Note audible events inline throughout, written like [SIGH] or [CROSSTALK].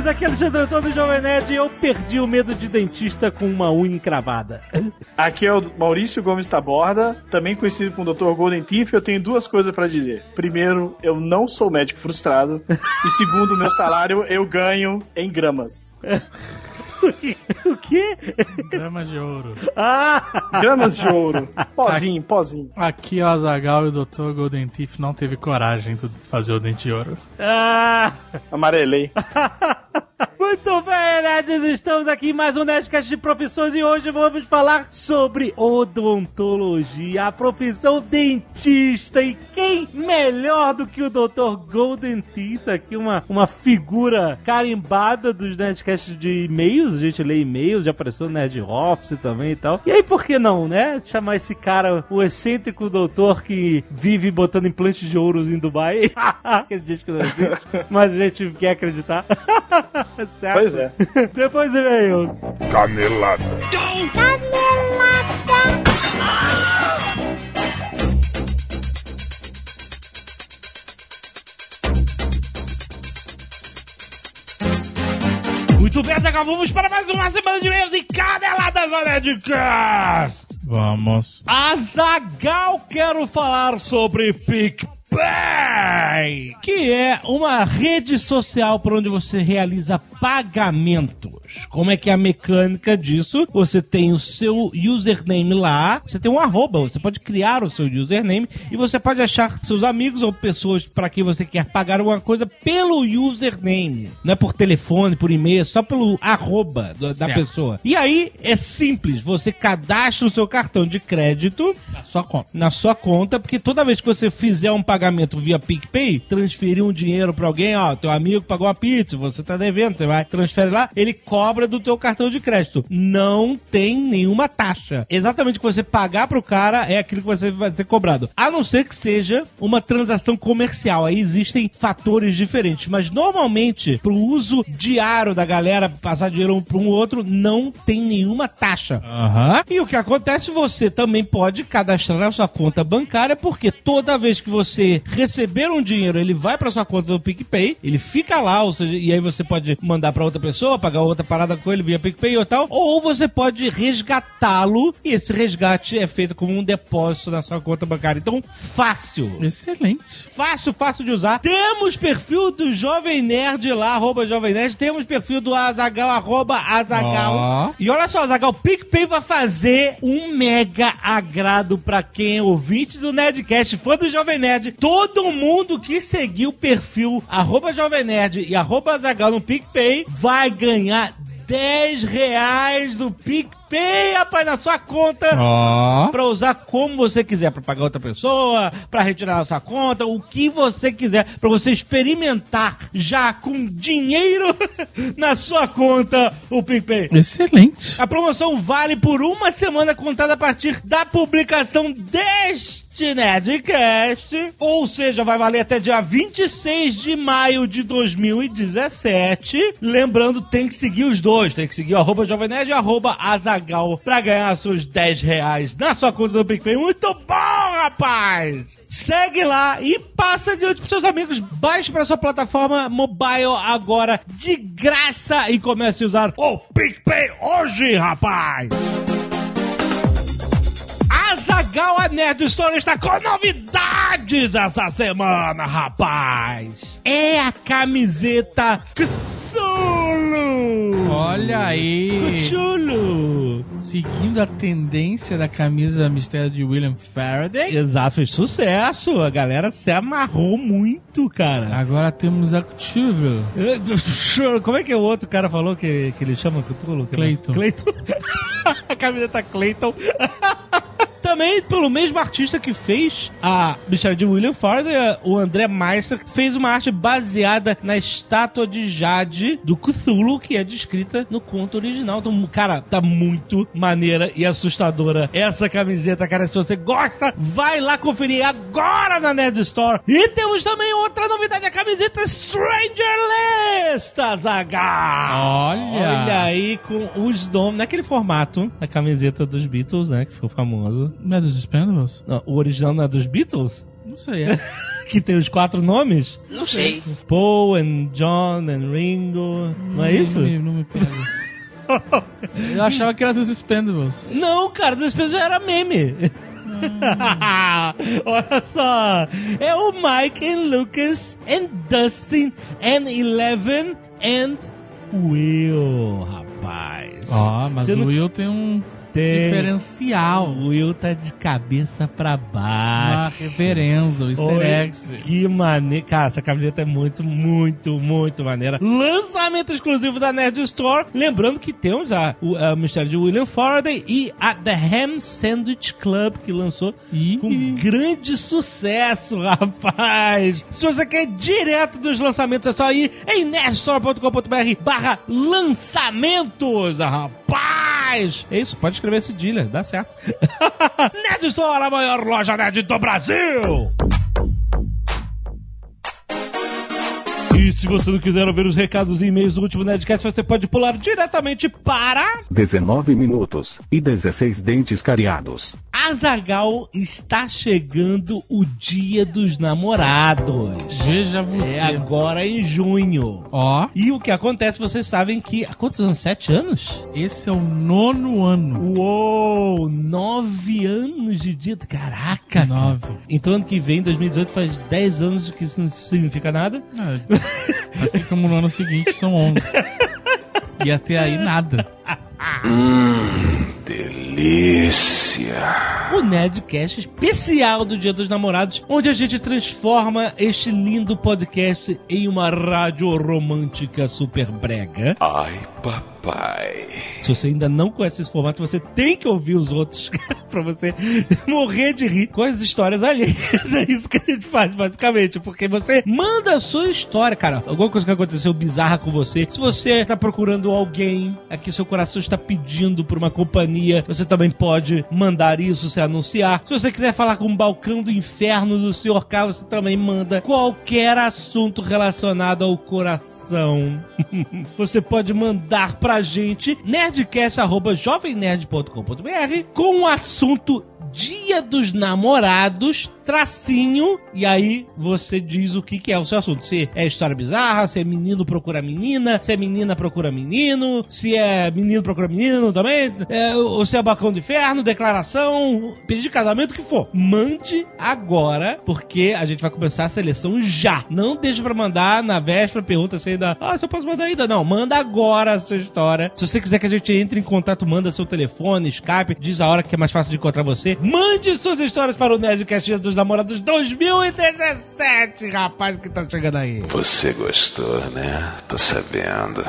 Nerds, aqui é Alexandre Antônio Jovem Nerd e eu perdi o medo de dentista com uma unha encravada. Aqui é o Maurício Gomes Taborda, também conhecido como Dr. Golden Teeth. Eu tenho duas coisas para dizer. Primeiro, eu não sou médico frustrado. e segundo, meu salário eu ganho em gramas. [LAUGHS] o quê? Gramas de ouro. Ah! Gramas de ouro. Pozinho, pozinho. Aqui o Azagal e o Dr. Golden Teeth não teve coragem de fazer o dente de ouro. Ah! Amarelei. [LAUGHS] Muito bem, nerds, estamos aqui em mais um Nerdcast de Profissões e hoje vamos falar sobre odontologia, a profissão dentista. E quem melhor do que o Dr. Golden Teeth, aqui uma, uma figura carimbada dos Nerdcasts de e-mails, a gente lê e-mails, já apareceu no Nerd Office também e tal. E aí, por que não, né? Chamar esse cara, o excêntrico doutor que vive botando implantes de ouros em Dubai. [LAUGHS] Diz que não existe, mas a gente quer acreditar. [LAUGHS] [LAUGHS] certo? Pois é. Depois e-mails. Canelada. Muito bem, Zagal, vamos para mais uma semana de e-mails e caneladas no Nerdcast. Vamos. Azagal, quero falar sobre PicPay, que é uma rede social por onde você realiza pagamentos. Como é que é a mecânica disso? Você tem o seu username lá, você tem um arroba, você pode criar o seu username e você pode achar seus amigos ou pessoas para quem você quer pagar alguma coisa pelo username. Não é por telefone, por e-mail, é só pelo arroba da Certo. pessoa. E aí é simples, você cadastra o seu cartão de crédito Na sua conta. na sua conta, porque toda vez que você fizer um pagamento via PicPay, transferir um dinheiro pra alguém, ó, teu amigo pagou a pizza, você tá devendo, você vai, transfere lá, ele cobra do teu cartão de crédito. Não tem nenhuma taxa. Exatamente o que você pagar pro cara é aquilo que você vai ser cobrado. A não ser que seja uma transação comercial. Aí existem fatores diferentes, mas normalmente pro uso diário da galera passar dinheiro um para um outro não tem nenhuma taxa. Aham. E o que acontece, você também pode cadastrar a sua conta bancária, porque toda vez que você receber um dinheiro, ele vai para sua conta do PicPay, ele fica lá, ou seja, e aí você pode mandar para outra pessoa, pagar outra parada com ele via PicPay ou tal, ou você pode resgatá-lo, e esse resgate é feito como um depósito na sua conta bancária. Então, fácil. Excelente. Fácil, fácil de usar. Temos perfil do Jovem Nerd lá, arroba Jovem Nerd. Temos perfil do Azagal, arroba Azagal. Ó. E olha só, Azagal, o PicPay vai fazer um mega agrado pra quem é ouvinte do Nerdcast, fã do Jovem Nerd. Todo mundo que seguir o perfil arroba Jovem Nerd e arroba Azagal no PicPay vai ganhar 10 reais do PicPay, rapaz, na sua conta Ó. pra usar como você quiser, pra pagar outra pessoa, pra retirar da sua conta, o que você quiser, pra você experimentar já com dinheiro [LAUGHS] na sua conta o PicPay. Excelente. A promoção vale por uma semana contada a partir da publicação deste Nerdcast, ou seja, vai valer até dia 26 de maio de 2017. Lembrando, tem que seguir os dois, tem que seguir o arroba Jovem Nerd e arroba Azagal pra ganhar seus 10 reais na sua conta do PicPay. Muito bom, rapaz! Segue lá e passa adiante pros seus amigos. Baixe pra sua plataforma mobile agora de graça e comece a usar o PicPay hoje, rapaz! Azagal a Nerd Store está com novidades essa semana, rapaz! É a camiseta Cthulhu! Olha aí. Cthulhu! Seguindo a tendência da camisa mistério de William Faraday, Exato, fez sucesso. A galera se amarrou muito, cara. agora temos a Cthulhu. Como é que o outro cara falou que, que ele chama Cthulhu? Clayton. Clayton. [LAUGHS] a camiseta Clayton. [LAUGHS] Também pelo mesmo artista que fez a bicha de William Ford, o André Meister, fez uma arte baseada na estátua de Jade do Cthulhu, que é descrita no conto original. Então, cara, tá muito maneira e assustadora essa camiseta, cara. Se você gosta, vai lá conferir agora na Nerd Store. E temos também outra novidade, a camiseta Stranger List, Azaghal. Olha. Olha aí com os nomes, naquele formato da camiseta dos Beatles, né, que ficou famoso. Não é dos Expendables? Não, o original não é dos Beatles? Não sei, é. [LAUGHS] Que tem os quatro nomes? Não sei. Paul and John and Ringo. Não é isso? Não me, não me pega. [LAUGHS] Eu achava que era dos Expendables. Não, cara, dos Beatles já era meme. [LAUGHS] Olha só. É o Mike and Lucas and Dustin and Eleven and Will, rapaz. Ó, mas Você o não Will tem um tem- diferencial. O Will tá de cabeça pra Uma baixo. referência, o easter eggs. Que maneiro. Cara, essa camiseta é muito, muito, muito maneira. Lançamento exclusivo da Nerd Store. Lembrando que temos a, o a mistério de William Faraday e a The Ham Sandwich Club, que lançou Ih. com grande sucesso, [LAUGHS] rapaz. Se você quer direto dos lançamentos, é só ir em nerdstore.com.br barra lançamentos, rapaz. É isso, pode escrever cedilha, dá certo. [LAUGHS] Nerd Store, a maior loja nerd do Brasil. E se você não quiser ouvir os recados e e-mails do último Nerdcast, você pode pular diretamente para 19 minutos e 16 dentes cariados. Azagal está chegando o Dia dos Namorados. Veja você. É agora em junho. Ó, E o que acontece, vocês sabem que. Há quantos anos? Sete anos? esse é o nono ano. Uou! Nove anos de dia. Caraca! Nove. Então ano que vem, 2018, faz 10 anos que isso não significa nada. É, [LAUGHS] assim como no ano seguinte são 11. E até aí nada. Delícia. o Nerdcast especial do Dia dos Namorados, onde a gente transforma este lindo podcast em uma rádio romântica super brega. Ai, papai. Se você ainda não conhece esse formato, você tem que ouvir os outros [LAUGHS] pra você morrer de rir com as histórias alheias. [LAUGHS] É isso que a gente faz, basicamente. Porque você manda a sua história, cara. Alguma coisa que aconteceu bizarra com você. Se você tá procurando alguém, aqui seu coração está pedindo por uma companhia, você também pode mandar isso, se anunciar. Se você quiser falar com o balcão do inferno do Sr. K, você também manda qualquer assunto relacionado ao coração. [LAUGHS] você pode mandar pra gente nerdcast.jovemnerd.com.br com o assunto Dia dos Namorados, tracinho, e aí você diz o que, que é o seu assunto. Se é história bizarra, se é menino procura menina, se é menina procura menino, se é menino procura menino também, é, ou se é balcão do inferno, declaração, pedido de casamento, o que for. Mande agora, porque a gente vai começar a seleção já. Não deixa pra mandar na véspera, pergunta se ainda, ah, se eu posso mandar ainda. Não, manda agora a sua história. Se você quiser que a gente entre em contato, manda seu telefone, Skype, diz a hora que é mais fácil de encontrar você. Mande suas histórias para o Nerdcast dos Namorados 2017, rapaz, que tá chegando aí. Você gostou, né? Tô sabendo.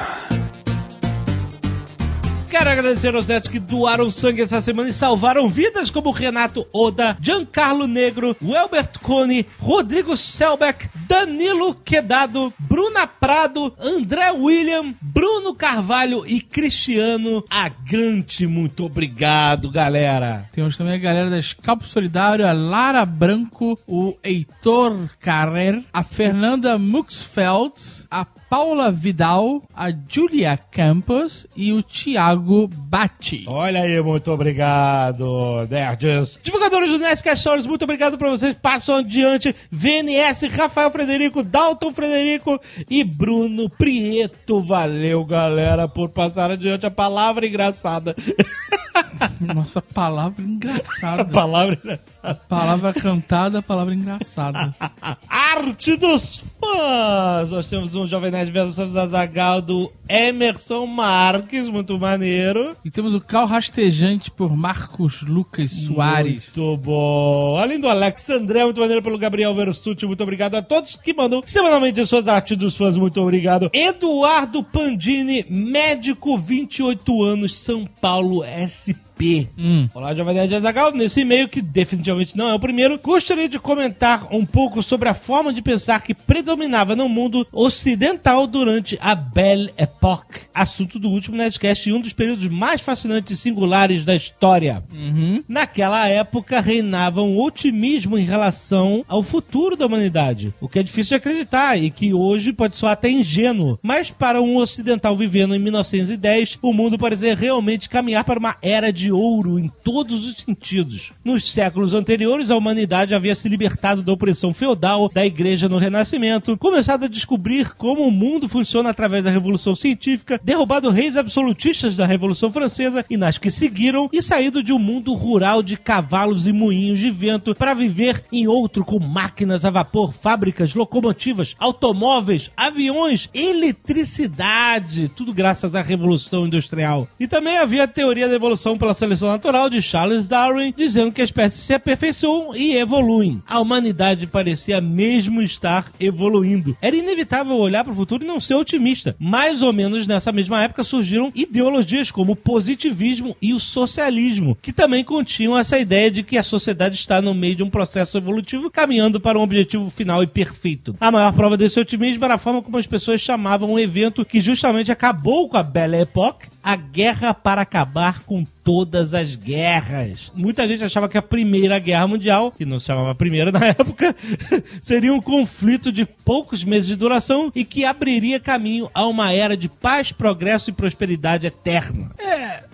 Quero agradecer aos netos que doaram sangue essa semana e salvaram vidas, como Renato Oda, Giancarlo Negro, Welbert Cone, Rodrigo Selbeck, Danilo Quedado, Bruna Prado, André William, Bruno Carvalho e Cristiano Agante. Muito obrigado, galera. Temos também a galera da Scalpo Solidário, a Lara Branco, o Heitor Carrer, a Fernanda Muxfeld, a Paula Vidal, a Julia Campos e o Thiago Batti. Olha aí, muito obrigado, nerds. Divulgadores do Nerdcast Stories, muito obrigado pra vocês. Passam adiante, VNS, Rafael Frederico, Dalton Frederico e Bruno Prieto. Valeu, galera, por passar adiante a palavra engraçada. [LAUGHS] [LAUGHS] Nossa, palavra engraçada. palavra engraçada. palavra cantada, palavra engraçada. [LAUGHS] Arte dos fãs! Nós temos um Jovem Nerd versus Azagal do Emerson Marques, muito maneiro. E temos o Cal Rastejante por Marcos Lucas Soares. Muito bom. Além do Alex André, muito maneiro pelo Gabriel Versuti, muito obrigado a todos que mandam semanalmente suas artes dos fãs, muito obrigado. Eduardo Pandini, médico, 28 anos, São Paulo, SP. Hum. Olá, Jovem Nerd Azagal. Nesse e-mail, que definitivamente não é o primeiro, gostaria de comentar um pouco sobre a forma de pensar que predominava no mundo ocidental durante a Belle Époque. Assunto do último Nerdcast e um dos períodos mais fascinantes e singulares da história. Uhum. Naquela época reinava um otimismo em relação ao futuro da humanidade, o que é difícil de acreditar e que hoje pode soar até ingênuo. Mas para um ocidental vivendo em 1910, o mundo parecia realmente caminhar para uma era de ouro em todos os sentidos. Nos séculos anteriores, a humanidade havia se libertado da opressão feudal da igreja no Renascimento, começado a descobrir como o mundo funciona através da Revolução Científica, derrubado reis absolutistas da Revolução Francesa e nas que seguiram, e saído de um mundo rural de cavalos e moinhos de vento para viver em outro com máquinas a vapor, fábricas, locomotivas, automóveis, aviões, eletricidade, tudo graças à Revolução Industrial. E também havia a teoria da evolução pela seleção natural de Charles Darwin, dizendo que as espécies se aperfeiçoam e evoluem. A humanidade parecia mesmo estar evoluindo. Era inevitável olhar para o futuro e não ser otimista. Mais ou menos nessa mesma época surgiram ideologias como o positivismo e o socialismo, que também continham essa ideia de que a sociedade está no meio de um processo evolutivo caminhando para um objetivo final e perfeito. A maior prova desse otimismo era a forma como as pessoas chamavam um evento que justamente acabou com a Belle Époque, a guerra para acabar com todas as guerras. Muita gente achava que a Primeira Guerra Mundial, que não se chamava Primeira na [LAUGHS] época, [LAUGHS] seria um conflito de poucos meses de duração e que abriria caminho a uma era de paz, progresso e prosperidade eterna.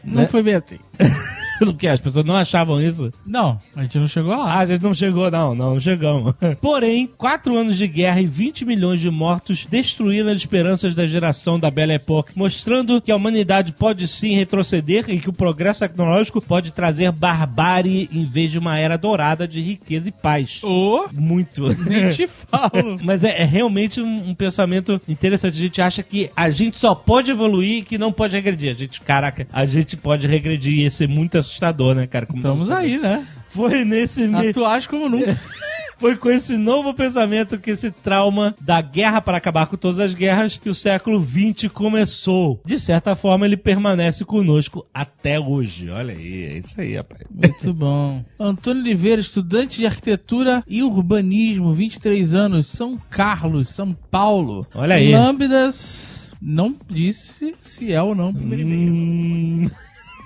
Não Né? foi bem assim. [LAUGHS] O que? As pessoas não achavam isso? Não, a gente não chegou lá. Ah, a gente não chegou, não, não, não chegamos. [LAUGHS] Porém, quatro anos de guerra e 20 milhões de mortos destruíram as esperanças da geração da Belle Époque, mostrando que a humanidade pode sim retroceder e que o progresso tecnológico pode trazer barbárie em vez de uma era dourada de riqueza e paz. Ô, Muito. nem te [LAUGHS] falo. Mas é, é realmente um, um pensamento interessante. A gente acha que a gente só pode evoluir e que não pode regredir. A gente, caraca, a gente pode regredir e ser muito assustador, né, cara? Como Estamos assustador. aí, né? Foi nesse meio. Atuais como nunca. [LAUGHS] Foi com esse novo pensamento que esse trauma da guerra para acabar com todas as guerras que o século XX começou. De certa forma, ele permanece conosco até hoje. Olha aí, é isso aí, rapaz. Muito bom. Antônio Oliveira, estudante de arquitetura e urbanismo, 23 anos, São Carlos, São Paulo. Olha aí. Lambdas não disse se é ou não primeiro e-mail.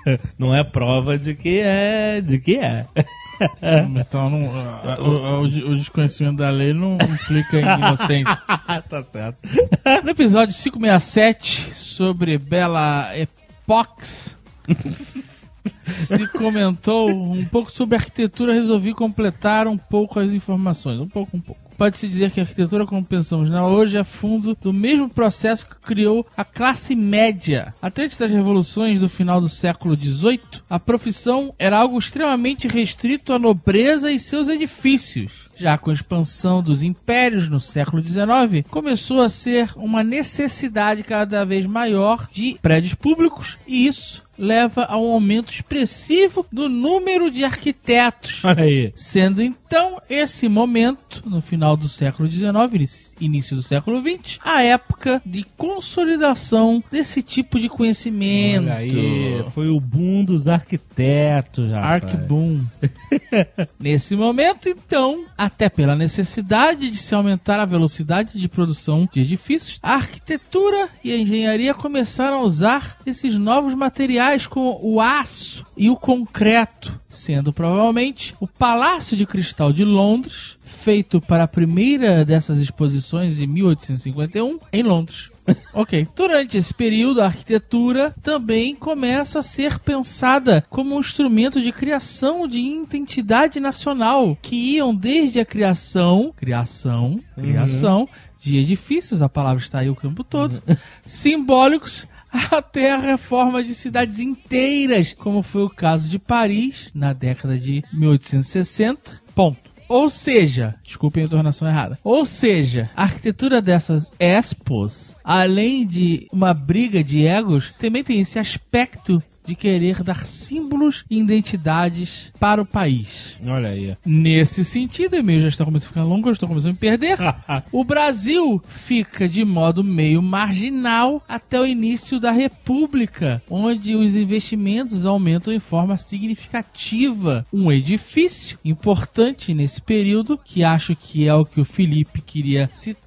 Hum, [LAUGHS] Não é prova de que é, de que é. Então não- o, o- o desconhecimento da lei não implica em inocência. [LAUGHS] tá certo. No episódio 567 sobre Bela Epox, se comentou um pouco sobre arquitetura, resolvi completar um pouco as informações. Um pouco, um pouco. Pode-se dizer que a arquitetura, como pensamos nela hoje, é fundo do mesmo processo que criou a classe média. Até antes das revoluções do final do século XVIII, a profissão era algo extremamente restrito à nobreza e seus edifícios. Já com a expansão dos impérios no século XIX, começou a ser uma necessidade cada vez maior de prédios públicos, e isso leva a um aumento expressivo do número de arquitetos. Olha aí. Sendo então esse momento, no final do século XIX, início do século XX, a época de consolidação desse tipo de conhecimento. Olha aí. Foi o boom dos arquitetos, rapaz. Arcboom. [LAUGHS] Nesse momento, então, até pela necessidade de se aumentar a velocidade de produção de edifícios, a arquitetura e a engenharia começaram a usar esses novos materiais como o aço e o concreto, sendo provavelmente o Palácio de Cristal de Londres, feito para a primeira dessas exposições em 1851 em Londres. [LAUGHS] Ok. Durante esse período, a arquitetura também começa a ser pensada como um instrumento de criação de identidade nacional, que iam desde a criação, criação, criação de edifícios, a palavra está aí o campo todo, simbólicos até a reforma de cidades inteiras, como foi o caso de Paris na década de 1860. Ponto. Ou seja, desculpem a entonação errada. Ou seja, a arquitetura dessas expos, além de uma briga de egos, também tem esse aspecto de querer dar símbolos e identidades para o país. Olha aí. Nesse sentido, o e-mail já está começando a ficar longo, eu estou começando a me perder. [LAUGHS] o Brasil fica de modo meio marginal até o início da República, onde os investimentos aumentam em forma significativa. Um edifício importante nesse período, que acho que é o que o Felipe queria citar,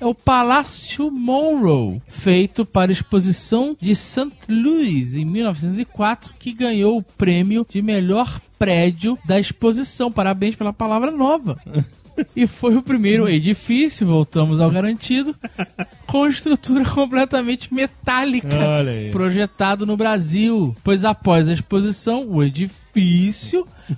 é o Palácio Monroe, feito para a exposição de St. Louis em 1904, que ganhou o prêmio de melhor prédio da exposição. Parabéns pela palavra nova. [LAUGHS] E foi o primeiro edifício, voltamos ao garantido, com estrutura completamente metálica, projetado no Brasil. Pois após a exposição, o edifício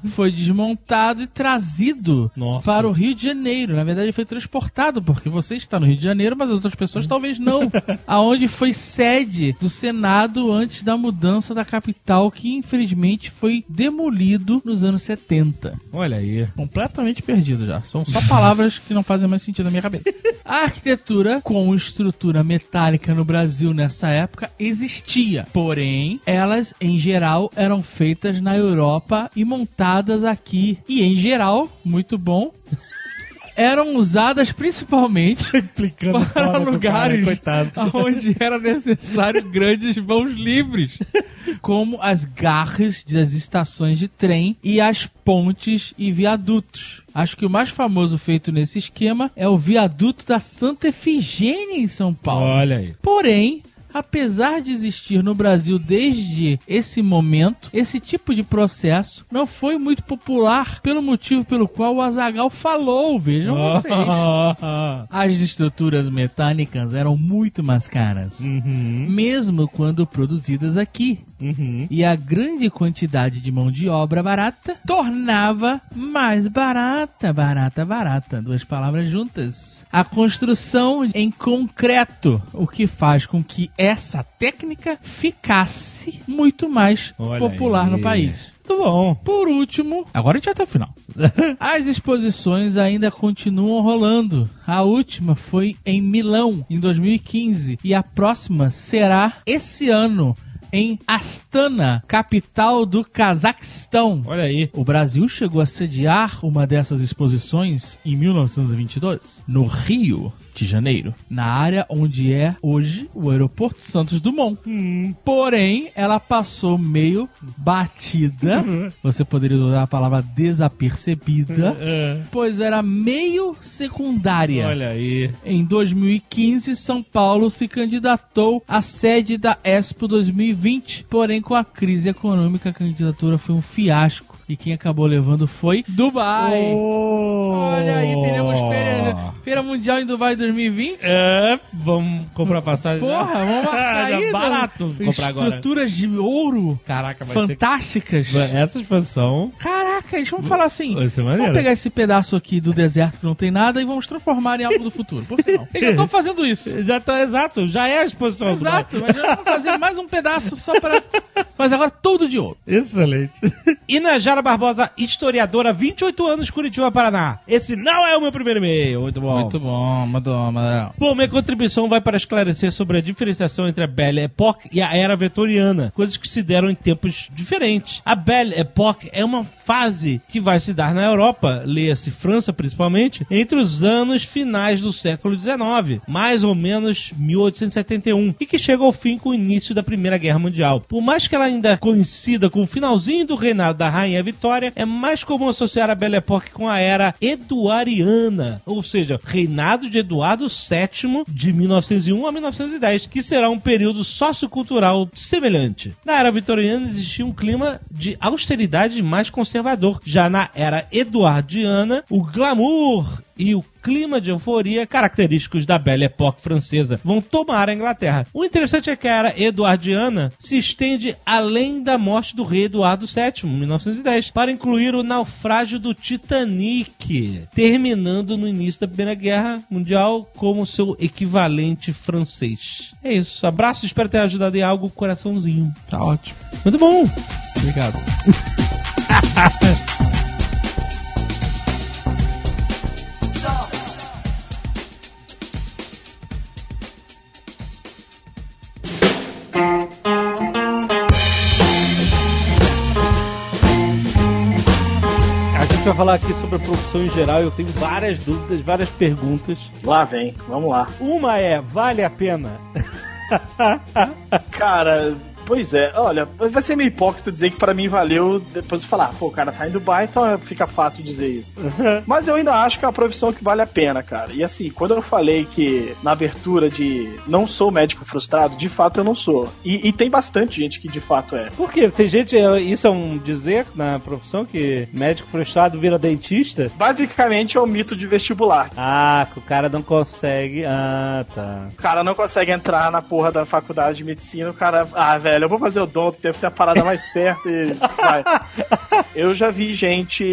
foi desmontado e trazido Nossa. para o Rio de Janeiro. Na verdade, foi transportado, porque você está no Rio de Janeiro, mas as outras pessoas talvez não. [LAUGHS] Aonde foi sede do Senado antes da mudança da capital, que infelizmente foi demolido nos anos 70 Olha aí. completamente perdido já. São só palavras que não fazem mais sentido na minha cabeça. [LAUGHS] A arquitetura com estrutura metálica no Brasil nessa época existia, porém, elas em geral eram feitas na Europa e montadas aqui. E em geral, muito bom. Eram usadas principalmente [LAUGHS] para lugares coitado. onde era necessário grandes mãos livres, como as garras das estações de trem e as pontes e viadutos. Acho que o mais famoso feito nesse esquema é o viaduto da Santa Efigênia em São Paulo. Olha aí. Porém, apesar de existir no Brasil desde esse momento, esse tipo de processo não foi muito popular pelo motivo pelo qual o Azagal falou. Vejam vocês. As estruturas mecânicas eram muito mais caras, Uhum, mesmo quando produzidas aqui. uhum. E a grande quantidade de mão de obra barata tornava mais barata, barata, barata. Duas palavras juntas. A construção em concreto, o que faz com que essa técnica ficasse muito mais Olha popular aí. no país. Muito bom. Por último, agora a gente vai até o final. [LAUGHS] As exposições ainda continuam rolando. A última foi em Milão, em 2015. E a próxima será esse ano, em Astana, capital do Cazaquistão. Olha aí. O Brasil chegou a sediar uma dessas exposições em 1922, no Rio de Janeiro, na área onde é hoje o aeroporto Santos Dumont. Porém, ela passou meio batida, você poderia usar a palavra desapercebida, É. pois era meio secundária. Olha aí. Em 2015, São Paulo se candidatou à sede da Expo 2020, porém com a crise econômica a candidatura foi um fiasco e quem acabou levando foi Dubai. Olha aí, teremos feira, feira mundial em Dubai 2020. É, vamos comprar passagem. Porra, vamos marcar [LAUGHS] aí. barato né? comprar agora. Estruturas de ouro Caraca, vai fantásticas. ser... Essa expansão Caraca, eles vão falar assim. Vamos pegar esse pedaço aqui do deserto que não tem nada e vamos transformar em algo do futuro. Por que não? Eles já estão fazendo isso. [LAUGHS] Já tá, exato, já é a exposição. do Exato, mas já vamos fazer mais um pedaço só para. Mas agora todo de ouro. Excelente. [LAUGHS] Inajara Barbosa, historiadora, 28 anos, Curitiba, Paraná. Esse não é o meu primeiro e-mail. Muito bom. Muito bom, muito bom, Manuel. Bom, minha contribuição vai para esclarecer sobre a diferenciação entre a Belle Époque e a Era Vitoriana, coisas que se deram em tempos diferentes. A Belle Époque é uma fase que vai se dar na Europa, leia-se França principalmente, entre os anos finais do século XIX, mais ou menos 1871, e que chega ao fim com o início da Primeira Guerra Mundial. Por mais que ela ainda coincida com o finalzinho do reinado da Rainha Vitória, é mais comum associar a Belle Époque com a Era Eduariana, ou seja, reinado de Eduardo VII de 1901 a 1910, que será um período sociocultural semelhante. Na Era Vitoriana existia um clima de austeridade mais conservador. Já na Era Eduardiana, o glamour e o clima de euforia característicos da Belle Époque francesa vão tomar a Inglaterra. O interessante é que a era eduardiana se estende além da morte do rei Eduardo VII, em 1910, para incluir o naufrágio do Titanic, terminando no início da Primeira Guerra Mundial como seu equivalente francês. É isso. Abraço, espero ter ajudado em algo, coraçãozinho. Tá ótimo. Muito bom. Obrigado. [LAUGHS] vai falar aqui sobre a profissão em geral. Eu tenho várias dúvidas, várias perguntas. Lá vem, vamos lá. Uma é, vale a pena? Cara, Pois é, olha, vai ser meio hipócrita dizer que para mim valeu depois de falar, pô, o cara tá em Dubai, então fica fácil dizer isso. Mas eu ainda acho que é uma profissão que vale a pena, cara. E assim, quando eu falei que na abertura de não sou médico frustrado, de fato eu não sou. E, e tem bastante gente que de fato é. Por quê? Tem gente, é, isso é um dizer na profissão que médico frustrado vira dentista? Basicamente é o mito de vestibular. Ah, que o cara não consegue. Ah, tá. O cara não consegue entrar na porra da faculdade de medicina, o cara, ah, velho, eu vou fazer o Donto, que deve ser a parada mais [LAUGHS] perto e vai. Eu já vi gente.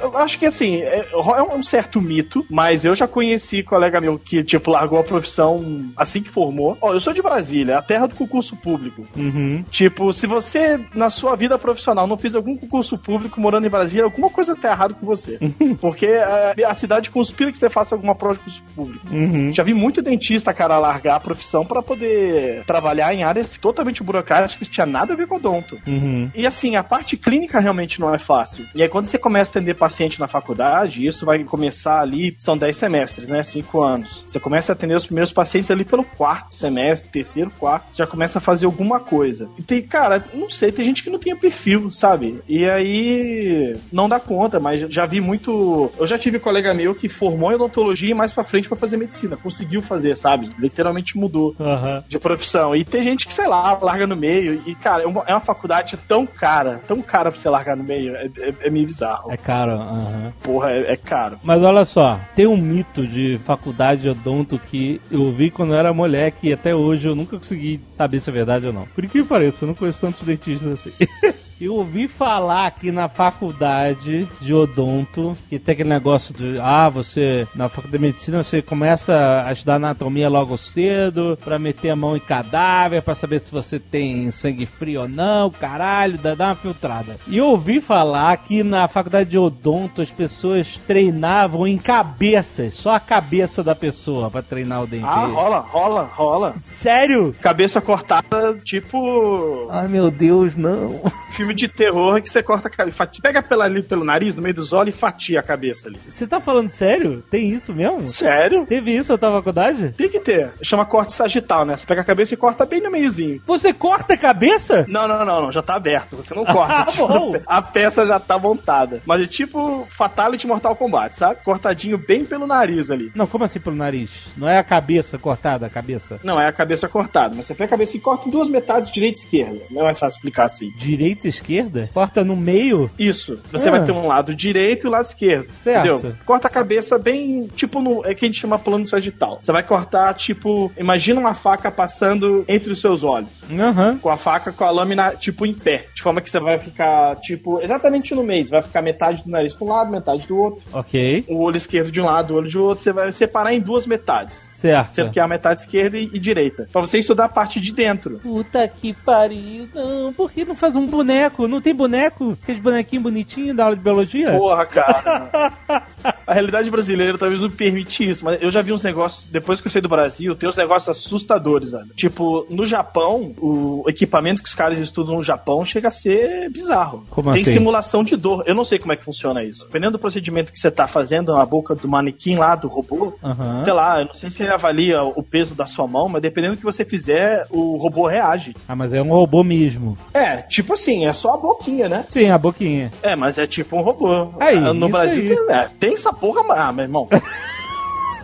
Eu acho que assim, é, é um certo mito, mas eu já conheci colega meu que, tipo, largou a profissão assim que formou. Ó, eu sou de Brasília, a terra do concurso público. Uhum. Tipo, se você, na sua vida profissional, não fez algum concurso público morando em Brasília, alguma coisa tá errado com você. Porque a, a, cidade conspira que você faça alguma prova de concurso público. Uhum. Já vi muito dentista, cara, largar a profissão para poder trabalhar em áreas totalmente burocráticas acho que isso tinha nada a ver com odonto. Uhum. E assim, a parte clínica realmente não é fácil. E aí, quando você começa a atender paciente na faculdade, isso vai começar ali, são 10 semestres, né? 5 anos. Você começa a atender os primeiros pacientes ali pelo quarto semestre, terceiro, quarto. Você já começa a fazer alguma coisa. E tem, cara, não sei, tem gente que não tem perfil, sabe? E aí não dá conta, mas já vi muito. Eu já tive um colega meu que formou em odontologia e mais pra frente para fazer medicina. Conseguiu fazer, sabe? Literalmente mudou uhum. de profissão. E tem gente que, sei lá, larga no meio. E, cara, é uma, é uma faculdade tão cara, tão cara pra você largar no meio. É, é, é meio bizarro. É caro, uhum. Porra, é, é, caro. Mas olha só, tem um mito de faculdade de odonto que eu vi quando eu era moleque e até hoje eu nunca consegui saber se é verdade ou não. Por que pareça, eu não conheço tantos dentistas assim. [LAUGHS] Eu ouvi falar aqui na faculdade de odonto que tem aquele negócio de, ah, você, na faculdade de medicina, você começa a estudar anatomia logo cedo, pra meter a mão em cadáver, pra saber se você tem sangue frio ou não, caralho, dá, dá uma filtrada. E eu ouvi falar que na faculdade de odonto as pessoas treinavam em cabeças, só a cabeça da pessoa pra treinar o dente. Ah, rola, rola, rola. Sério? Cabeça cortada, tipo. Ai meu Deus, não. [LAUGHS] Filme de terror que você corta a cabeça. Pega pela, ali pelo nariz, no meio dos olhos e fatia a cabeça ali. Você tá falando sério? Tem isso mesmo? Sério? Teve isso na tua faculdade? Tem que ter. Chama corte sagital, né? Você pega a cabeça e corta bem no meiozinho. Você corta a cabeça? Não, não, não, não. Já tá aberto. Você não [LAUGHS] corta. tipo, a peça já tá montada. Mas é tipo Fatality Mortal Kombat, sabe? Cortadinho bem pelo nariz ali. Não, como assim pelo nariz? Não é a cabeça cortada, a cabeça? Não, é a cabeça cortada. Mas você pega a cabeça e corta em duas metades, direita e esquerda. Não é mais fácil explicar assim. Direita e esquerda? Corta no meio? Isso. Você ah. vai ter um lado direito e o um lado esquerdo. Certo. Entendeu? Corta a cabeça bem, tipo, no, é que a gente chama plano sagital. Você vai cortar, tipo, imagina uma faca passando entre os seus olhos. Uhum. Com a faca, com a lâmina, tipo, em pé. De forma que você vai ficar, tipo, exatamente no meio. Você vai ficar metade do nariz pra um lado, metade do outro. Ok. O olho esquerdo de um lado, o olho de outro. Você vai separar em duas metades. Certo. Sendo que é a metade esquerda e, e direita. Pra você estudar a parte de dentro. Puta que pariu. Não, por que não faz um boneco? Não tem boneco? Aqueles bonequinhos bonitinhos da aula de biologia? Porra, cara. [LAUGHS] a realidade brasileira talvez não permite isso, mas eu já vi uns negócios, depois que eu saí do Brasil, tem uns negócios assustadores, velho. Tipo, no Japão, o equipamento que os caras estudam no Japão chega a ser bizarro. Como tem assim? simulação de dor. Eu não sei como é que funciona isso. Dependendo do procedimento que você tá fazendo na boca do manequim lá, do robô, uhum. sei lá, eu não sei se ele avalia o peso da sua mão, mas dependendo do que você fizer, o robô reage. Ah, mas é um robô mesmo. É, tipo assim, é só a boquinha, né? Sim, a boquinha. É, mas é tipo um robô. Aí, no Brasil aí. tem, é, tem essa porra, ah, meu irmão. [LAUGHS]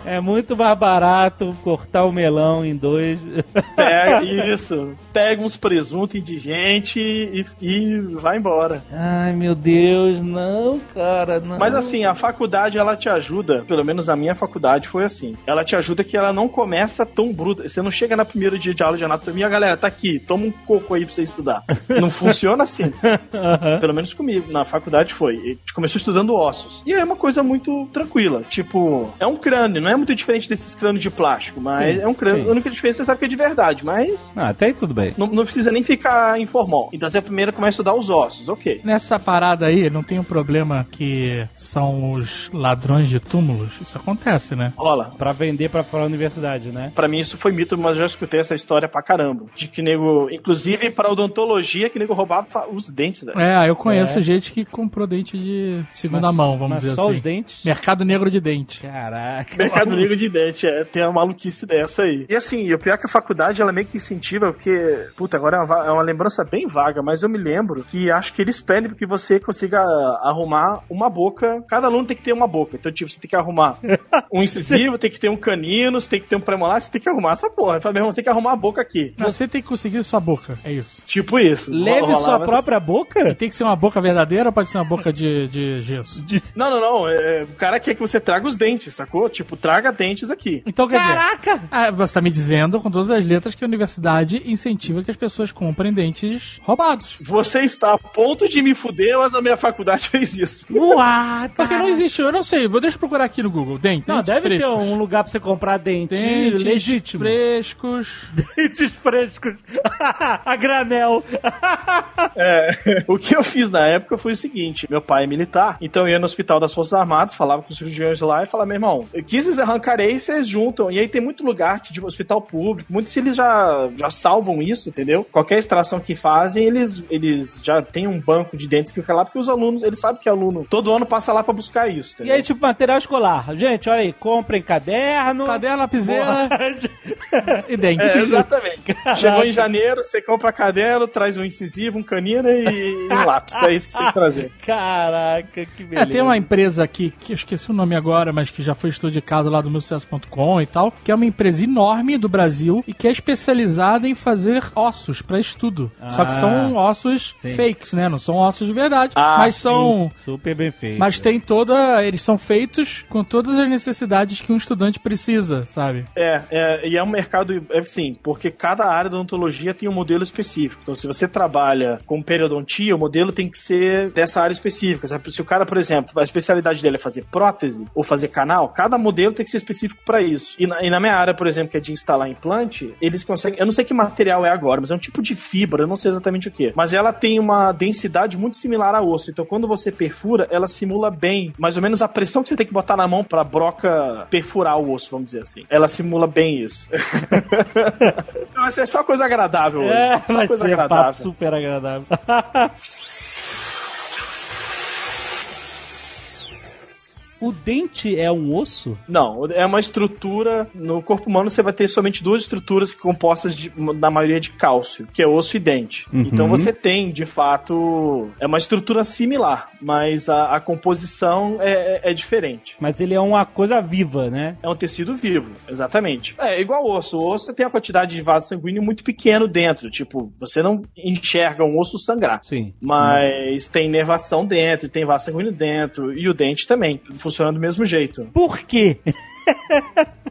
É muito mais barato cortar o melão em dois. Pega [LAUGHS] isso. Pega uns presuntos indigentes e, e vai embora. Ai, meu Deus, não, cara, não. Mas assim, a faculdade ela te ajuda, pelo menos a minha faculdade foi assim. Ela te ajuda que ela não começa tão bruta. Você não chega na primeiro dia de aula de anatomia, galera, tá aqui, toma um coco aí pra você estudar. [LAUGHS] Não funciona assim. Uhum. Pelo menos comigo, na faculdade foi. A gente começou estudando ossos. E é uma coisa muito tranquila. Tipo, é um crânio, não é é muito diferente desses crânios de plástico, mas Sim, é um crânio. sim. A única diferença é sabe que é de verdade, mas Ah, até aí tudo bem. não, não precisa nem ficar informal. Então você primeiro começa a estudar os ossos, ok. Nessa parada aí, não tem um problema que são os ladrões de túmulos? Isso acontece, né? Rola. Pra vender pra fora da universidade, né? Pra mim isso foi mito, mas eu já escutei essa história pra caramba. De que nego, inclusive pra odontologia, que nego roubava os dentes. Né? É, eu conheço É. gente que comprou dente de segunda Mas- mão, vamos mas dizer só assim. os dentes? Mercado negro de dente. Caraca. Mercado Negro de dente, é, tem uma maluquice dessa aí. E assim, o pior é que a faculdade, ela meio que incentiva, porque, puta, agora é uma, é uma lembrança bem vaga, mas eu me lembro que acho que eles pedem que você consiga arrumar uma boca, cada aluno tem que ter uma boca, então tipo, você tem que arrumar [LAUGHS] um incisivo, tem que ter um canino, você tem que ter um premolar, você tem que arrumar essa porra. Eu falei, meu irmão, você tem que arrumar a boca aqui. Você tem que conseguir sua boca, é isso. Tipo isso. Leve sua própria E boca? tem que ser uma boca verdadeira ou pode ser uma boca de, de gesso? [LAUGHS] Não, não, não. é, o cara quer que você traga os dentes, sacou? Tipo, traga dentes aqui. Então quer dizer, Caraca! ah, você tá me dizendo com todas as letras que a universidade incentiva que as pessoas comprem dentes roubados. Você está a ponto de me fuder, mas a minha faculdade [LAUGHS] fez isso. Uau! Porque não existe, eu não sei, vou deixa eu procurar aqui no Google. Dente, Não, dentes deve ter frescos. um lugar pra você comprar dente Dentes legítimo. frescos. [LAUGHS] Dentes frescos. [LAUGHS] a granel. É, o que eu fiz na época foi o seguinte: meu pai é militar, então eu ia no hospital das Forças Armadas, falava com os cirurgiões lá e falava, meu irmão, eu quis arrancarei, vocês juntam. E aí tem muito lugar tipo, hospital público, muitos eles já, já salvam isso, entendeu? Qualquer extração que fazem, eles, eles já tem um banco de dentes que fica lá, porque os alunos, eles sabem que aluno todo ano passa lá pra buscar isso, E entendeu? aí, tipo, material escolar. Gente, olha aí, comprem caderno. Caderno, lapiseira [LAUGHS] e dentes. É, exatamente. Chegou em janeiro, você compra caderno, traz um incisivo, um canino e um lápis. É isso que você tem que trazer. Caraca, que É, beleza. tem uma empresa aqui, que eu esqueci o nome agora, mas que já foi estudo de caso lá do meu sucesso.com e tal, que é uma empresa enorme do Brasil e que é especializada em fazer ossos pra estudo. Só que Ah, são ossos sim. fakes, né? Não são ossos de verdade, Ah, mas são Super bem feito. mas tem toda, eles são feitos com todas as necessidades que um estudante precisa, sabe? É, é, e é um mercado, é assim, porque cada área da odontologia tem um modelo específico. Então, se você trabalha com periodontia, o modelo tem que ser dessa área específica. sabe? Se o cara, por exemplo, a especialidade dele é fazer prótese ou fazer canal, cada modelo tem que ser específico para isso. E na, e na minha área, por exemplo, que é de instalar implante, eles conseguem. Eu não sei que material é agora, mas é um tipo de fibra, eu não sei exatamente o que. Mas ela tem uma densidade muito similar a osso. Então, quando você perfura, ela simula bem, mais ou menos a pressão que você tem que botar na mão pra broca perfurar o osso, vamos dizer assim. Ela simula bem isso. Mas [LAUGHS] é só coisa agradável hoje. É, só coisa agradável. super agradável. [LAUGHS] O dente é um osso? Não, é uma estrutura. No corpo humano você vai ter somente duas estruturas compostas de, na maioria de cálcio, que é osso e dente. Uhum. Então você tem, de fato, é uma estrutura similar, mas a, a composição é, é- é diferente. Mas ele é uma coisa viva, né? É um tecido vivo, exatamente. É igual osso. O osso tem a quantidade de vaso sanguíneo muito pequeno dentro. Tipo, você não enxerga um osso sangrar. Sim. Mas tem nervação dentro, tem vaso sanguíneo dentro, e o dente também. Funciona do mesmo jeito. Por quê? [LAUGHS]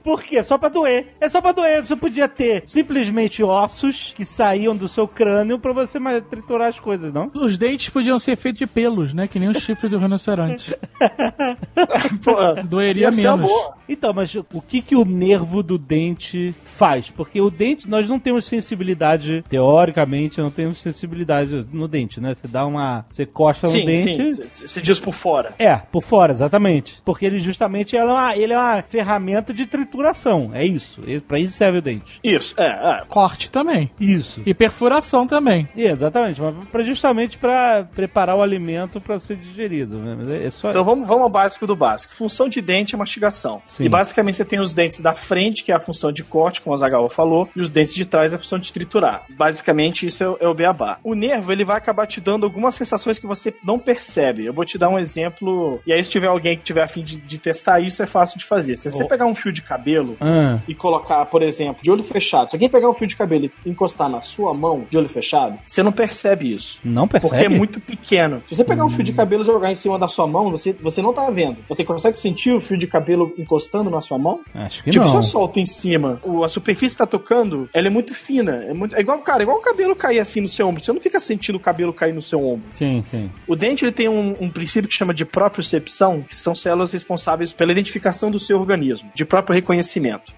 Por quê? Só pra doer. É só pra doer. Você podia ter simplesmente ossos que saíam do seu crânio pra você mais triturar as coisas, não? Os dentes podiam ser feitos de pelos, né? Que nem os chifres do rinoceronte. [LAUGHS] Pô, Doeria menos. Então, mas o que, que o nervo do dente faz? Porque o dente, nós não temos sensibilidade, teoricamente, não temos sensibilidade no dente, né? Você dá uma. Você costa no Sim, dente. sim. Você diz por fora. É, por fora, exatamente. Porque ele justamente ela é uma, ele é uma ferramenta de trituração. É isso. Pra isso serve o dente. Isso, é, é. Corte também. Isso. E perfuração também. E, exatamente, mas pra, justamente para preparar o alimento para ser digerido. Né? Mas é, é só. Então vamos, vamos ao básico do básico. Função de dente é mastigação. Sim. E basicamente você tem os dentes da frente, que é a função de corte, como o Zagawa falou, e os dentes de trás é a função de triturar. Basicamente isso é, o- é o beabá. O nervo, ele vai acabar te dando algumas sensações que você não percebe. Eu vou te dar um exemplo, e aí se tiver alguém que tiver a fim de, de testar isso, é fácil de fazer. Se você Oh. pegar um fio de cabelo cabelo Ah, e colocar, por exemplo, de olho fechado, se alguém pegar um fio de cabelo e encostar na sua mão de olho fechado, você não percebe isso. não percebe? Porque é muito pequeno. Se você pegar um fio de cabelo e jogar em cima da sua mão, você, você não tá vendo. Você consegue sentir o fio de cabelo encostando na sua mão? Acho que tipo, se não. eu solto em cima, o- a superfície tá tocando, ela é muito fina. É, muito, é igual, cara, igual o cabelo cair assim no seu ombro. Você não fica sentindo o cabelo cair no seu ombro. Sim, sim. O dente ele tem um, um princípio que chama de propriocepção, que são células responsáveis pela identificação do seu organismo, de próprio reconhecimento.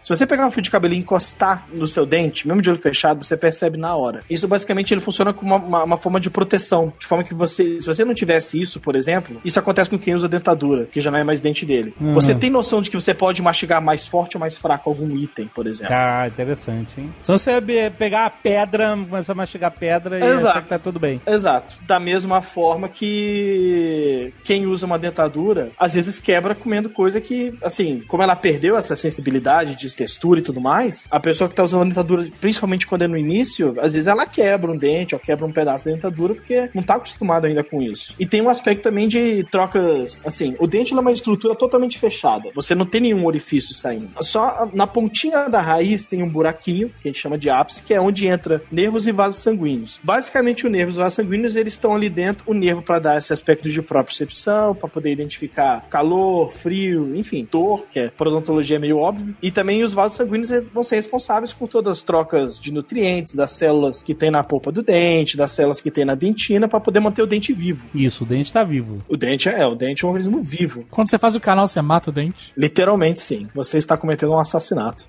Se você pegar um fio de cabelo e encostar no seu dente, mesmo de olho fechado, você percebe na hora. Isso basicamente ele funciona como uma, uma- uma forma de proteção, de forma que você, se você não tivesse isso, por exemplo, isso acontece com quem usa dentadura, que já não é mais dente dele. Uhum. Você tem noção de que você pode mastigar mais forte ou mais fraco algum item, por exemplo. Ah, interessante, hein? Só você pegar a pedra, começar a mastigar pedra e Exato. achar que tá tudo bem. Exato. Da mesma forma que quem usa uma dentadura, às vezes quebra comendo coisa que, assim, como ela perdeu essa sensibilidade de textura e tudo mais, a pessoa que tá usando a dentadura, principalmente quando é no início, às vezes ela quebra um dente ou quebra um pedaço da dentadura porque não tá acostumado ainda com isso. E tem um aspecto também de trocas, assim, o dente é uma estrutura totalmente fechada. Você não tem nenhum orifício saindo. Só na pontinha da raiz tem um buraquinho, que a gente chama de ápice, que é onde entra nervos e vasos sanguíneos. Basicamente, o nervo e os vasos sanguíneos, eles estão ali dentro, o nervo para dar esse aspecto de propriocepção, para poder identificar calor, frio, enfim, dor, que é por odontologia é meio óbvio. E também os vasos sanguíneos vão ser responsáveis por todas as trocas de nutrientes, das células que tem na polpa do dente, das células que tem na dentina, para poder manter o dente vivo. Isso, o dente tá vivo. O dente é, o dente é um organismo vivo. Quando você faz o canal, você mata o dente. Literalmente, sim. Você está cometendo um assassinato.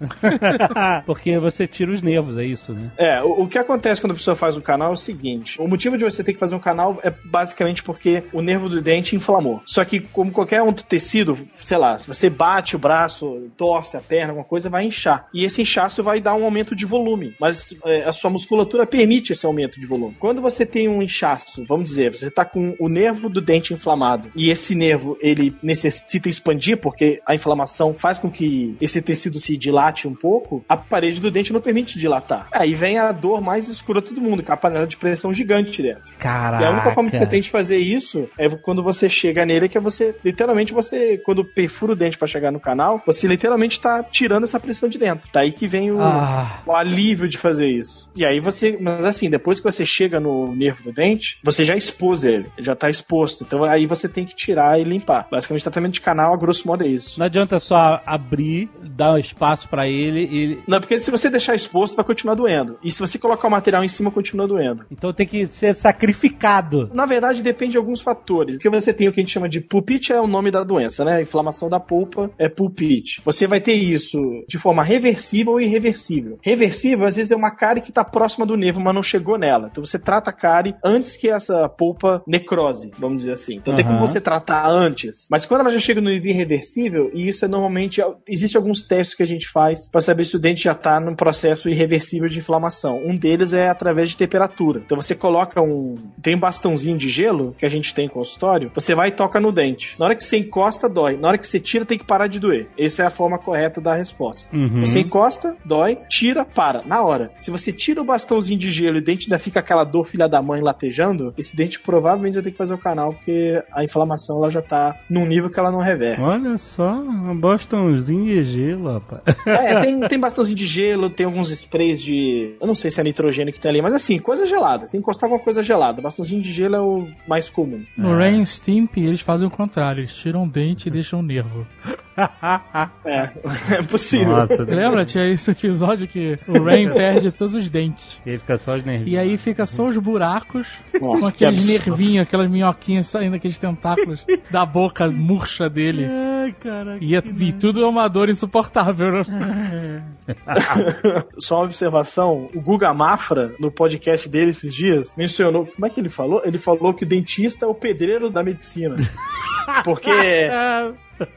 [LAUGHS] Porque você tira os nervos, é isso, né? É, o, o que acontece quando a pessoa faz um canal é o seguinte: o motivo de você ter que fazer um canal é basicamente porque o nervo do dente inflamou. Só que, como qualquer outro tecido, sei lá, se você bate o braço, torce a perna, alguma coisa, vai inchar. E esse inchaço vai dar um aumento de volume. Mas é, a sua musculatura permite esse aumento de volume. Quando você tem um inchaço, vamos dizer, você tá com o nervo do dente inflamado e esse nervo ele necessita expandir porque a inflamação faz com que esse tecido se dilate um pouco, a parede do dente não permite dilatar. Aí vem a dor mais escrota do mundo, que é a panela de pressão gigante dentro. Caraca. E a única forma que você tem de fazer isso é quando você chega nele, que é você, literalmente, você, quando perfura o dente pra chegar no canal, você literalmente tá tirando essa pressão de dentro. Daí que vem o, Ah. o alívio de fazer isso. E aí você, mas assim, depois que você chega no nervo do dente, você já expôs ele, ele já tá exposto. Então aí você tem que tirar e limpar. Basicamente, tratamento de canal, a grosso modo, é isso. Não adianta só abrir, dar um espaço pra ele e. Não, porque se você deixar exposto, vai continuar doendo. E se você colocar o material em cima, continua doendo. Então tem que ser sacrificado. Na verdade, depende de alguns fatores. Porque você tem o que a gente chama de pulpite, é o nome da doença, né? Inflamação da polpa é pulpite. Você vai ter isso de forma reversível ou irreversível. Reversível, às vezes, é uma cárie que está próxima do nervo, mas não chegou nela. Então você trata a cárie antes que essa polpa necrose, vamos dizer assim. Então tem como você tratar antes. Mas quando ela já chega no nível irreversível, e isso é normalmente. Existem alguns testes que a gente faz para saber se o dente já está num processo irreversível de inflamação. Um deles é através de temperatura. Então você coloca um. Tem um bastãozinho de gelo que a gente tem em consultório, você vai e toca no dente. Na hora que você encosta, dói. Na hora que você tira, tem que parar de doer. Essa é a forma correta da resposta. Uhum. Você encosta, dói, tira, para. Na hora. Se você tira o bastãozinho de gelo e o dente ainda fica aquela dor filha da mãe latejando, esse dente provavelmente vai ter que fazer o canal, porque a inflamação ela já tá num nível que ela não reverte. Olha só, um bastãozinho de gelo, rapaz. É, tem, [LAUGHS] tem bastãozinho de gelo, tem alguns sprays de. Eu não sei se é nitrogênio que tem ali, mas assim, coisa gelada. Você encostar com uma coisa gelada. Bastãozinho de gelo é o mais comum. No Rain Stimp, eles fazem o contrário. Eles tiram o dente e deixam o nervo. É, [LAUGHS] é possível. Nossa, Lembra? Tinha esse episódio que o Rain [LAUGHS] perde todos os dentes. ele fica só os nervinhos. E aí fica só os buracos Nossa, com que aqueles nervinhos, aquelas minhoquinhas saindo, aqueles tentáculos [LAUGHS] da boca murcha dele. Ai, cara. E, é- e tudo é uma dor insuportável. né? Só uma observação: o Guga Mafra, no podcast dele esses dias, mencionou. Como é que ele falou? Ele falou que o dentista é o pedreiro da medicina. Porque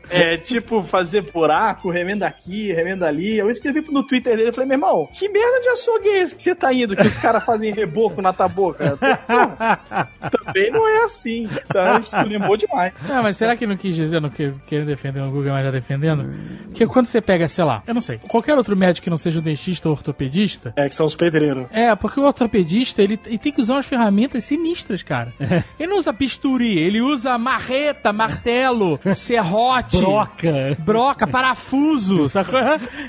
é tipo fazer buraco, remenda aqui, remenda ali. Eu escrevi no Twitter dele e falei, meu irmão, que merda de açougue é esse que você tá indo? Que os caras fazem reboco na tua boca? Também não é assim. Tá? Esculhambou demais. Não, mas será que não quis dizer, não quer querer defender o Google, mas tá defendendo? Porque quando você pega, sei lá, eu não sei, qualquer outro médico que não seja o dentista ou ortopedista, É, que são os pedreiros. é, porque o ortopedista, ele, ele tem que usar umas ferramentas sinistras, cara. Ele não usa bisturi, ele usa marreta, martelo, serrote, Broca. broca, parafuso, [LAUGHS] sacou?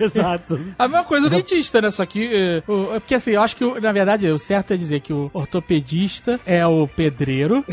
Exato. A mesma coisa o dentista, né? Só que. é, o- é porque assim, eu acho que, na verdade, o certo é dizer que o ortopedista é o pedreiro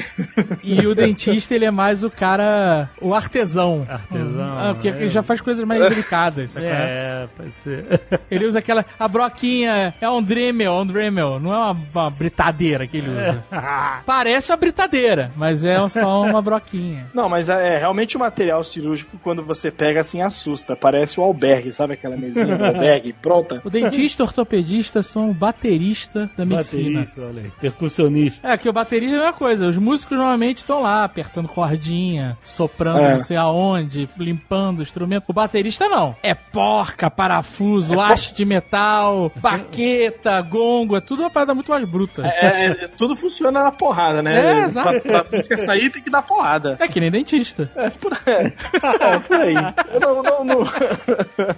e o dentista, ele é mais o cara. o artesão. Artesão, Ah, porque é. ele já faz coisas mais delicadas, sacou? É, pode ser. Ele usa aquela. A broquinha é um Dremel, um Dremel, não é uma, uma britadeira que ele usa. [LAUGHS] Parece uma britadeira, mas é só uma broquinha. Não, mas é, é, realmente o material cirúrgico, quando você pega assim, assusta. Parece o albergue, sabe aquela mesinha do albergue pronta? O dentista e o ortopedista são o baterista da medicina. Baterista, olha aí. Percussionista. É, que o baterista é a mesma coisa. Os músicos normalmente estão lá, apertando cordinha, soprando É. não sei aonde, limpando o instrumento. O baterista não. É porca, parafuso, haste de metal, baqueta, gongo, é tudo uma parada muito mais bruta. É, é, tudo funciona na porrada, né? É, exato. Pra, pra música sair tem que dar porrada. É que nem dentista. É por, é, por aí. Eu não, não, não,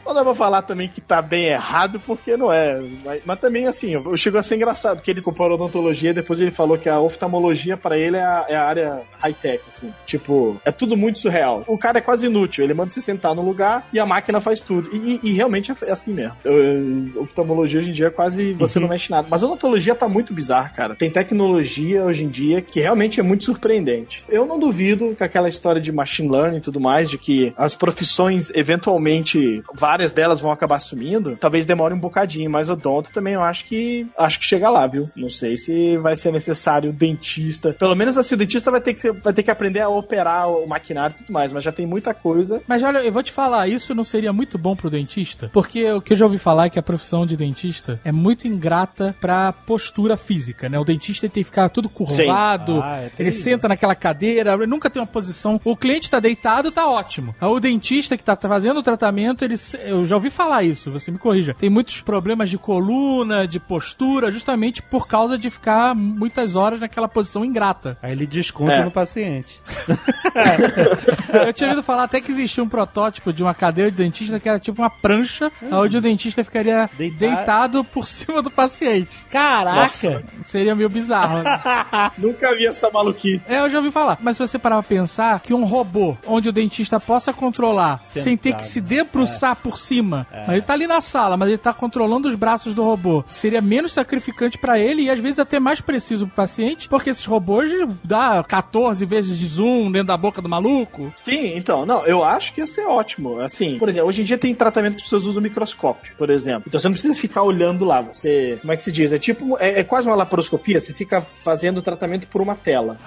não dá pra falar também que tá bem errado, porque não é. Mas, mas também, assim, chegou a ser engraçado, que ele comparou odontologia, depois ele falou que a oftalmologia pra ele é a, é a área high-tech, assim. Tipo, é tudo muito surreal. O cara é quase inútil, ele manda você sentar no lugar e a máquina faz tudo. E, e- e realmente é assim mesmo. Eu- oftalmologia hoje em dia é quase você não mexe nada. Mas a odontologia tá muito bizarra, cara. Tem tecnologia hoje em dia que realmente é muito surpreendente. Eu não duvido que aquela história de machine learning e tudo mais, de que as profissões, eventualmente, várias delas vão acabar sumindo, talvez demore um bocadinho, mas odonto também eu acho que acho que chega lá, viu? Não sei se vai ser necessário dentista. Pelo menos assim, o dentista vai ter que, vai ter que aprender a operar o maquinário e tudo mais, mas já tem muita coisa. Mas olha, eu vou te falar, isso não seria muito bom pro dentista? Porque o que eu já ouvi falar é que a profissão de dentista é muito ingrata pra postura física, né? O dentista tem que ficar tudo curvado, Ah, é ele senta naquela cadeira, ele nunca tem uma posição. O cliente tá deitado, tá ótimo. Aí O dentista que tá fazendo o tratamento, ele, eu já ouvi falar isso, você me corrija. Tem muitos problemas de coluna, de postura, justamente por causa de ficar muitas horas naquela posição ingrata. Aí ele desconta É. no paciente. [LAUGHS] Eu tinha ouvido falar até que existia um protótipo de uma cadeira de dentista que era tipo uma prancha, onde o dentista ficaria Deitar- deitado por cima do paciente. Caraca! Seria meio bizarro. né? [LAUGHS] Nunca vi essa maluquice. É, eu já ouvi falar. Mas se você parar pra pensar que um robô onde o dentista possa controlar sem ter que se debruçar por cima, mas ele tá ali na sala, mas ele tá controlando os braços do robô, seria menos sacrificante pra ele e às vezes até mais preciso pro paciente, porque esses robôs dá 14 vezes de zoom dentro da boca do maluco. Sim, então, não, eu acho que ia ser ótimo. Assim, por exemplo, hoje em dia tem tratamento que as pessoas usam microscópio, por exemplo. Então você não precisa ficar olhando lá. Você, como é que se diz? É tipo, é, é quase uma laparoscopia. Você fica fazendo o tratamento por uma tela.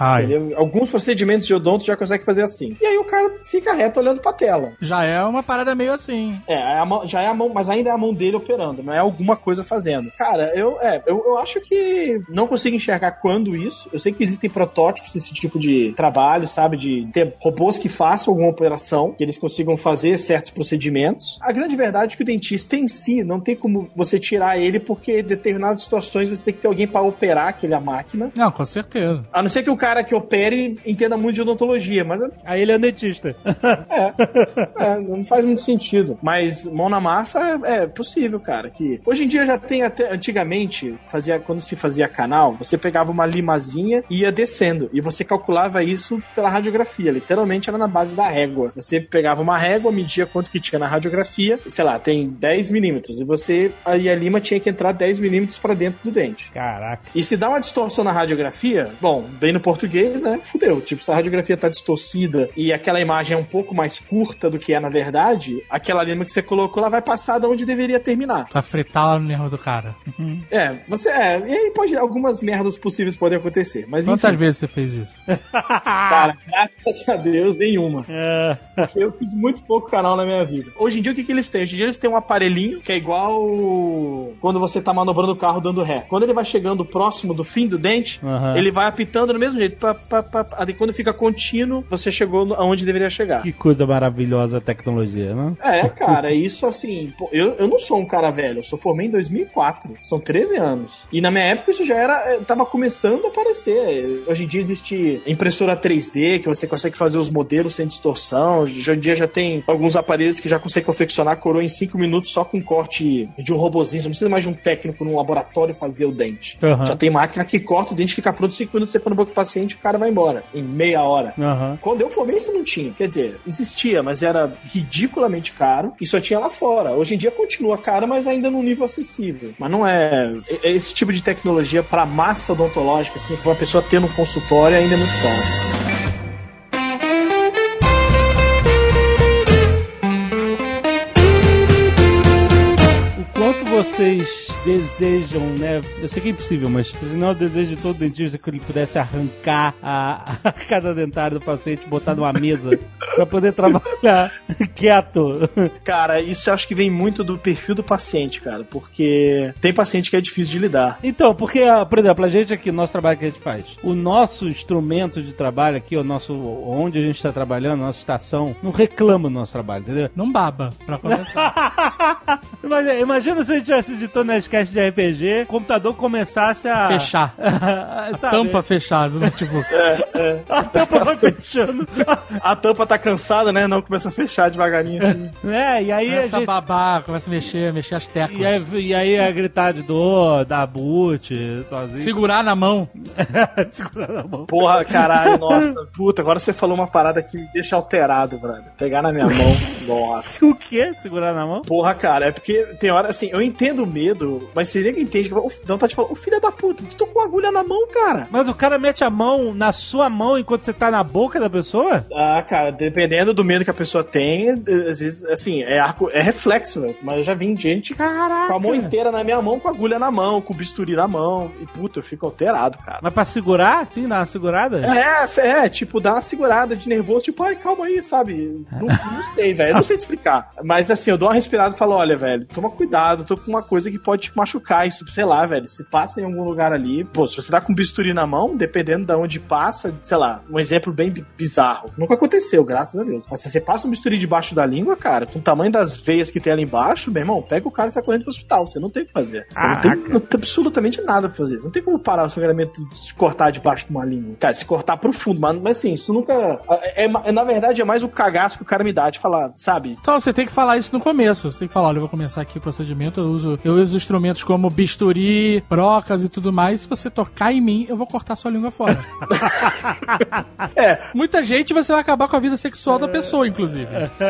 Alguns procedimentos de odonto já consegue fazer assim. E aí o cara fica reto olhando pra tela. Já é uma parada meio assim. É, é a mão- já é a mão, mas ainda é a mão dele operando, não é alguma coisa fazendo. Cara, eu, é, eu, eu acho que não consigo enxergar quando isso. Eu sei que existem protótipos desse tipo de trabalho, sabe? De ter robôs que façam alguma operação, que eles consigam fazer certos procedimentos. A grande verdade é que o dentista em si não tem como você tirar ele, porque em determinadas situações você tem que ter alguém para operar aquela máquina. Não, com certeza. A não ser que o cara que opere entenda muito de odontologia, mas Aí ele é um dentista. É, não faz muito sentido. Mas mão na massa é, é possível, cara. Que hoje em dia já tem até antigamente fazia quando se fazia canal, você pegava uma limazinha e ia descendo e você calculava isso pela radiografia. Literalmente era na base da régua. Você pegava uma régua, media quanto que tinha na radiografia, sei lá, tem 10 milímetros e você aí a lima tinha que entrar 10 milímetros para dentro do dente. Caraca. E se dá uma distorção na radiografia, bom, bem no português, né? Fudeu. Tipo, se a radiografia tá distorcida e aquela imagem é um pouco mais curta do que é na verdade, aquela lima que você colocou, ela vai passar de onde deveria terminar. Pra fritar lá no nervo do cara. É, você é. E aí pode. Algumas merdas possíveis podem acontecer. Mas Quantas enfim, vezes você fez isso? [LAUGHS] cara, graças a Deus, nenhuma. É. Eu fiz muito pouco canal na minha vida. Hoje em dia, o que, que eles têm? Hoje em dia, eles têm um aparelhinho que é igual quando você tá manobrando o carro dando ré. Quando ele vai chegando próximo do fim do dente, Aham. ele vai apitando do mesmo jeito. Pá, quando fica contínuo, você chegou aonde deveria chegar. Que coisa maravilhosa a tecnologia, não? É, cara, isso assim. pô, eu, eu não sou um cara velho, eu sou formei em 2004. São 13 anos. E na minha época isso já era. eh, Tava começando a aparecer. Hoje em dia existe impressora 3D, que você consegue fazer os modelos sem distorção. Hoje em dia já tem alguns aparelhos que já conseguem confeccionar a coroa em 5 minutos só com corte de um robozinho. Você não precisa mais de um técnico num laboratório fazer o dente. Aham. Já tem máquina que corta o dente, fica pronto em 5 minutos, você põe no boca do paciente e o cara vai embora. Em meia hora. Aham. Quando eu formei, isso não tinha. Quer dizer, existia, mas era ridiculamente caro e só tinha lá fora. Hoje em dia continua caro, mas ainda num nível acessível. Mas não é. Esse tipo de tecnologia para massa odontológica, assim, pra uma pessoa ter no consultório ainda é muito caro. Vocês desejam, né? Eu sei que é impossível, mas senão eu desejo de todo dentista que ele pudesse arrancar a, a [LAUGHS] cada dentário do paciente, botar numa mesa pra poder trabalhar [LAUGHS] quieto. Cara, isso eu acho que vem muito do perfil do paciente, cara, porque tem paciente que é difícil de lidar. Então, porque, ah, por exemplo, a gente aqui, nosso trabalho que a gente faz, o nosso instrumento de trabalho aqui, o nosso, onde a gente está trabalhando, a nossa estação, não reclama do nosso trabalho, entendeu? Não baba, pra começar. [LAUGHS] Imagina, imagina se a gente tivesse editando Nerdcast de RPG, o computador começasse a... Fechar. [LAUGHS] a Tampa fechada no notebook. A tampa vai fechando. A tampa tá cansada, né? Não começa a fechar devagarinho assim. É, e aí a Começa a gente... babar, começa a mexer, mexer as teclas. E aí, e aí é gritar de dor, dar boot, sozinho. Segurar na mão. [LAUGHS] Segurar na mão. Porra, caralho, nossa. Puta, agora você falou uma parada que me deixa alterado, brother. Pegar na minha mão, [LAUGHS] nossa. O quê? Segurar na mão? Porra, cara, é porque tem hora, assim, eu entendo o medo, mas você nem entende que. Dá vontade de falar, ô filho da puta, tu tô com agulha na mão, cara. Mas o cara mete a mão na sua mão enquanto você tá na boca da pessoa? Ah, cara, dependendo do medo que a pessoa tem, eh, às vezes, assim, é, arco, é reflexo, velho. Mas eu já vi gente Caraca. com a mão inteira na minha mão, com a agulha na mão, com o bisturi na mão. E puta, eu fico alterado, cara. Mas pra segurar, assim, dar uma segurada? É, é, tipo, dá uma segurada de nervoso, tipo, ai, calma aí, sabe? Não, não sei, velho, não sei te explicar. Mas assim, eu dou uma respirada e falo, olha, velho, toma cuidado, tô com uma coisa que pode te machucar, isso, sei lá, velho, se passa em algum lugar ali, pô, se você tá com bisturi na mão, dependendo de onde passa, sei lá, um exemplo bem bi- bizarro. Nunca aconteceu, graças a Deus. Mas se você passa um bisturi debaixo da língua, cara, com o tamanho das veias que tem ali embaixo, meu irmão, pega o cara e sai correndo pro hospital, você não tem o que fazer. Você não tem, não tem absolutamente nada pra fazer. Você não tem como parar o sangramento de se cortar debaixo de uma língua. Cara, se cortar profundo, mas, mas assim, isso nunca. É, é- na verdade, é mais o cagaço que o cara me dá de falar, sabe? Então você tem que falar isso no começo. Você tem que falar, olha, eu vou começar aqui o procedimento, eu uso, eu uso instrumentos como bisturi, brocas e tudo mais. Se você tocar em mim, eu vou cortar sua língua fora. [LAUGHS] É, Muita gente você vai acabar com a vida sexual da pessoa, inclusive. [LAUGHS]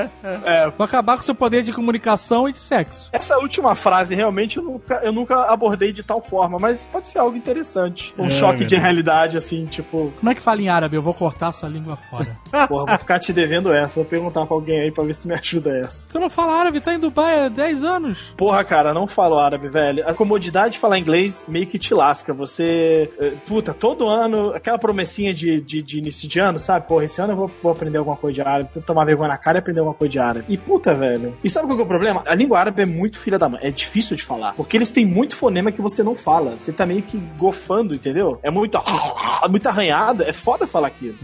é. Vai acabar com o seu poder de comunicação e de sexo. Essa última frase realmente eu nunca, eu nunca abordei de tal forma, mas pode ser algo interessante. Um É, choque de realidade, assim, tipo, Como é que fala em árabe? Eu vou cortar sua língua fora. [LAUGHS] porra, vou ficar te devendo essa. Vou perguntar pra alguém aí pra ver se me ajuda essa. Você não fala árabe, tá em Dubai há 10 anos. Porra, cara, não falo árabe, velho. A comodidade de falar inglês meio que te lasca. Você. eh, Puta, todo ano, aquela promessinha de, de, de início de ano, sabe? Porra, esse ano eu vou, vou aprender alguma coisa de árabe, vou tomar vergonha na cara e aprender alguma coisa de árabe. E puta, velho. E sabe qual que é o problema? A língua árabe é muito filha da mãe. É difícil de falar. Porque eles têm muito fonema que você não fala. Você tá meio que gofando, entendeu? É muito. [LAUGHS] muito arranhado. É foda falar aquilo.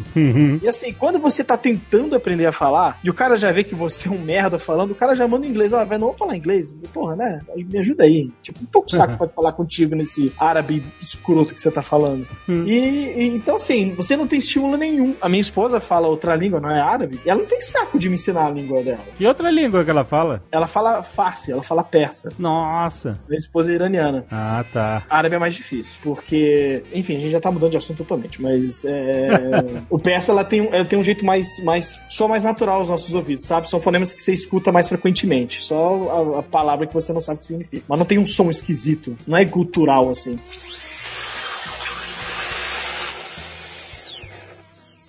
E assim, quando você tá tentando aprender a falar, e o cara já vê que você é um merda falando, o cara já manda inglês, ó, velho, não vou falar inglês. Porra, né? Me ajuda aí. Tipo, um pouco saco [LAUGHS] pode falar contigo nesse árabe escroto que você tá falando. E, e- então, assim, você não tem estímulo nenhum. A minha esposa fala outra língua, não é árabe, e ela não tem saco de me ensinar a língua dela. Que outra língua que ela fala? Ela fala farsi, ela fala persa. Nossa. Minha esposa é iraniana. Ah, tá. Árabe é mais difícil, porque, enfim, a gente já tá mudando de assunto totalmente, mas é, [LAUGHS] o persa ela tem, um- ela tem um jeito mais, mais só mais natural aos nossos ouvidos, sabe? São fonemas que você escuta mais frequentemente, só a, a palavra que você não sabe o que significa. Mas não tem um som esquisito, não é gutural assim.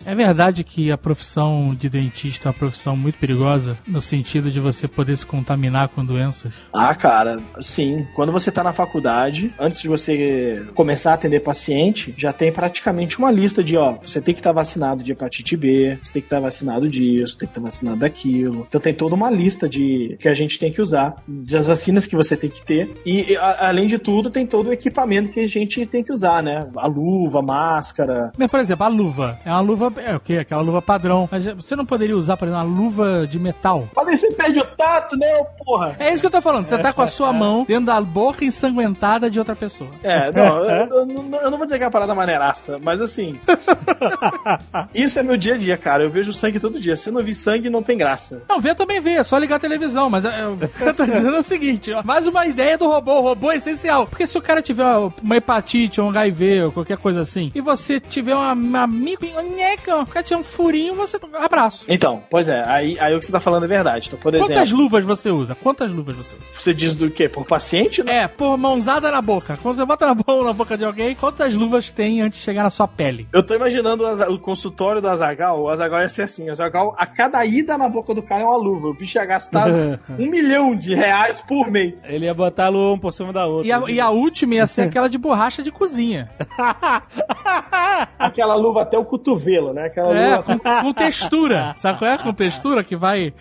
É verdade que a profissão de dentista é uma profissão muito perigosa, no sentido de você poder se contaminar com doenças. Ah, cara, sim. Quando você tá na faculdade, antes de você começar a atender paciente, já tem praticamente uma lista de, ó, você tem que estar vacinado de hepatite B, você tem que estar vacinado disso, tem que estar vacinado daquilo. Então tem toda uma lista de que a gente tem que usar, das vacinas que você tem que ter. E, a- além de tudo, tem todo o equipamento que a gente tem que usar, né? A luva, a máscara. Mas, por exemplo, a luva. É uma luva luva. É, ok, aquela luva padrão. Mas você não poderia usar, por exemplo, uma luva de metal. Mas aí você perde o tato, né, porra? É isso que eu tô falando. Você tá com a sua mão dentro da boca ensanguentada de outra pessoa. É, não, [LAUGHS] eu, eu não- eu não vou dizer que é uma parada maneiraça, mas assim. [LAUGHS] isso é meu dia a dia, cara. Eu vejo sangue todo dia. Se eu não vi sangue, não tem graça. Não, ver também vê, é só ligar a televisão, mas é, eu, [LAUGHS] eu tô dizendo o seguinte, ó, mais uma ideia do robô, o robô é essencial, porque se o cara tiver uma hepatite, um HIV ou qualquer coisa assim, e você tiver uma, uma microneca, o cara tiver um furinho, você abraço. Então, pois é, aí, aí o que você tá falando é verdade. Então, por Quantas exemplo, luvas você usa? Quantas luvas você usa? você diz do quê? Por paciente? Né? É, por mãozada na boca. Quando você bota na mão na boca de alguém, quantas luvas tem antes de chegar na sua pele? Eu tô imaginando o, consultório do Azagal. O Azagal ia ser assim: o Azagal, a cada ida na boca do cara é uma luva. O bicho ia gastar [LAUGHS] um milhão de reais por mês. Ele ia botar a luva um por cima da outra. E a, e a última ia ser aquela de borracha de cozinha. [LAUGHS] Aquela luva até o cotovelo, né? Aquela É, luva. com, com textura. Sabe qual é? Com textura que vai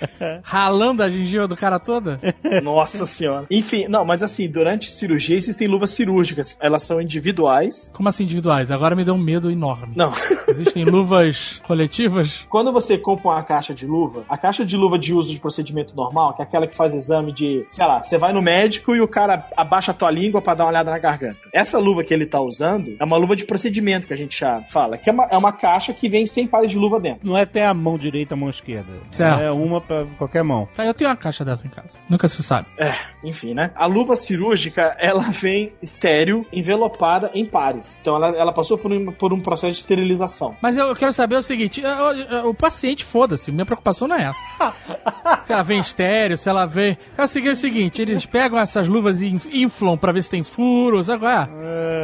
ralando a gengiva do cara toda? Nossa senhora. Enfim, não, mas assim, durante cirurgia existem luvas cirúrgicas. Elas são individuais. Como assim individuais? Agora me deu um medo enorme. Não. Existem luvas coletivas? Quando você compra uma caixa de luva, a caixa de luva de uso de procedimento normal, que é aquela que faz exame de, sei lá, você vai no médico e o cara abaixa a tua língua pra dar uma olhada na garganta. Essa luva que ele tá usando é uma luva de procedimento que a gente já fala, que é uma, é uma caixa que vem sem pares de luva dentro. Não é até a mão direita, a mão esquerda. Certo. É uma pra qualquer mão. Tá, eu tenho uma caixa dessa em casa. Nunca se sabe. É, enfim, né? A luva cirúrgica, ela [LAUGHS] vem estéreo, envelopada em pares. Então ela, ela passou por um, por um processo de esterilização. Mas eu quero saber o seguinte: eu- eu- o paciente, foda-se, minha preocupação não é essa. [LAUGHS] se ela vem estéreo, se ela vem. Eu sei que é o seguinte: eles pegam essas luvas e inf- inflam pra ver se tem furos. Agora,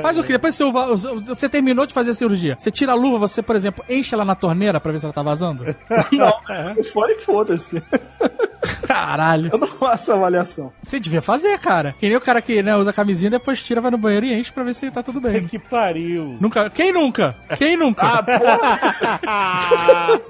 faz o que? Depois você, você terminou de fazer a cirurgia. Você tira a luva, você, por exemplo, enche ela na torneira pra ver se ela tá vazando? [LAUGHS] Não, fora e foda-se. Caralho. Eu não faço avaliação. Você devia fazer, cara. Que nem o cara que né, usa camisinha, depois tira, vai no banheiro e enche pra ver se tá tudo bem. Que pariu. Nunca. Quem nunca? Quem nunca? [LAUGHS]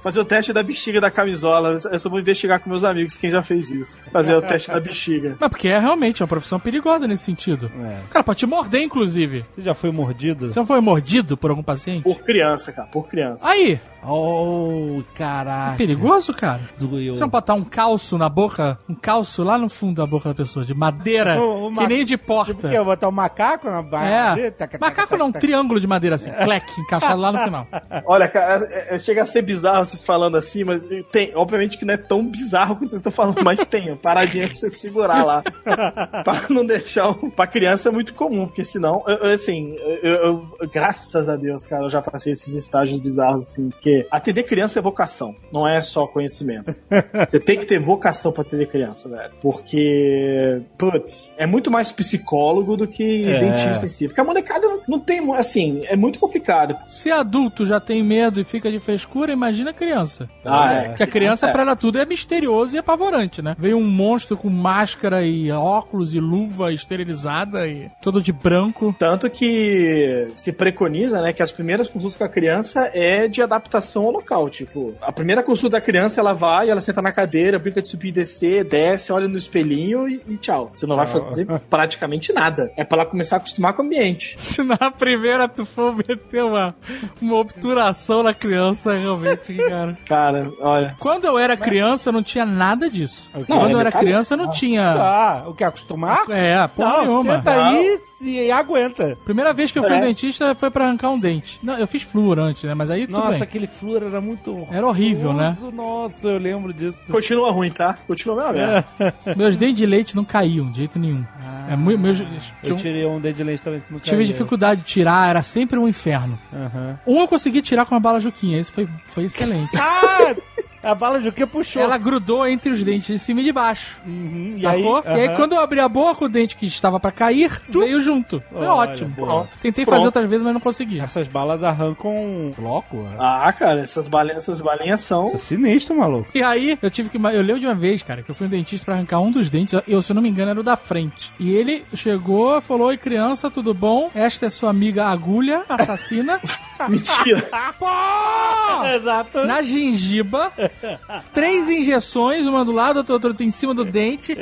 Fazer o teste da bexiga da camisola. Eu só vou investigar com meus amigos quem já fez isso. Fazer o teste da bexiga. Mas porque é realmente uma profissão perigosa nesse sentido. É. O cara pode te morder, inclusive. Você já foi mordido? Você não foi mordido por algum paciente? Por criança, cara. Por criança. Aí, Oh, caraca. perigoso, cara. Doeu. Você não botar um calço na boca, um calço lá no fundo da boca da pessoa, de madeira, Ô, ô, que nem de Tipo porta. o quê? Botar um macaco na barra? É. Macaco não, um triângulo de madeira assim, clec, encaixado lá no final. [LAUGHS] Olha, cara, é- é- chega a ser bizarro vocês falando assim, mas tem. Obviamente que não é tão bizarro quanto vocês estão falando, mas tem. Paradinha pra você segurar lá. [LAUGHS] pra não deixar. o- Pra criança é muito comum, porque senão. eu- eu, assim, eu, eu- graças a Deus, cara, eu já passei esses estágios bizarros, assim, porque atender criança é vocação, não é só conhecimento. [LAUGHS] Você tem que ter vocação pra atender criança, velho. Porque, putz, é muito mais psicólogo do que É. dentista em si. Porque a molecada não, não tem, assim, é muito complicado. Se adulto já tem medo e fica de frescura, imagina criança. Ah, é. Porque a criança, É. pra ela tudo, é misterioso e apavorante, né? Veio um monstro com máscara e óculos e luva esterilizada e todo de branco. Tanto que se preconiza, né, que as primeiras consultas com a criança é de adaptação ao local. Tipo, a primeira consulta da criança, ela vai, ela senta na cadeira, brinca de subir e descer, desce, olha no espelhinho e, e tchau. Você não vai fazer [LAUGHS] praticamente nada. É pra ela começar a acostumar com o ambiente. Se na primeira tu for meter uma, uma obturação na criança, realmente, cara. [LAUGHS] Cara, olha. Quando eu era criança, não tinha nada disso. quê? Quando eu é era detalhe? criança, não tinha. Ah, o que? Acostumar? É, porra Não, nenhuma. senta aí e aguenta. Primeira vez que eu fui É. no dentista foi pra arrancar um dente. Não, eu fiz flúor antes, né? Mas aí tudo Nossa, bem. aquele flúor era muito Era horrível, né? Nossa, eu lembro disso. Continua ruim, tá? Continua a mesma [LAUGHS] merda. Meus dentes de leite não caíam de jeito nenhum. é muito, meus, Eu eu tirei um dedo de leite também. não tive caiu. dificuldade de tirar, era sempre um inferno. Aham. Um eu consegui tirar com uma bala juquinha, isso foi, foi excelente. Ah! [LAUGHS] A bala de o que puxou? Ela grudou entre os dentes de cima e de baixo. Uhum, e Sacou? E aí, aham. quando eu abri a boca, o dente que estava pra cair veio junto. Foi Olha, ótimo. boa. Pronto. Tentei Pronto. fazer outras vezes, mas não consegui. Essas balas arrancam um bloco. né? Ah, cara, essas balinhas, essas balinhas são. Isso é sinistro, maluco. E aí, eu tive que. Eu lembro de uma vez, cara, que eu fui no dentista pra arrancar um dos dentes. Eu, se eu não me engano, era o da frente. E ele chegou, falou: Oi, criança, tudo bom? Esta é sua amiga agulha, assassina. [LAUGHS] Mentira. Pô! Exato. Na gengiba, [LAUGHS] três injeções, uma do lado, outra, outra em cima do dente.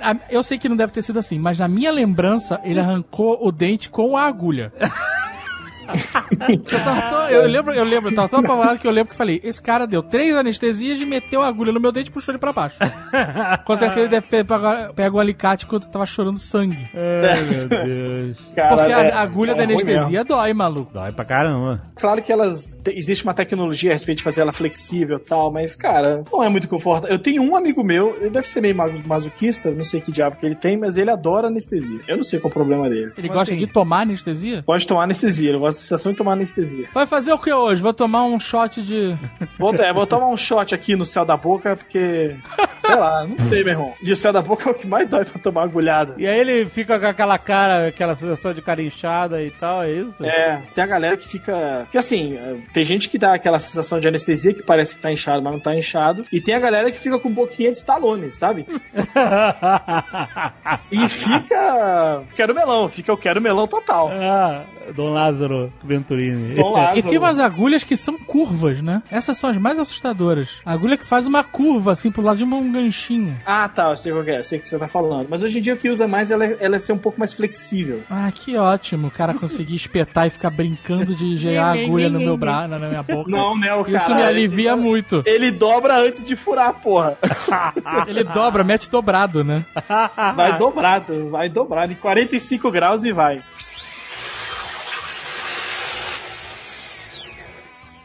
A- Eu sei que não deve ter sido assim, mas na minha lembrança, ele arrancou o dente com a agulha. [LAUGHS] Eu, tão- eu lembro, eu lembro, eu tava tão apavorado que eu lembro que falei: esse cara deu três anestesias e meteu a agulha no meu dente e puxou ele pra baixo. [LAUGHS] Com certeza ele deve pego, pego um alicate enquanto eu tava chorando sangue. Ai, meu Deus. Cara, Porque é- a agulha é da anestesia dói, maluco. Dói pra caramba. Claro que elas. te- Existe uma tecnologia a respeito de fazer ela flexível e tal, mas, cara, não é muito confortável. Eu tenho um amigo meu, ele deve ser meio ma- masoquista, não sei que diabo que ele tem, mas ele adora anestesia. Eu não sei qual é o problema dele. Ele Como gosta assim? de tomar anestesia? Pode tomar anestesia, ele gosta sensação de tomar anestesia. Vai fazer o que hoje? Vou tomar um shot de. [LAUGHS] Vou, é, vou tomar um shot aqui no céu da boca, porque. Sei lá, não sei, meu irmão. E o céu da boca é o que mais dói pra tomar agulhada. E aí ele fica com aquela cara, aquela sensação de cara inchada e tal, é isso? É, tem a galera que fica. Porque assim, é, tem gente que dá aquela sensação de anestesia que parece que tá inchado, mas não tá inchado. E tem a galera que fica com boquinha de Stallone, sabe? [LAUGHS] E fica. Quero melão, fica eu quero melão total. ah, Dom Lázaro Venturini. [LAUGHS] Lázaro. E tem umas agulhas que são curvas, né? Essas são as mais assustadoras. A agulha que faz uma curva, assim, pro lado de um ganchinho. Ah, tá, eu sei qual que é, sei o que você tá falando. Mas hoje em dia o que usa mais ela é, ela é ser um pouco mais flexível. Ah, que ótimo. O cara conseguir espetar e ficar brincando de [LAUGHS] gerar agulha no meu braço, na minha boca. Não, né, o Isso me alivia ele- muito. Ele dobra antes de furar, porra. [LAUGHS] Ele dobra, mete dobrado, né? Vai dobrado, vai dobrado. Em 45 graus e vai.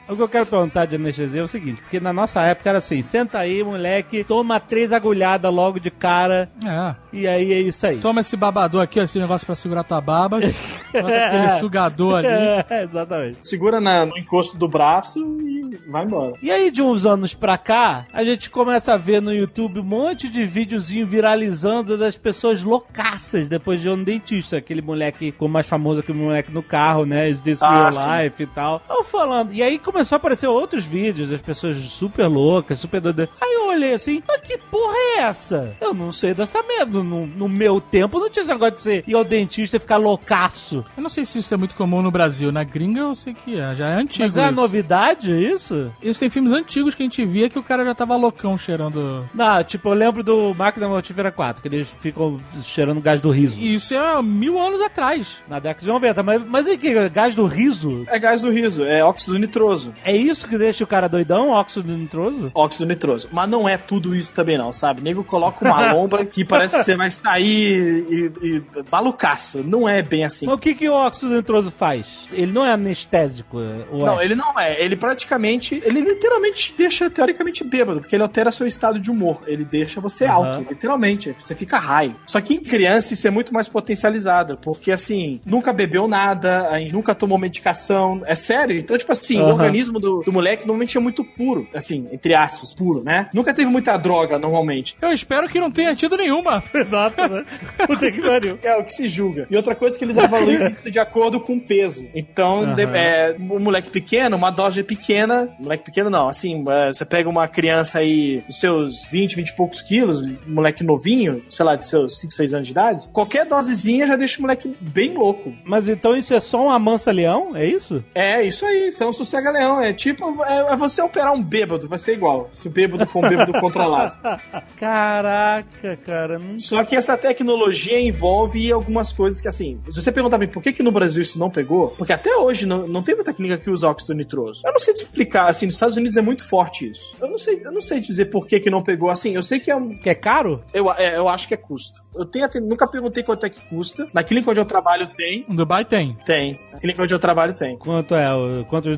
O que eu quero perguntar de anestesia é o seguinte, porque na nossa época era assim, senta aí, moleque, toma três agulhadas logo de cara, É. e aí é isso aí. Toma esse babador aqui, ó, esse negócio pra segurar tua baba. [LAUGHS] Bota aquele sugador ali. [LAUGHS] É, exatamente. Segura na- no encosto do braço e vai embora. E aí, de uns anos pra cá, a gente começa a ver no YouTube um monte de videozinho viralizando das pessoas loucaças depois de no dentista. Aquele moleque, como mais famoso que o moleque no carro, né? Is This Ah, Real sim. Life e tal. Eu falando. E aí começou a aparecer outros vídeos das pessoas super loucas, super doidas. Aí eu olhei assim, mas que porra é essa? Eu não sei dessa merda. No, no meu tempo não tinha esse negócio de você ir ao dentista e ficar loucaço. Eu não sei se isso é muito comum no Brasil. Na gringa eu sei que é. Já é antigo Mas é isso. novidade isso? Isso tem filmes antigos que a gente via que o cara já tava loucão cheirando. Não, tipo, eu lembro do Máquina Mortífera 4, que eles ficam cheirando gás do riso. E isso é mil anos atrás. Na década de 90. Mas, mas e que? Gás do riso? É gás do riso, é óxido nitroso. É isso que deixa o cara doidão, óxido nitroso? Óxido nitroso. Mas não é tudo isso também, não, sabe? Nego coloca uma [LAUGHS] lombra que parece que você vai sair e, e malucaço. Não é bem assim. Mas o que, que o óxido nitroso faz? Ele não é anestésico, ou Não, é? ele não é. Ele praticamente. Ele literalmente te deixa teoricamente bêbado, porque ele altera seu estado de humor. Ele deixa você Aham. alto, literalmente. Você fica high. Só que em criança isso é muito mais potencializado, porque assim, nunca bebeu nada, nunca tomou medicação. É sério. Então, tipo assim, o Aham. Organismo do, do moleque normalmente é muito puro. Assim, entre aspas, puro, né? Nunca teve muita droga, normalmente. Eu espero que não tenha tido nenhuma. [LAUGHS] Exato, né? Puta que pariu. É o que se julga. E outra coisa é que eles avaliam isso de acordo com o peso. Então, Aham. de- é, um moleque pequeno, uma dose pequena. Moleque pequeno não, assim, é, você pega uma criança aí, dos seus 20, 20 e poucos quilos, moleque novinho, sei lá, de seus 5, 6 anos de idade, qualquer dosezinha já deixa o moleque bem louco. Mas então isso é só um amansa-leão? É isso? É, isso aí, isso é um sossega-leão. É tipo, é, é você operar um bêbado, vai ser igual. Se o bêbado for um bêbado [LAUGHS] controlado. Caraca, cara. Não... Só que essa tecnologia envolve algumas coisas que, assim, se você perguntar pra mim por que, que no Brasil isso não pegou, porque até hoje não, não tem muita clínica que usa óxido nitroso. Eu não sei te explicar, assim, nos Estados Unidos é muito forte isso. Eu não sei, eu não sei dizer por que, que não pegou. Assim, eu sei que é um. Que é caro? Eu, é, eu acho que é custo. Eu tenho, até- nunca perguntei quanto é que custa. Na clínica onde eu trabalho tem. No Dubai tem. Tem. Na clínica onde eu trabalho tem. Quanto é? Quantos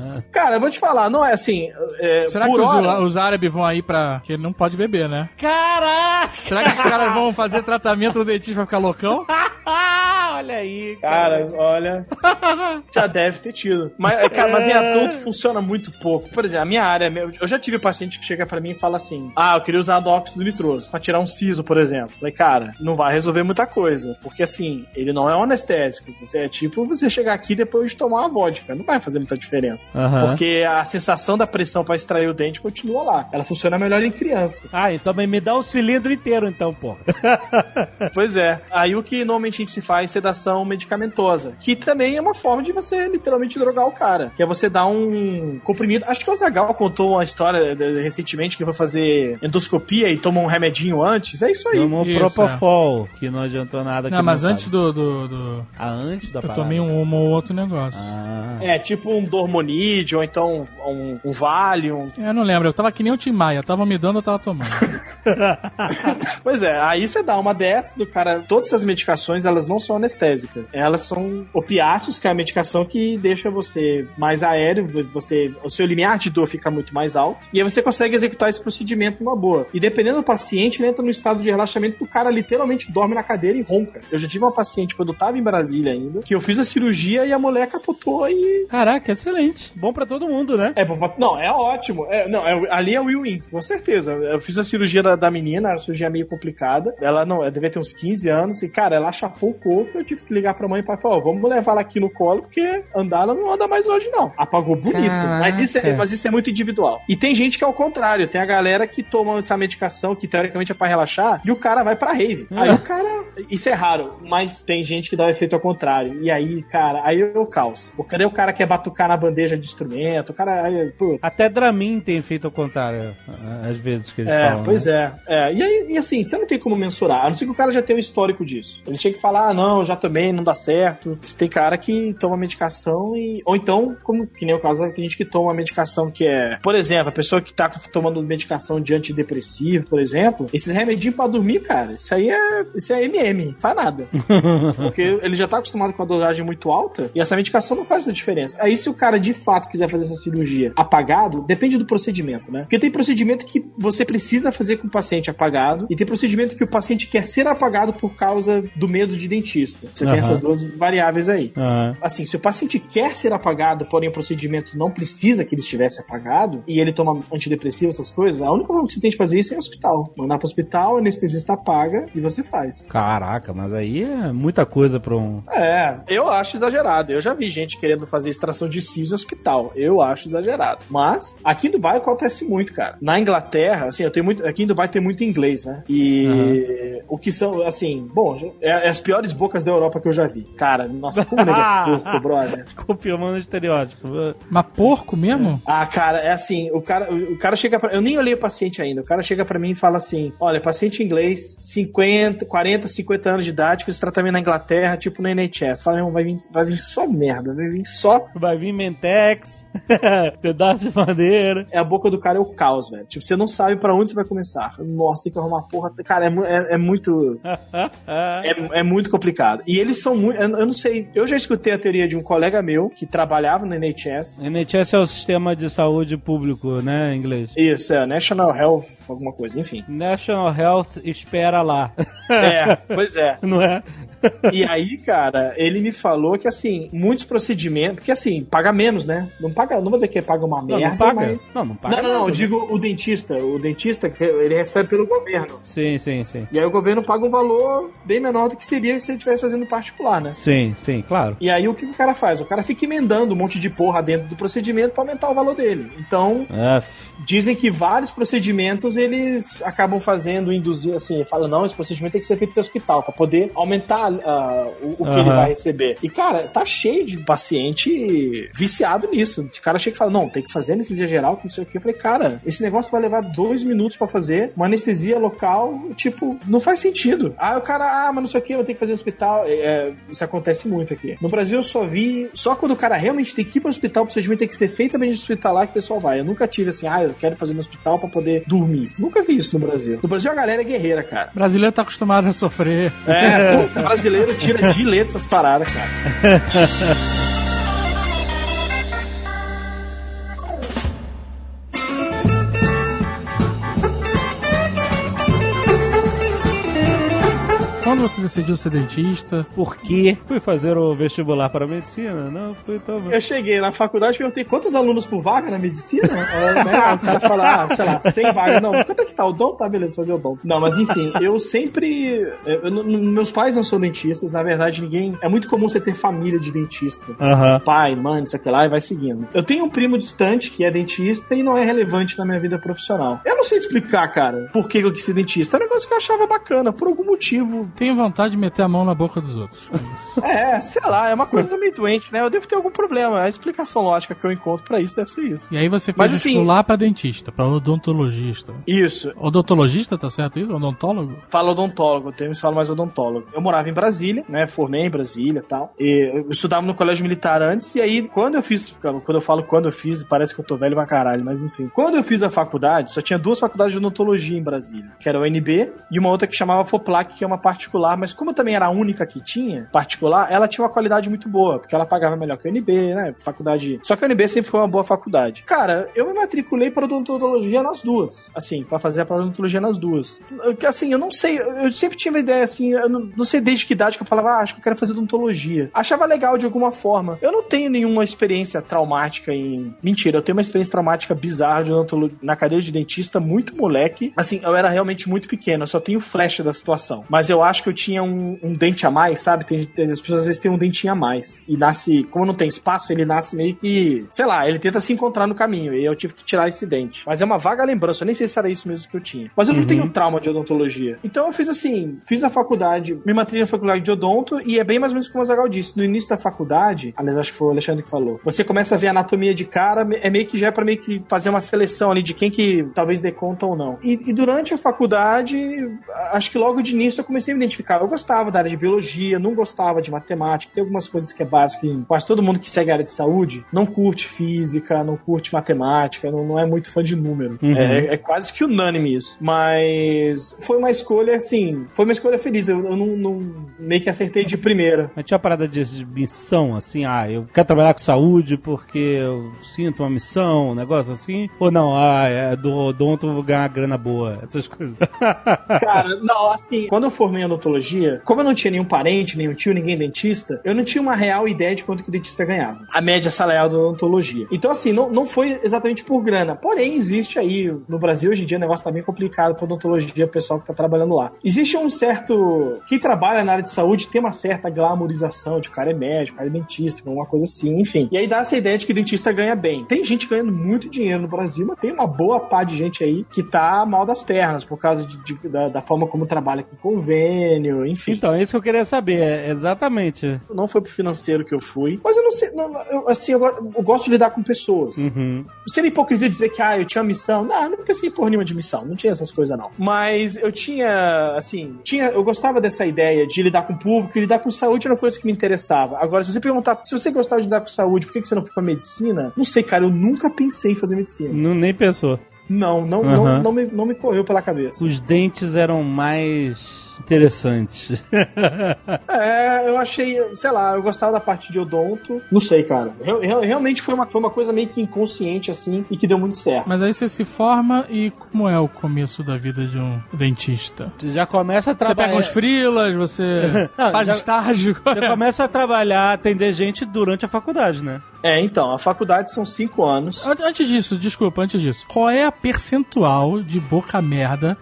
dirham? Cara, eu vou te falar, não é assim. é, Será por que os, hora, os árabes vão aí pra. que ele não pode beber, né? Caraca! Será que os caras vão fazer tratamento no dentista pra ficar loucão? [LAUGHS] Olha aí, Cara, olha. [LAUGHS] já deve ter tido. Mas, é, cara, mas em adulto funciona muito pouco. Por exemplo, a minha área, eu já tive paciente que chega pra mim e fala assim: Ah, eu queria usar óxido nitroso pra tirar um siso, por exemplo. Falei, cara, não vai resolver muita coisa. Porque assim, ele não é um anestésico. Você é tipo você chegar aqui depois de tomar uma vodka. Não vai fazer muita diferença. Aham. Porque a sensação da pressão pra extrair o dente continua lá. Ela funciona melhor em criança. Ah, então me dá o cilindro inteiro, então, porra. [LAUGHS] Pois é. Aí o que normalmente a gente se faz é medicamentosa, que também é uma forma de você literalmente drogar o cara, que é você dar um comprimido. Acho que o Zagal contou uma história de- recentemente que foi fazer endoscopia e toma um remedinho antes. É isso aí. Tomou Isso, Propofol, que não adiantou nada. Não, mas sabe. antes do. do, do- Ah, antes da Eu parada. tomei um, um ou outro negócio. Ah. É, tipo um Dormonide, ou então um, um Valium. [LAUGHS] Eu não lembro, eu tava que nem o Tim Maia, tava me dando, eu tava tomando. [LAUGHS] [LAUGHS] Pois é, aí você dá uma dessas, o cara. Todas essas medicações, elas não são anestésicas. Elas são opiáceos, que é a medicação que deixa você mais aéreo, você, o seu limiar de dor fica muito mais alto. E aí você consegue executar esse procedimento numa boa. E dependendo do paciente, ele entra no estado de relaxamento que o cara literalmente dorme na cadeira e ronca. Eu já tive uma paciente quando eu tava em Brasília ainda, que eu fiz a cirurgia e a mulher capotou e Caraca, excelente. Bom pra todo mundo, né? é, bom, não, é ótimo. É, não, é- ali é o win-win, com certeza. Eu fiz a cirurgia da, da menina, era uma cirurgia meio complicada. Ela não, ela devia ter uns 15 anos. E, cara, ela chapou o coco. Eu tive que ligar pra mãe e pai e falar: Ó, vamos levar ela aqui no colo, porque andar ela não anda mais hoje, não. Apagou bonito. Caraca. Mas isso, é, mas isso é muito individual. E tem gente que é o contrário. Tem a galera que toma essa medicação, que teoricamente é pra relaxar, e o cara vai pra rave. Aí o cara. Isso é raro, mas tem gente que dá o efeito ao contrário. E aí, cara, aí é o caos. Porque daí o cara quer batucar na bandeja de instrumento, o cara. Aí, Até Dramin tem feito ao contrário, às vezes que eles é, falam. pois né? é. é. E, aí, e assim, você não tem como mensurar, a não ser que o cara já tenha um histórico disso. Ele chega e fala, ah, não, já tomei, não dá certo. Tem cara que toma medicação e. Ou então, como que nem o caso, tem gente que toma uma medicação que é. Por exemplo, a pessoa que tá tomando medicação de antidepressivo, por exemplo, esses remedinhos pra dormir, cara, isso aí é. Isso é MM, faz nada. [LAUGHS] Porque ele já tá acostumado com a dosagem muito alta e essa medicação não faz muita diferença. Aí, se o cara de fato quiser fazer essa cirurgia apagado, depende do procedimento, né? Porque tem procedimento que você precisa fazer com o paciente apagado e tem procedimento que o paciente quer ser apagado por causa do medo de dentista. Você tem Aham. essas duas variáveis aí. Ah, Assim, se o paciente quer ser apagado, porém o procedimento não precisa que ele estivesse apagado, e ele toma antidepressivo, essas coisas, a única forma que você tem de fazer isso é em hospital. Mandar pro hospital, o anestesista apaga e você faz. caraca, mas aí é muita coisa pra um. É, eu acho exagerado. Eu já vi gente querendo fazer extração de siso em hospital. Eu acho exagerado. Mas, aqui em Dubai acontece muito, cara. Na Inglaterra, assim, eu tenho muito. Aqui em Dubai tem muito inglês, né? E o que são, assim, bom, é, é as piores bocas da Europa que eu já vi. Cara, nossa, como nega [LAUGHS] porco, brother. Confirmando o estereótipo. Mas porco mesmo? Ah, cara, é assim, o cara, o, o cara chega pra. Eu nem olhei o paciente ainda. O cara chega pra mim e fala assim: olha, paciente inglês, 50, 40, 50 anos de idade, fiz tratamento na Inglaterra, tipo no NHS. Fala, irmão, vai vir, vai vir só merda, vai vir só. Vai vir Mentex, [LAUGHS] pedaço de madeira. É a boca do cara é o caos, velho. Tipo, você não sabe pra onde você vai começar. Nossa, tem que arrumar porra. Cara, é, é, é muito. [LAUGHS] É, é muito complicado. E eles são muito. Eu, eu não sei. Eu já escutei a teoria de um colega meu que trabalhava no NHS. NHS é o sistema de saúde público, né, em inglês. Isso, é National Health, alguma coisa, enfim. National Health espera lá. É, pois é. [LAUGHS] Não é? E aí, cara, ele me falou que, assim, muitos procedimentos. Porque, assim, paga menos, né? Não paga, não vou dizer que paga uma Não, merda. não paga. Mas... Não, não paga. Não, não, não, eu digo o dentista. O dentista, ele recebe pelo governo. Sim, sim, sim. E aí o governo paga um valor bem menor do que seria se ele estivesse fazendo particular, né? Sim, sim, claro. E aí o que o cara faz? O cara fica emendando um monte de porra dentro do procedimento pra aumentar o valor dele. Então, É, f- dizem que vários procedimentos eles acabam fazendo, induzir, assim, falam, não, esse procedimento tem que ser feito no hospital, pra poder aumentar ah, o, o que ele vai receber. E, cara, tá cheio de paciente viciado nisso. De cara chega e fala, não, tem que fazer anestesia geral, que não sei o que. Eu falei, cara, esse negócio vai levar dois minutos pra fazer, uma anestesia local, tipo, não faz sentido. Aí o cara, ah, mas não sei o que, eu tenho que fazer no hospital. É, é, isso acontece muito aqui. No Brasil eu só vi, só quando o cara realmente tem que ir pro hospital, o procedimento tem que ser feito também de hospitalar que o pessoal vai. Eu nunca tive assim, ah, eu quero fazer no hospital pra poder dormir. Nunca vi isso no Brasil. No Brasil a galera é guerreira, cara. O brasileiro tá acostumado a sofrer. É, puta, [LAUGHS] brasileiro tira de letra essas paradas, cara. [LAUGHS] Quando você decidiu ser dentista? por que fui fazer o vestibular para medicina? Não, fui tão... Eu cheguei na faculdade e perguntei quantos alunos por vaga na medicina? É, né? O cara fala, ah, sei lá, 100 vagas. Não, quanto é que tá? O dom? Tá, beleza, fazer o dom. Não, mas enfim, eu sempre. eu- eu- meus pais não são dentistas, na verdade, ninguém. É muito comum você ter família de dentista. Aham. Pai, mãe, não sei o que lá, e vai seguindo. Eu tenho um primo distante que é dentista e não é relevante na minha vida profissional. Eu não sei te explicar, cara, por que eu quis ser dentista. É um negócio que eu achava bacana, por algum motivo. Tenho vontade de meter a mão na boca dos outros. É, [LAUGHS] sei lá, é uma coisa meio doente, né? Eu devo ter algum problema. A explicação lógica que eu encontro pra isso deve ser isso. E aí você fez Mas, assim- vestibular pra dentista, pra odontologista. Isso. Odontologista, tá certo isso? Odontólogo? Fala odontólogo, tem uns falam mais odontólogo. Eu morava em Brasília, né? Formei em Brasília e tal. E eu estudava no colégio militar antes, e aí, quando eu fiz. Quando eu falo quando eu fiz, parece que eu tô velho pra caralho, mas enfim. Quando eu fiz a faculdade, só tinha duas faculdades de odontologia em Brasília, que era o UNB e uma outra que chamava FOPLAC, que é uma particular, mas como também era a única que tinha, particular, ela tinha uma qualidade muito boa, porque ela pagava melhor que a UNB, né? Faculdade. Só que a UNB sempre foi uma boa faculdade. Cara, eu me matriculei para odontologia nas duas. Assim, para fazer a odontologia nas duas. Eu- Assim, eu não sei, eu sempre tinha uma ideia assim, eu não, não sei desde que idade que eu falava, ah, acho que eu quero fazer odontologia. Achava legal de alguma forma. Eu não tenho nenhuma experiência traumática em. Mentira, eu tenho uma experiência traumática bizarra de odontologia na cadeira de dentista, muito moleque. Assim, eu era realmente muito pequeno, eu só tenho flash da situação. Mas eu acho que eu tinha um, um dente a mais, sabe? Tem, tem- as pessoas às vezes têm um dentinho a mais. E nasce, como não tem espaço, ele nasce meio que. Sei lá, ele tenta se encontrar no caminho. E eu tive que tirar esse dente. Mas é uma vaga lembrança, eu nem sei se era isso mesmo que eu tinha. Mas eu não tenho trauma de odontologia. Então eu fiz assim, fiz a faculdade, me matriculei na faculdade de odonto, e é bem mais ou menos como o Zagal disse. No início da faculdade, aliás, acho que foi o Alexandre que falou, você começa a ver a anatomia de cara, é meio que já é pra meio que fazer uma seleção ali de quem que talvez dê conta ou não. E, e durante a faculdade, acho que logo de início eu comecei a me identificar. Eu gostava da área de biologia, não gostava de matemática, tem algumas coisas que é básico em quase todo mundo que segue a área de saúde não curte física, não curte matemática, não, não é muito fã de número. É, é quase que unânime isso. Mas foi uma escolha, assim, foi uma escolha feliz. Eu, eu não, não- meio que acertei de primeira. Mas tinha uma parada de, de missão, assim, ah, eu quero trabalhar com saúde porque eu sinto uma missão, um negócio assim. Ou não, ah, é do odonto eu vou ganhar grana boa, essas coisas. Cara, não, assim, quando eu formei em odontologia, como eu não tinha nenhum parente, nenhum tio, ninguém dentista, eu não tinha uma real ideia de quanto que o dentista ganhava. A média salarial da odontologia. Então, assim, não, não foi exatamente por grana. Porém, existe aí, no Brasil hoje em dia, o negócio tá bem complicado pra odontologia, o pessoal que tá trabalhando lá. Existe um certo. Quem trabalha na área de saúde tem uma certa glamorização de o cara é médico, o cara é dentista, alguma coisa assim, enfim. E aí dá essa ideia de que dentista ganha bem. Tem gente ganhando muito dinheiro no Brasil, mas tem uma boa pá de gente aí que tá mal das pernas por causa de- de- da, da forma como trabalha com convênio, enfim. Então, é isso que eu queria saber, é exatamente. Não foi pro financeiro que eu fui, mas eu não sei, não, eu, assim, eu, eu gosto de lidar com pessoas. Uhum. Seria hipocrisia dizer que, ah, eu tinha missão. Não, não pensei por nenhuma de missão, não tinha essas coisas, não. Mas eu tinha, assim, tinha, eu gostava dessa ideia de lidar com o público, e lidar com saúde era uma coisa que me interessava. Agora, se você perguntar, se você gostava de lidar com saúde, por que que você não foi pra medicina? Não sei, cara, eu nunca pensei em fazer medicina. Não, nem pensou. Não, não, Uhum. não, não, me, não me correu pela cabeça. Os dentes eram mais interessantes. [LAUGHS] É, eu achei, sei lá, eu gostava da parte de odonto. Não sei, cara. Real- real- realmente foi uma, foi uma coisa meio que inconsciente, assim, e que deu muito certo. Mas aí você se forma e como é o começo da vida de um dentista? Já começa a Você pega trabalhar. uns frilas, você [LAUGHS] Não, faz já- estágio. [LAUGHS] Você começa a trabalhar, atender gente durante a faculdade, né? É, então, a faculdade são cinco anos. An- Antes disso, desculpa, antes disso. Qual é a percentual de boca merda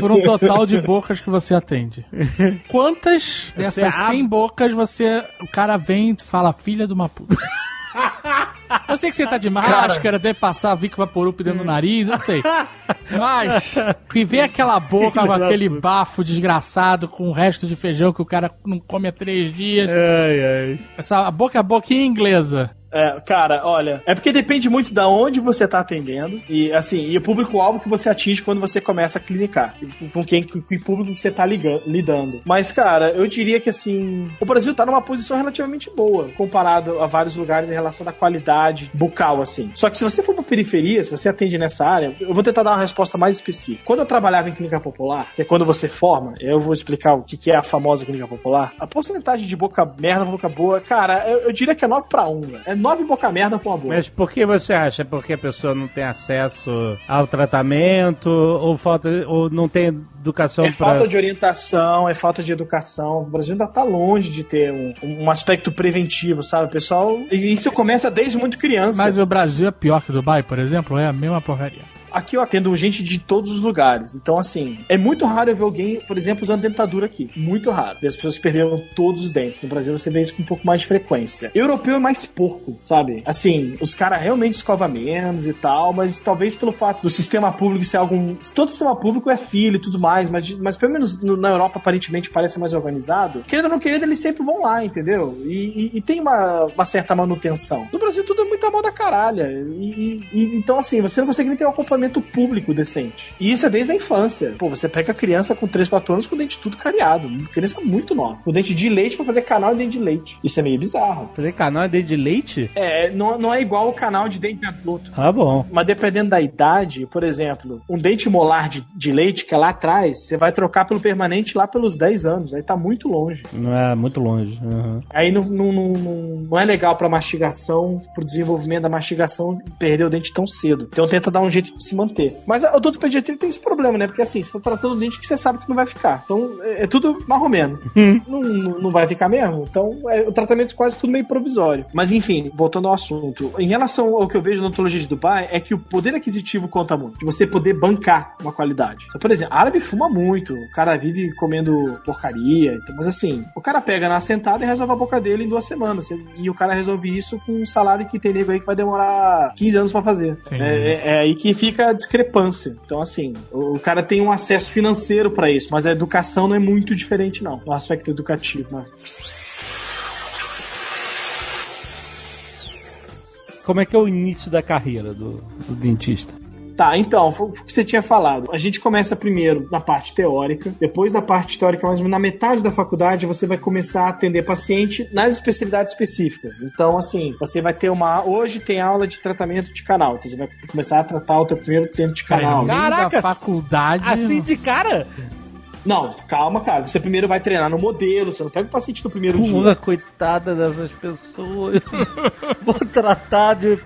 por um total de bocas que você atende? Quantas dessas abre- 100 bocas você. O cara vem e fala, filha de uma puta. Eu sei que você tá de máscara, deve passar Vic Vaporup dentro do nariz, eu sei. Mas, que vem aquela boca com aquele bafo desgraçado com o resto de feijão que o cara não come há três dias. Ai, ai. Essa a boca a boquinha inglesa. É, cara, olha, é porque depende muito da onde você tá atendendo e, assim, e o público-alvo que você atinge quando você começa a clinicar, com quem, com que público que você tá liga- lidando. Mas, cara, eu diria que, assim, o Brasil tá numa posição relativamente boa, comparado a vários lugares em relação à qualidade bucal, assim. Só que se você for pra periferia, se você atende nessa área, eu vou tentar dar uma resposta mais específica. Quando eu trabalhava em clínica popular, que é quando você forma, eu vou explicar o que é a famosa clínica popular, a porcentagem de boca merda boca boa, cara, eu, eu diria que é 9 pra 1, velho. É 9 boca merda pra uma boa. Mas por que você acha? Porque a pessoa não tem acesso ao tratamento ou falta ou não tem educação É pra... falta de orientação, é falta de educação. O Brasil ainda tá longe de ter um, um aspecto preventivo, sabe? O pessoal. E isso começa desde muito criança. Mas o Brasil é pior que Dubai, por exemplo? É a mesma porcaria. Aqui eu atendo gente de todos os lugares. Então, assim, é muito raro eu ver alguém, por exemplo, usando dentadura aqui. Muito raro. E as pessoas perderam todos os dentes. No Brasil você vê isso com um pouco mais de frequência. Europeu é mais porco, sabe? Assim, os caras realmente escovam menos e tal, mas talvez pelo fato do sistema público ser algo. Todo sistema público é filho e tudo mas, mas pelo menos no- na Europa aparentemente parece mais organizado. Querendo ou não querendo, eles sempre vão lá, entendeu? E, e- e tem uma, uma certa manutenção. No Brasil tudo é muita moda caralha. E, e- e- então, assim, você não consegue nem ter um acompanhamento público decente. E isso é desde a infância. Pô, você pega a criança com 3, 4 anos com o dente tudo cariado. Criança muito nova. Com dente de leite pra fazer canal de dente de leite. Isso é meio bizarro. Fazer canal é dente de leite? É, não, não é igual o canal de dente adulto. Tá bom. Mas dependendo da idade, por exemplo, um dente molar de, de leite, que é lá atrás, você vai trocar pelo permanente lá pelos 10 anos. Aí tá muito longe. Não é muito longe. Uhum. Aí não, não, não, não- é legal pra mastigação, pro desenvolvimento da mastigação, perder o dente tão cedo. Então tenta dar um jeito de se manter. Mas a odontopediatria tem esse problema, né? Porque assim, você tá tratando o dente que você sabe que não vai ficar. Então é, é tudo marromeno. não, não, não vai ficar mesmo. Então é, o tratamento é quase tudo meio provisório. Mas enfim, voltando ao assunto. Em relação ao que eu vejo na odontologia de Dubai, é que o poder aquisitivo conta muito. De você poder bancar uma qualidade. Então, por exemplo, árabe fuma muito. O cara vive comendo porcaria. Então, mas assim, o cara pega na sentada e resolve a boca dele em duas semanas. E o cara resolve isso com um salário que tem nego aí que vai demorar 15 anos pra fazer. É, é- é aí que fica a discrepância. Então, assim, o, o cara tem um acesso financeiro pra isso, mas a educação não é muito diferente, não. No aspecto educativo, né? Como é que é o início da carreira do, do dentista? Tá, então, foi o que você tinha falado. A gente começa primeiro na parte teórica, depois da parte teórica, mais ou menos na metade da faculdade, você vai começar a atender paciente nas especialidades específicas. Então, assim, você vai ter uma. Hoje tem aula de tratamento de canal, então você vai começar a tratar o teu primeiro dente de canal. Caraca! da faculdade. Assim de cara? Não, calma, cara. Você primeiro vai treinar no modelo, você não pega o paciente no primeiro Porra, dia. coitada dessas pessoas. [LAUGHS] vou tratar de.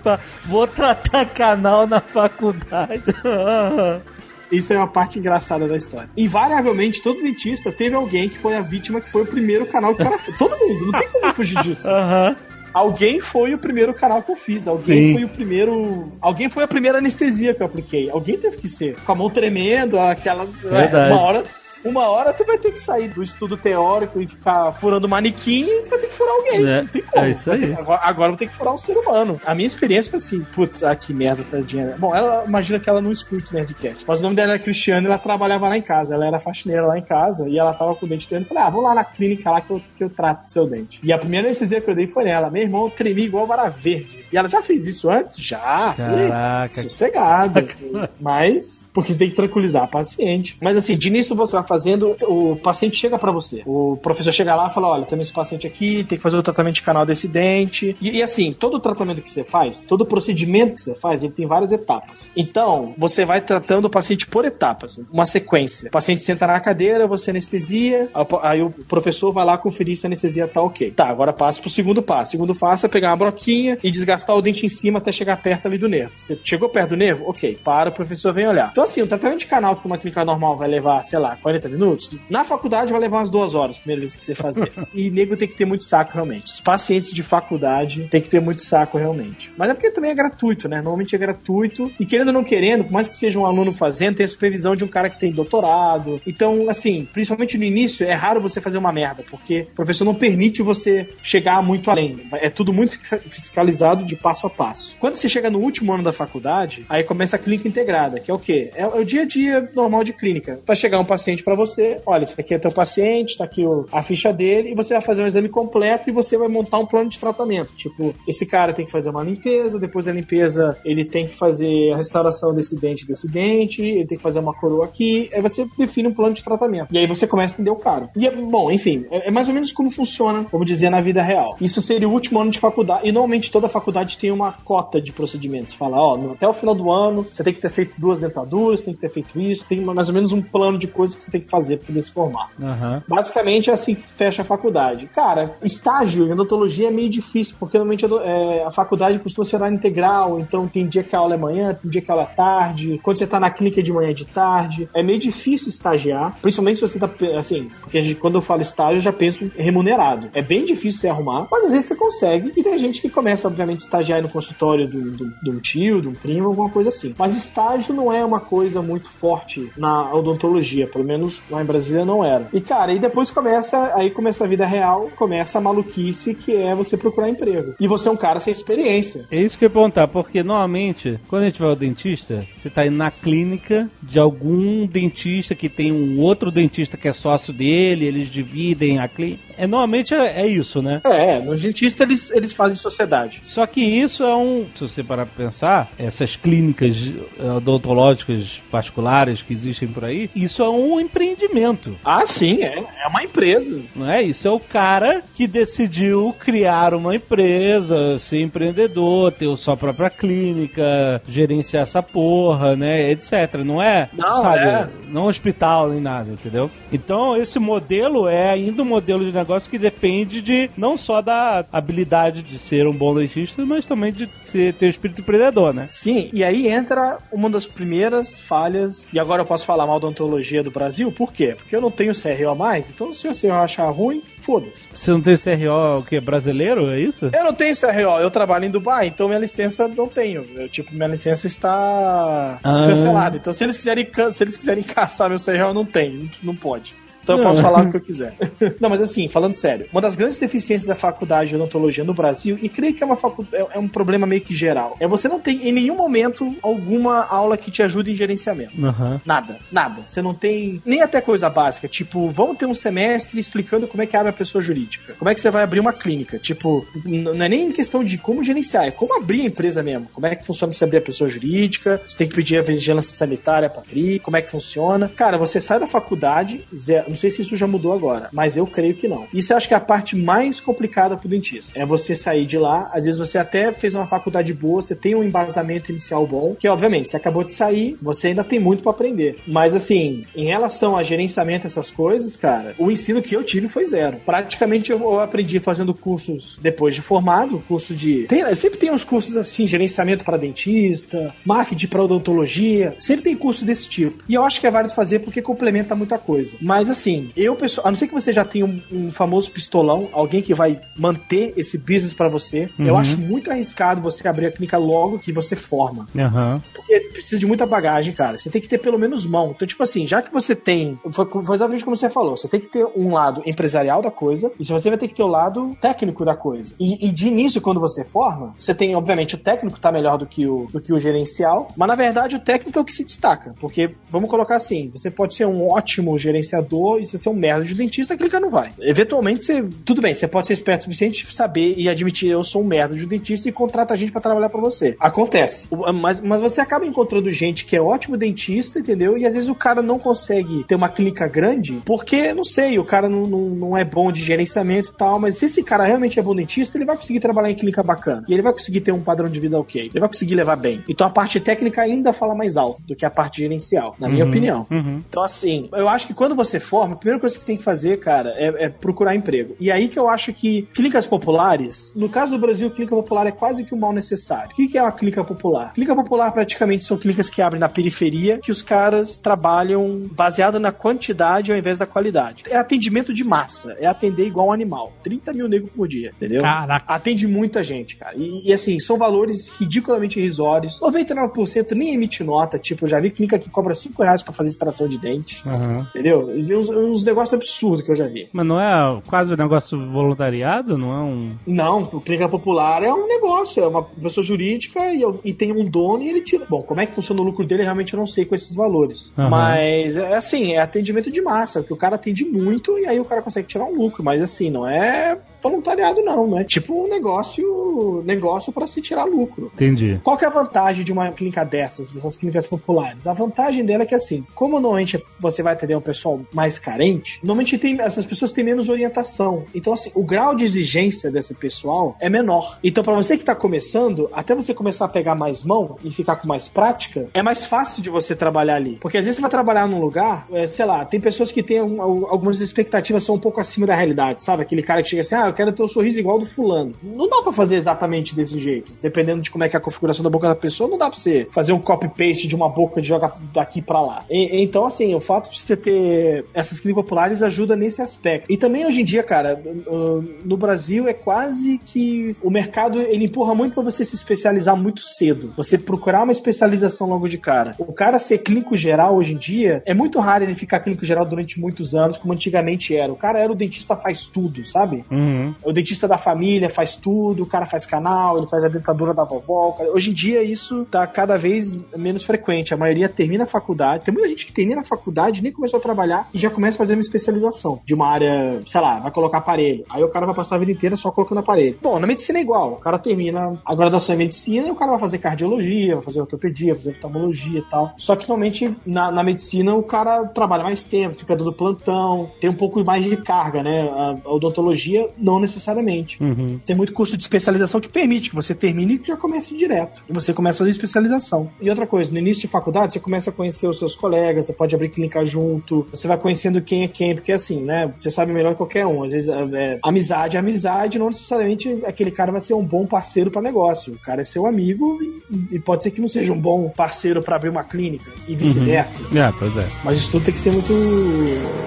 Vou tratar canal na faculdade. [LAUGHS] Isso é uma parte engraçada da história. Invariavelmente, todo dentista teve alguém que foi a vítima, que foi o primeiro canal que o cara fez. Todo mundo, não tem como fugir disso. Aham. Alguém foi o primeiro canal que eu fiz. Alguém Sim. foi o primeiro. Alguém foi a primeira anestesia que eu apliquei. Alguém teve que ser. Com a mão tremendo, aquela. Verdade. Uma hora. Uma hora tu vai ter que sair do estudo teórico e ficar furando manequim e tu vai ter que furar alguém. É, não tem como. é isso aí. Ter- Agora, agora eu vou ter que furar um ser humano. A minha experiência foi assim, putz, ah, que merda, tadinha. Bom, ela imagina que ela não escute Nerdcast. Mas o nome dela era Cristiane e ela trabalhava lá em casa. Ela era faxineira lá em casa e ela tava com o dente doendo. Eu falei, ah, vamos lá na clínica lá que eu, que eu trato do seu dente. E a primeira anestesia que eu dei foi nela. Meu irmão, eu tremi igual vara verde. E ela já fez isso antes? Já. Caraca. Sossegado. assim. Mas, porque você tem que tranquilizar o paciente. Mas assim, de início você vai fazendo, o paciente chega pra você. O professor chega lá e fala: olha, temos esse paciente aqui, tem que fazer o tratamento de canal desse dente. E, e, assim, todo tratamento que você faz, todo procedimento que você faz, ele tem várias etapas. Então, você vai tratando o paciente por etapas, uma sequência. O paciente senta na cadeira, você anestesia, aí o professor vai lá conferir se a anestesia tá ok. Tá, agora passa pro segundo passo. O segundo passo é pegar uma broquinha e desgastar o dente em cima até chegar perto ali do nervo. Você chegou perto do nervo? Ok, para, o professor vem olhar. Então, assim, o tratamento de canal para uma clínica normal vai levar, sei lá, 40 minutos. Na faculdade vai levar umas duas horas, primeira vez que você fazer. [LAUGHS] e nego tem que ter muito saco, realmente. Os pacientes de faculdade tem que ter muito saco, realmente. Mas é porque também é gratuito, né? Normalmente é gratuito. E querendo ou não querendo, por mais que seja um aluno fazendo, tem a supervisão de um cara que tem doutorado. Então, assim, principalmente no início, é raro você fazer uma merda, porque o professor não permite você chegar muito além. É tudo muito fiscalizado de passo a passo. Quando você chega no último ano da faculdade, aí começa a clínica integrada, que é o quê? É o dia a dia normal de clínica. Vai chegar um paciente para você, olha, esse aqui é teu paciente, tá aqui a ficha dele, e você vai fazer um exame completo e você vai montar um plano de tratamento. Tipo, esse cara tem que fazer uma limpeza, depois da limpeza ele tem que fazer a restauração desse dente desse dente, ele tem que fazer uma coroa aqui, aí você define um plano de tratamento. E aí você começa a entender o cara. E é, bom, enfim, é, é mais ou menos como funciona, vamos dizer, na vida real. Isso seria o último ano de faculdade, e normalmente toda faculdade tem uma cota de procedimentos. Fala, ó, até o final do ano você tem que ter feito duas dentaduras, tem que ter feito isso, tem mais ou menos um plano de coisas que você tem que fazer para poder se formar. Aham. Basicamente, é assim que fecha a faculdade. Cara, estágio em odontologia é meio difícil, porque normalmente é, a faculdade costuma ser horário integral, então tem dia que a aula é manhã, tem dia que a aula é tarde, quando você tá na clínica é de manhã é de tarde. É meio difícil estagiar, principalmente se você tá, assim, porque gente- quando eu falo estágio, eu já penso em remunerado. É bem difícil você arrumar, mas às vezes você consegue, e tem gente que começa, obviamente, a estagiar no consultório do- do- de um tio, de um primo, alguma coisa assim. Mas estágio não é uma coisa muito forte na odontologia, pelo menos lá em Brasília não era. E cara, e depois começa, aí começa a vida real, começa maluquice que é você procurar emprego. E você é um cara sem experiência. É isso que eu ia perguntar, porque normalmente, quando a gente vai ao dentista, você tá indo na clínica de algum dentista que tem um outro dentista que é sócio dele, eles dividem a clínica. É, normalmente é, é isso, né? É, no dentista eles, eles fazem sociedade. Só que isso é um. Se você parar pra pensar, essas clínicas eh, odontológicas particulares que existem por aí, isso é um empreendimento. Ah, sim, é. É uma empresa. Não é? Isso é o cara que decidiu criar uma empresa, ser empreendedor, ter sua própria clínica, gerenciar essa porra, né? Etc. Não é, Não, sabe, é. não hospital nem nada, entendeu? Então, esse modelo é ainda um modelo de negócio que depende de não só da habilidade de ser um bom dentista, mas também de ser, ter o espírito empreendedor, né? Sim, e aí entra uma das primeiras falhas, e agora eu posso falar mal da odontologia do Brasil, por quê? Porque eu não tenho CRO a mais, então se o CRO achar ruim, foda-se. Você não tem CRO o quê? Brasileiro? É isso? Eu não tenho CRO, eu trabalho em Dubai, então minha licença não tenho. Eu, tipo, minha licença está Ah. cancelada. Então se eles quiserem se eles quiserem [LAUGHS] caçar meu CRO, não tem, não pode. Então eu posso falar o que eu quiser. [LAUGHS] Não, mas assim, falando sério, uma das grandes deficiências da faculdade de odontologia no Brasil, e creio que é, uma facu... é é um problema meio que geral, é você não tem em nenhum momento alguma aula que te ajude em gerenciamento. Aham. Nada, nada. Você não tem nem até coisa básica. Tipo, vamos ter um semestre explicando como é que abre a pessoa jurídica. Como é que você vai abrir uma clínica. Tipo, não é nem questão de como gerenciar, é como abrir a empresa mesmo. Como é que funciona pra você abrir a pessoa jurídica. Você tem que pedir a vigilância sanitária pra abrir. Como é que funciona. Cara, você sai da faculdade, zero. Não sei se isso já mudou agora, mas eu creio que não. Isso eu acho que é a parte mais complicada pro dentista. É você sair de lá, às vezes você até fez uma faculdade boa, você tem um embasamento inicial bom, que obviamente você acabou de sair, você ainda tem muito pra aprender. Mas assim, em relação a gerenciamento essas coisas, cara, o ensino que eu tive foi zero. Praticamente eu, eu aprendi fazendo cursos depois de formado, curso de tem, sempre tem uns cursos assim, gerenciamento para dentista, marketing para odontologia, sempre tem curso desse tipo. E eu acho que é válido fazer porque complementa muita coisa. Mas assim, eu pessoal, a não ser que você já tenha um, um famoso pistolão, alguém que vai manter esse business pra você, eu acho muito arriscado você abrir a clínica logo que você forma. Aham. Porque precisa de muita bagagem, cara. Você tem que ter pelo menos mão. Então, tipo assim, já que você tem. Foi, foi exatamente como você falou. Você tem que ter um lado empresarial da coisa e você vai ter que ter o lado técnico da coisa. E, e de início, quando você forma, você tem, obviamente, o técnico tá melhor do que o, do que o gerencial, mas na verdade o técnico é o que se destaca. Porque, vamos colocar assim, você pode ser um ótimo gerenciador e se você é um merda de dentista, a clínica não vai. Eventualmente, você. Tudo bem, você pode ser esperto o suficiente saber e admitir eu sou um merda de dentista e contrata gente pra trabalhar pra você. Acontece. O- Mas, mas você acaba encontrando gente que é ótimo dentista, entendeu? E às vezes o cara não consegue ter uma clínica grande porque, não sei, o cara não, não, não é bom de gerenciamento e tal, mas se esse cara realmente é bom dentista, ele vai conseguir trabalhar em clínica bacana. E ele vai conseguir ter um padrão de vida ok. Ele vai conseguir levar bem. Então a parte técnica ainda fala mais alto do que a parte gerencial, na minha opinião. Uhum. Então, assim, eu acho que quando você forma, a primeira coisa que você tem que fazer, cara, é, é procurar emprego. E aí que eu acho que clínicas populares, no caso do Brasil, clínica popular é quase que um mal necessário. O que é uma clínica popular? Clínica popular praticamente são clínicas que abrem na periferia, que os caras trabalham baseado na quantidade ao invés da qualidade. É atendimento de massa, é atender igual um animal. 30 mil negros por dia, entendeu? Caraca. Atende muita gente, cara. E, e, assim, são valores ridiculamente irrisórios. 99% nem emite nota. Tipo, eu já vi clínica que cobra 5 reais pra fazer extração de dente. Aham. Entendeu? E uns, uns negócios absurdos que eu já vi. Mas não é quase um negócio voluntariado? Não é um. Não, o clínica popular é um negócio, é uma pessoa jurídica e, e tem um dono e ele tira. Bom, como é que funciona o lucro dele, realmente eu não sei com esses valores. Aham. Mas é assim, é atendimento de massa, que o cara atende muito e aí o cara consegue tirar um lucro. Mas assim, não é voluntariado, não, não é tipo um negócio negócio para se tirar lucro. Entendi. Qual que é a vantagem de uma clínica dessas, dessas clínicas populares? A vantagem dela é que, assim, como normalmente você vai atender um pessoal mais carente, normalmente tem, essas pessoas têm menos orientação. Então, assim, o grau de exigência desse pessoal é menor. Então, para você que tá começando, até você começar a pegar mais mão e ficar com mais prática, é mais fácil de você trabalhar ali. Porque às vezes você vai trabalhar num lugar, é, sei lá, tem pessoas que têm um- algumas expectativas são um pouco acima da realidade, sabe? Aquele cara que chega assim, ah, quero ter o sorriso igual do fulano. Não dá pra fazer exatamente desse jeito. Dependendo de como é que é a configuração da boca da pessoa, não dá pra você fazer um copy-paste de uma boca e jogar daqui pra lá. E- então, assim, o fato de você ter essas clínicas populares ajuda nesse aspecto. E também hoje em dia, cara, uh, no Brasil é quase que o mercado ele empurra muito pra você se especializar muito cedo. Você procurar uma especialização logo de cara. O cara ser clínico geral hoje em dia é muito raro ele ficar clínico geral durante muitos anos, como antigamente era. O cara era o dentista faz tudo, sabe? Uhum. O dentista da família faz tudo, o cara faz canal, ele faz a dentadura da vovó. Hoje em dia isso tá cada vez menos frequente. A maioria termina a faculdade. Tem muita gente que termina a faculdade, nem começou a trabalhar e já começa a fazer uma especialização de uma área, sei lá, vai colocar aparelho. Aí o cara vai passar a vida inteira só colocando aparelho. Bom, na medicina é igual. O cara termina a graduação em medicina e o cara vai fazer cardiologia, vai fazer ortopedia, vai fazer oftalmologia e tal. Só que normalmente na, na medicina o cara trabalha mais tempo, fica dando plantão, tem um pouco mais de carga, né? A, a odontologia não necessariamente. Uhum. Tem muito curso de especialização que permite que você termine e já comece direto. E você começa a fazer especialização. E outra coisa, no início de faculdade, você começa a conhecer os seus colegas, você pode abrir clínica junto, você vai conhecendo quem é quem, porque assim, né? Você sabe melhor que qualquer um. Às vezes, é, é, amizade é amizade, não necessariamente aquele cara vai ser um bom parceiro para negócio. O cara é seu amigo e, e pode ser que não seja um bom parceiro para abrir uma clínica e vice-versa. É, pois é. Mas isso tudo tem que ser muito.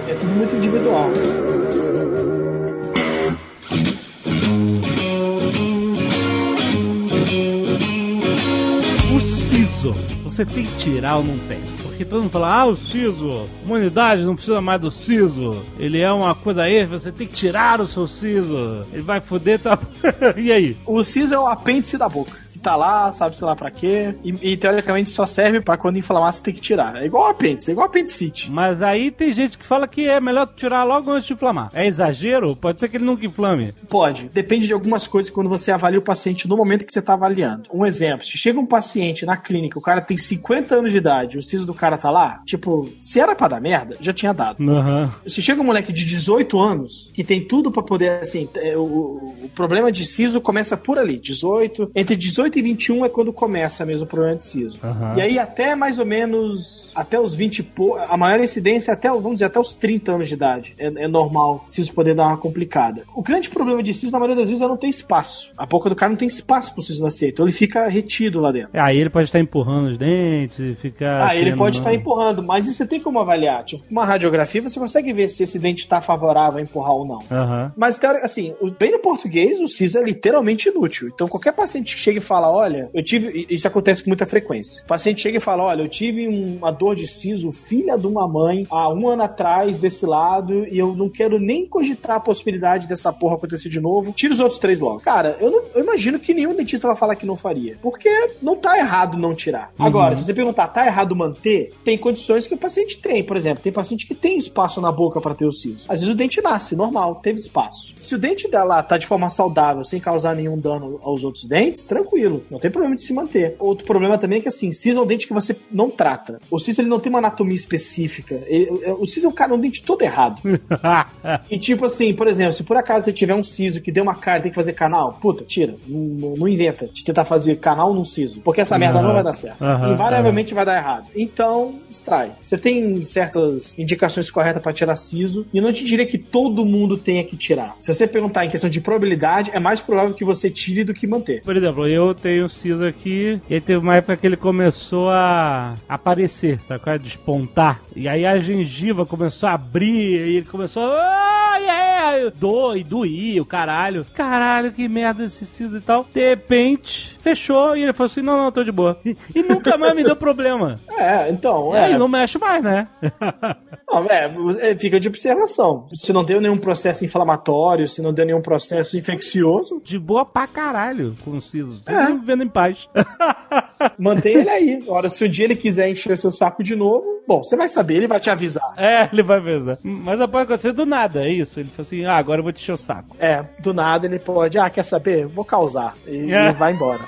É tudo muito individual. Siso, você tem que tirar ou não tem? Porque todo mundo fala, ah, o siso, humanidade não precisa mais do siso. Ele é uma coisa extra, você tem que tirar o seu siso. Ele vai foder tua... [LAUGHS] e aí? O siso é o apêndice da boca. Que tá lá, sabe sei lá pra quê. E, e, teoricamente só serve pra quando inflamar você tem que tirar. É igual apêndice, é igual apendicite. Mas aí tem gente que fala que é melhor tirar logo antes de inflamar. É exagero? Pode ser que ele nunca inflame. Pode. Depende de algumas coisas quando você avalia o paciente no momento que você tá avaliando. Um exemplo, se chega um paciente na clínica, o cara tem 50 anos de idade, o siso do cara tá lá, tipo, se era pra dar merda, já tinha dado. Aham. Se chega um moleque de 18 anos, que tem tudo pra poder, assim, é, o, o problema de siso começa por ali, 18. Entre 18 e 21 é quando começa mesmo o problema de siso. Aham. E aí até mais ou menos, até os 20 e pou- a maior incidência é até, vamos dizer, até os 30 anos de idade. É, é normal siso poder dar uma complicada. O grande problema de siso, na maioria das vezes, é não ter espaço. A boca do cara não tem espaço pro siso nascer, então ele fica retido lá dentro. Aí ele pode estar empurrando os dentes e ficar... Ah, ele pode estar empurrando, mas isso você tem como avaliar. Tipo, uma radiografia você consegue ver se esse dente está favorável a empurrar ou não. Aham. Mas, assim, bem no português, o siso é literalmente inútil. Então, qualquer paciente que chega e fala, olha, eu tive... Isso acontece com muita frequência. O paciente chega e fala, olha, eu tive uma dor de siso, filha de uma mãe, há um ano atrás, desse lado, e eu não quero nem cogitar a possibilidade dessa porra acontecer de novo. Tira os outros três logo. Cara, eu, não- eu imagino que nenhum dentista vai falar que não faria. Porque não tá errado não tirar. Agora, se você perguntar, tá errado manter? Tem condições que o paciente tem. Por exemplo, tem paciente que tem espaço na boca para ter o siso. Às vezes o dente nasce, normal, teve espaço. Se o dente dela tá de forma saudável, sem causar nenhum dano aos outros dentes, tranquilo. Não tem problema de se manter. Outro problema também é que, assim, siso é um dente que você não trata. O siso, ele não tem uma anatomia específica. Ele- o siso é um cara, um dente todo errado. [LAUGHS] E tipo assim, por exemplo, se por acaso você tiver um siso que deu uma cara e tem que fazer canal, puta, tira. Não, não- inventa de tentar fazer canal num siso. Porque essa merda não vai dar certo. Aham, Invariavelmente vai dar errado. Então, extrai. Você tem certas indicações corretas pra tirar siso. E eu não te diria que todo mundo tenha que tirar. Se você perguntar em questão de probabilidade, é mais provável que você tire do que manter. Por exemplo, eu tenho o siso aqui, e aí teve uma época que ele começou a aparecer, sabe? qual é? Despontar. E aí a gengiva começou a abrir, e ele começou a. Ai, é, doi, doía, o caralho. Caralho, que merda esse siso e tal. De repente, fechou, e ele falou assim: não, não, tô de boa. E, e nunca mais me deu problema. [LAUGHS] É, então, E aí é. não mexe mais, né? [LAUGHS] Não, é, é, fica de observação. Se não deu nenhum processo inflamatório, se não deu nenhum processo infeccioso, de boa pra caralho com o siso. Tô É. vivendo em paz. [LAUGHS] mantém ele aí. Ora, se um dia ele quiser encher seu saco de novo, bom, você vai saber, ele vai te avisar. É, [LAUGHS] ele vai pensar. Mas não pode acontecer do nada, é isso. Ele falou assim: ah, agora eu vou te encher o saco. É, do nada ele pode, ah, quer saber? Vou causar. E, [LAUGHS] É. e vai embora.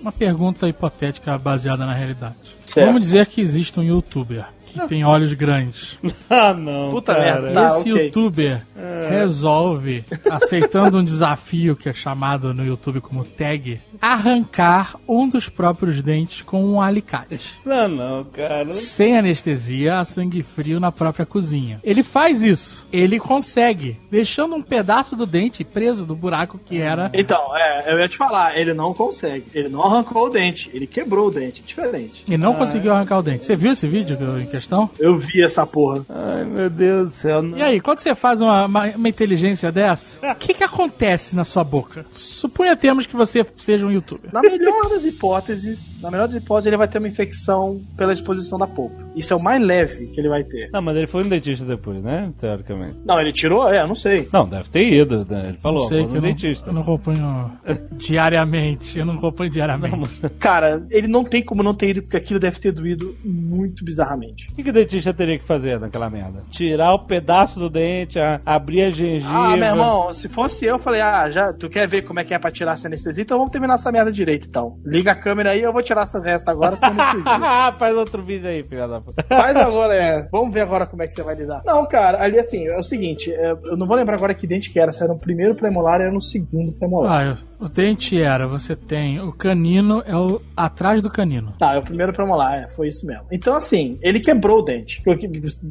Uma pergunta hipotética baseada na realidade. Certo. Vamos dizer que existe um youtuber que tem olhos grandes. [LAUGHS] Ah, não. Puta cara. merda. Tá, Esse ok. youtuber resolve, aceitando um desafio que é chamado no YouTube como tag, arrancar um dos próprios dentes com um alicate. Não, não, cara. Sem anestesia, a sangue frio na própria cozinha. Ele faz isso. Ele consegue, deixando um pedaço do dente preso do buraco que era. Então, é, eu ia te falar, ele não consegue. Ele não arrancou o dente, ele quebrou o dente. Diferente. E não conseguiu arrancar o dente. Você viu esse vídeo que eu- questão? Eu vi essa porra. Ai, meu Deus do céu. Não. E aí, quando você faz uma, uma, uma inteligência dessa, o que, que acontece na sua boca? Suponha termos que você seja um youtuber. Na melhor das hipóteses, na melhor das hipóteses, ele vai ter uma infecção pela exposição da polpa. Isso é o mais leve que ele vai ter. Não, mas ele foi no dentista depois, né? Teoricamente. Não, ele tirou? É, eu não sei. Não, deve ter ido. né? Ele falou, não sei vou que no eu não, dentista. eu não reponho diariamente. Eu não reponho diariamente. Cara, ele não tem como não ter ido, porque aquilo deve ter doído muito bizarramente. O que, que o dentista teria que fazer naquela merda? Tirar o pedaço do dente, a- abrir a gengiva. Ah, meu irmão, se fosse eu, eu falei, ah, já, tu quer ver como é que é pra tirar essa anestesia? Então vamos terminar essa merda direito, então. Liga a câmera aí, eu vou tirar essa resta agora sem anestesia. [LAUGHS] Faz outro vídeo aí, filha da puta. Faz [LAUGHS] agora, é. Vamos ver agora como é que você vai lidar. Não, cara, ali assim, é o seguinte, é, eu não vou lembrar agora que dente que era, se era no primeiro premolar ou era no segundo premolar. Ah, o dente era, você tem o canino, é o atrás do canino. Tá, é o primeiro premolar, é, foi isso mesmo. Então, assim, ele quebrou o dente.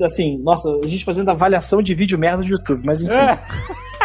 Assim, nossa, a gente fazendo avaliação de vídeo merda do YouTube, mas enfim. [LAUGHS]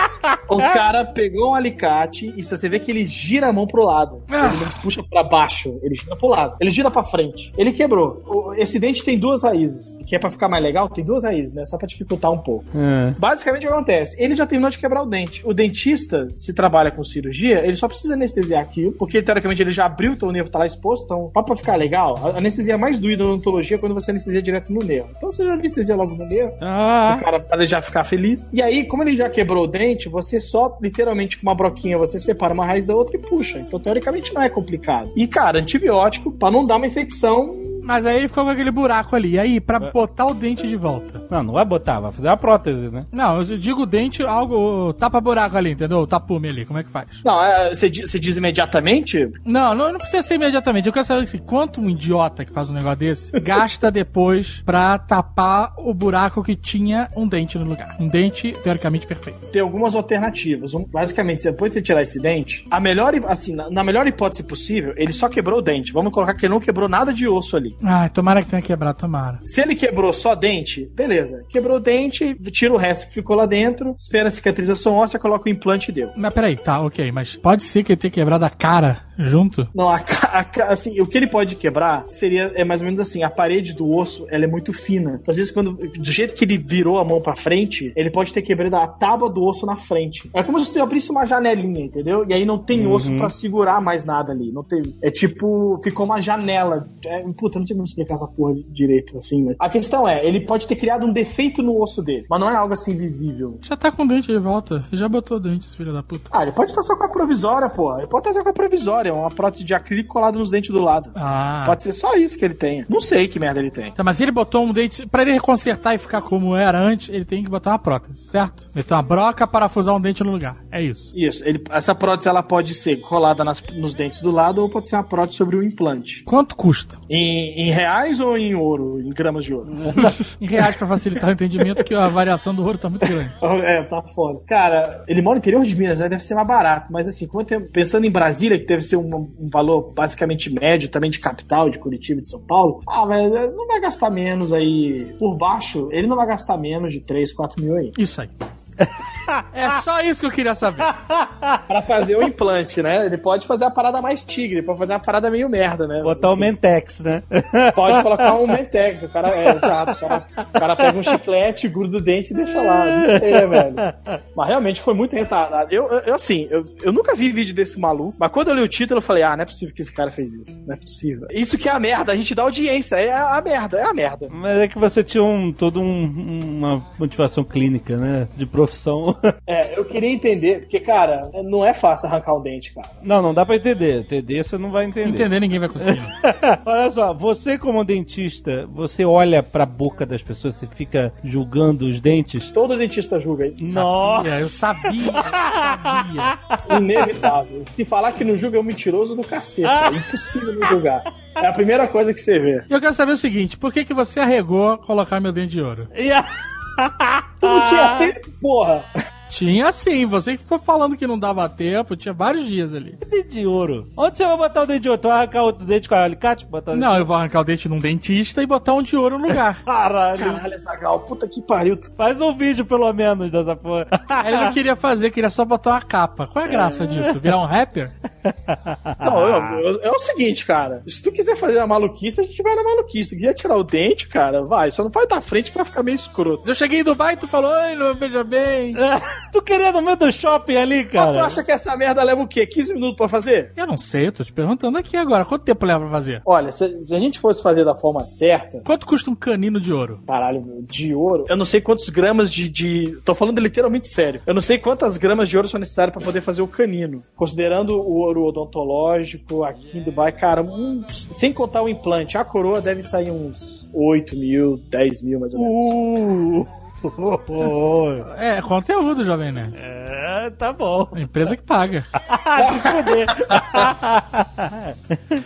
O cara pegou um alicate e se você vê que ele gira a mão pro lado. Ah. Ele não puxa pra baixo, ele gira pro lado. Ele gira pra frente. Ele quebrou. O- Esse dente tem duas raízes. Que é pra ficar mais legal, tem duas raízes, né? Só pra dificultar um pouco. É. Basicamente o que acontece? Ele já terminou de quebrar o dente. O dentista, se trabalha com cirurgia, ele só precisa anestesiar aquilo, porque teoricamente ele já abriu, então o nervo tá lá exposto. Então, pra pra ficar legal, a anestesia mais doída na odontologia é quando você anestesia direto no nervo. Então você já anestesia logo no nervo. Ah, O cara para ele já ficar feliz. E aí, como ele já quebrou o dente, você só, literalmente, com uma broquinha, você separa uma raiz da outra e puxa. Então, teoricamente, não é complicado. E, cara, antibiótico, pra não dar uma infecção. Mas aí ele ficou com aquele buraco ali. E aí, pra botar o dente de volta? não, não vai botar, vai fazer a prótese, né? Não, eu digo dente, algo. Tapa buraco ali, entendeu? O tapume ali, como é que faz? Não, é, você, di- você diz imediatamente. Não, não, não precisa ser imediatamente. Eu quero saber assim, quanto um idiota que faz um negócio desse [LAUGHS] gasta depois pra tapar o buraco que tinha um dente no lugar. Um dente teoricamente perfeito. Tem algumas alternativas. Um- basicamente, depois de você tirar esse dente, a melhor, assim, na, na melhor hipótese possível, ele só quebrou o dente. Vamos colocar que ele não quebrou nada de osso ali. Ai, tomara que tenha quebrado, tomara. Se ele quebrou só dente, beleza. Quebrou o dente, tira o resto que ficou lá dentro, espera a cicatrização óssea, coloca o implante e deu. Mas peraí, tá, ok, mas pode ser que ele tenha quebrado a cara junto? Não, a, a assim, o que ele pode quebrar seria é mais ou menos assim, a parede do osso, ela é muito fina. Então, às vezes quando do jeito que ele virou a mão pra frente, ele pode ter quebrado a tábua do osso na frente. É como se tu abrisse uma janelinha, entendeu? E aí não tem osso pra segurar mais nada ali, não tem. É tipo, ficou uma janela. É, puta, não sei como explicar essa porra direito assim, mas a questão é, ele pode ter criado um defeito no osso dele, mas não é algo assim visível. Já tá com o dente de volta. Já botou o dente, filho da puta. Ah, ele pode estar só com a provisória, pô. Ele pode estar só com a provisória, uma prótese de acrílico colada nos dentes do lado. Ah. Pode ser só isso que ele tenha. Não sei que merda ele tem. Tá, mas ele botou um dente. Pra ele consertar e ficar como era antes, ele tem que botar uma prótese, certo? Meter uma broca, parafusar um dente no lugar. É isso. Isso, ele- essa prótese ela pode ser colada nas- nos dentes do lado ou pode ser uma prótese sobre o implante. Quanto custa? Em, em reais ou em ouro? Em gramas de ouro? [LAUGHS] Em reais pra facilitar o entendimento, que a variação do ouro tá muito grande. [LAUGHS] é, tá foda. Cara, ele mora no interior de Minas, né? Deve ser mais barato. Mas assim, quanto tempo- pensando em Brasília, que deve ser um, um valor basicamente médio também de capital, de Curitiba e de São Paulo, ah, velho, não vai gastar menos aí. Por baixo, ele não vai gastar menos de 3, 4 mil aí. Isso aí. É só isso que eu queria saber. [LAUGHS] Pra fazer o implante, né? Ele pode fazer a parada mais tigre, pode fazer uma parada meio merda, né? Botar o Mentex, né? Pode colocar um [LAUGHS] Mentex, o cara é, exato. O cara, o cara pega um chiclete, gruda o dente e deixa lá. Não sei, né, velho? Mas realmente foi muito retardado. Eu, eu, assim, eu, eu nunca vi vídeo desse maluco, mas quando eu li o título, eu falei, ah, não é possível que esse cara fez isso. Não é possível. Isso que é a merda, a gente dá audiência, é a merda, é a merda. Mas é que você tinha um, todo um, uma motivação clínica, né? De profissão. [LAUGHS] É, eu queria entender, porque, cara, não é fácil arrancar um dente, cara. Não, não dá pra entender. Entender você não vai entender. Entender ninguém vai conseguir. [LAUGHS] Olha só, você como dentista, você olha pra boca das pessoas e fica julgando os dentes? Todo dentista julga aí. Nossa! Eu sabia, eu sabia. [LAUGHS] Inevitável. Se falar que não julga é um mentiroso do cacete. É impossível não julgar. É a primeira coisa que você vê. E eu quero saber o seguinte, por que, que você arregou colocar meu dente de ouro? E a- Tu não tinha tempo, porra. Tinha sim, você que ficou falando que não dava tempo, tinha vários dias ali. dente de ouro. Onde você vai botar o dente de ouro? Tu vai arrancar outro dente com alicate? Botar Não, eu vou arrancar o dente num dentista e botar um de ouro no lugar. [LAUGHS] Caralho. Caralho, Zagal, puta que pariu. Faz um vídeo, pelo menos, dessa porra. [LAUGHS] Ele não queria fazer, queria só botar uma capa. Qual é a graça disso? Virar um rapper? [LAUGHS] Não, eu- eu- é o seguinte, cara. Se tu quiser fazer a maluquice, a gente vai na maluquice. Se tu quiser tirar o dente, cara, vai. Só não vai da frente que vai ficar meio escroto. Eu cheguei em Dubai e tu falou, oi, não veja bem. Tu queria no meio do shopping ali, Mas tu cara? acha que essa merda leva o quê? 15 minutos pra fazer? Eu não sei, eu tô te perguntando aqui agora. Quanto tempo leva pra fazer? Olha, se, se a gente fosse fazer da forma certa, Quanto custa um canino de ouro? caralho, meu, de ouro, eu não sei quantos gramas de, de. Tô falando literalmente sério. Eu não sei quantas gramas de ouro são necessárias pra poder fazer o canino. Considerando o ouro odontológico aqui em Dubai, cara, um- sem contar o implante, a coroa deve sair uns 8 mil, 10 mil mais ou menos. Uh, É, conteúdo, Jovem Nerd. é, tá bom. A empresa que paga. [LAUGHS] Ah, de fuder.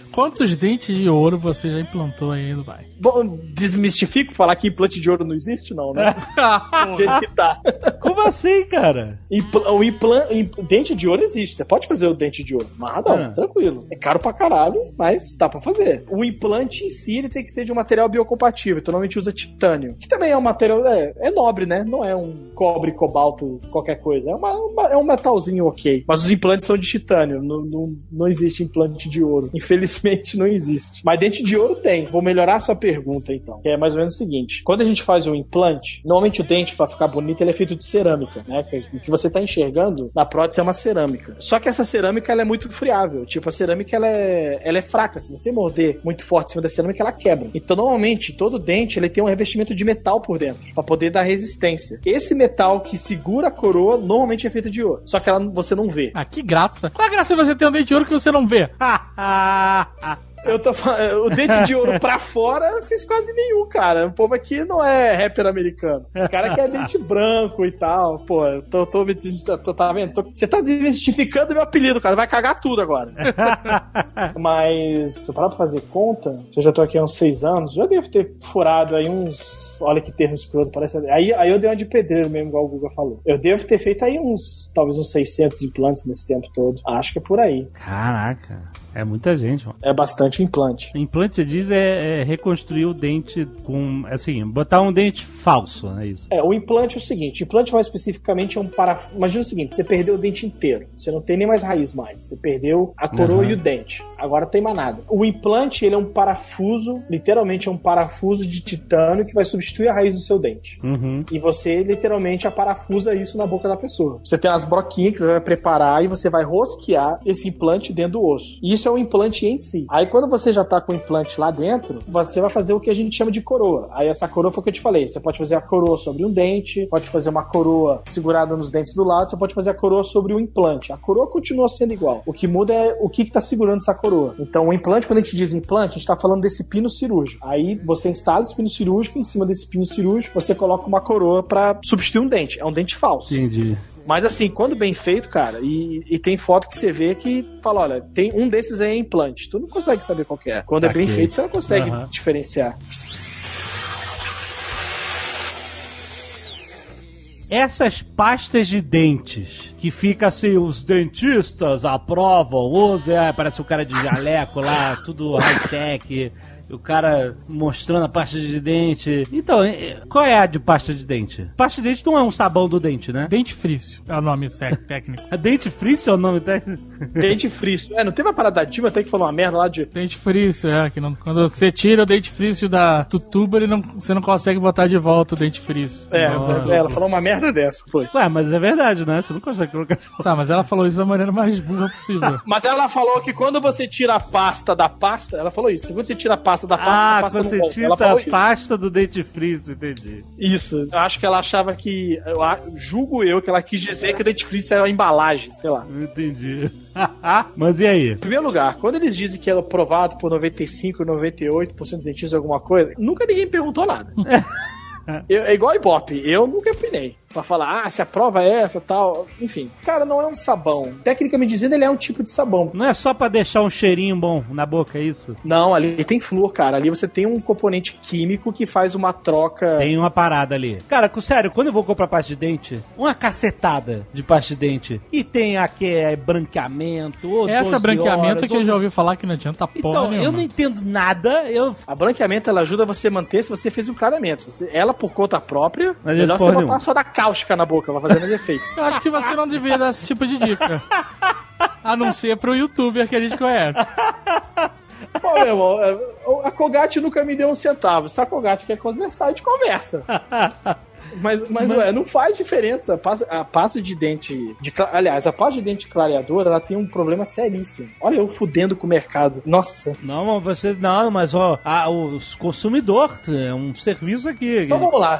[LAUGHS] Quantos dentes de ouro você já implantou aí em Dubai? Bom, desmistifico falar que implante de ouro não existe, não, né? [LAUGHS] Do jeito que tá. Como assim, cara? Impla- o implan- im- dente de ouro existe. Você pode fazer o dente de ouro. Mas não, Ah. tranquilo. É caro pra caralho, mas dá pra fazer. O implante em si, ele tem que ser de um material biocompatível. Então, normalmente usa titânio. Que também é um material... É, é nobre, né? Não é um cobre, cobalto, qualquer coisa. É, uma- uma- é um metalzinho ok. Mas os implantes são de titânio. Não, não, não existe implante de ouro. [LAUGHS] Infelizmente, não existe. Mas dente de ouro tem. Vou melhorar a sua pergunta, então. Que é mais ou menos o seguinte. Quando a gente faz o implante, normalmente o dente, pra ficar bonito, ele é feito de cerâmica, né? O que você tá enxergando na prótese é uma cerâmica. Só que essa cerâmica, ela é muito friável. Tipo, a cerâmica, ela é, ela é fraca. Se você morder muito forte em cima da cerâmica, ela quebra. Então, normalmente, todo dente, ele tem um revestimento de metal por dentro, pra poder dar resistência. Esse metal que segura a coroa, normalmente é feito de ouro. Só que ela, você não vê. Ah, que graça. Qual a graça de você ter um dente de ouro que você não vê? Eu tô falando, o dente de ouro pra fora eu fiz quase nenhum, cara. O povo aqui não é rapper americano. Os caras querem dente branco e tal. Pô, eu tô, tô, tô- tá vendo? Tô- você tá desmistificando meu apelido, cara. Vai cagar tudo agora. [LAUGHS] Mas, se eu parar pra fazer conta, eu já tô aqui há uns seis anos, já devo ter furado aí uns. Olha que termo escroto, parece. Aí, aí eu dei uma de pedreiro mesmo, igual o Guga falou. Eu devo ter feito aí uns, talvez uns 600 implantes nesse tempo todo. Acho que é por aí. Caraca, é muita gente, mano. É bastante implante. Implante, você diz, é, é reconstruir o dente com, assim, botar um dente falso, é isso? É, o implante é o seguinte, implante mais especificamente é um parafuso. Imagina o seguinte, você perdeu o dente inteiro. Você não tem nem mais raiz mais. Você perdeu a coroa Uhum. e o dente. Agora não tem mais nada. O implante, ele é um parafuso, literalmente é um parafuso de titânio que vai substituir a raiz do seu dente. Uhum. E você literalmente aparafusa isso na boca da pessoa. Você tem as broquinhas que você vai preparar e você vai rosquear esse implante dentro do osso. E isso é o implante em si. Aí quando você já tá com o implante lá dentro, você vai fazer o que a gente chama de coroa. Aí essa coroa foi o que eu te falei. Você pode fazer a coroa sobre um dente, pode fazer uma coroa segurada nos dentes do lado, você pode fazer a coroa sobre o implante. A coroa continua sendo igual. O que muda é o que, que tá segurando essa coroa. Então o implante, quando a gente diz implante, a gente tá falando desse pino cirúrgico. Aí você instala esse pino cirúrgico, em cima desse pino cirúrgico, você coloca uma coroa pra substituir um dente. É um dente falso. Entendi. Mas assim, quando bem feito, cara, e, e tem foto que você vê que fala, olha, tem um desses aí é implante. Tu não consegue saber qual que é. Quando é bem feito, você não consegue Aham. diferenciar. Essas pastas de dentes que fica assim, os dentistas aprovam, usem, é, parece o cara de jaleco lá, tudo high-tech, o cara mostrando a pasta de dente. Então, qual é a de pasta de dente? Pasta de dente não é um sabão do dente, né? Dente frício é o nome [LAUGHS] técnico. A dente frício é o nome técnico? Dente frício. É, não teve uma parada da Dilma até que falou uma merda lá de. Dente frício, é. Que não, quando você tira o dente frício da tutuba, ele não, você não consegue botar de volta o dente frício. É, ela falou uma merda dessa, foi. Ué, mas é verdade, né? Você não consegue colocar. Tá, mas ela falou isso da maneira mais burra possível. [LAUGHS] Mas ela falou que quando você tira a pasta da pasta, ela falou isso, quando você tira a pasta pasta da pasta, Ah, da pasta. Ela falou a isso. pasta do dentifrício, entendi. Isso. Eu acho que ela achava que. Eu a- julgo eu que ela quis dizer que o dentifrício era uma embalagem, sei lá. Entendi. [LAUGHS] Mas e aí? Em primeiro lugar, quando eles dizem que é aprovado por 95, 98% dos dentistas alguma coisa, nunca ninguém perguntou nada. [LAUGHS] Eu- é igual Ibope, eu nunca opinei. Pra falar, ah, se a prova é essa tal. Enfim, cara, não é um sabão. Tecnicamente dizendo, ele é um tipo de sabão. Não é só pra deixar um cheirinho bom na boca, é isso? Não, ali tem flúor, cara. Ali você tem um componente químico que faz uma troca. Tem uma parada ali. Cara, com- sério, quando eu vou comprar pasta de dente, uma cacetada de pasta de dente, e tem aqui é, branqueamento, ou Essa 12 branqueamento horas, que eu já ou- ouvi falar que não adianta porra Então, eu não entendo nada, eu... A branqueamento ela ajuda você a manter se você fez um clareamento. Você- ela por conta própria, melhor você botar só da cáustica na boca, vai fazer mais efeito. Eu acho que você não devia dar esse tipo de dica. A não ser pro youtuber que a gente conhece. Pô, meu irmão, é, a Colgate nunca me deu um centavo. Se a Colgate quer conversar, a gente conversa. Mas, mas, ué, não faz diferença. A pasta, a pasta de dente. De, aliás, a pasta de dente clareadora ela tem um problema seríssimo. Olha eu fudendo com o mercado. Nossa. Não, mas você... Não, mas ó, a- o consumidor é um serviço aqui. Então vamos lá.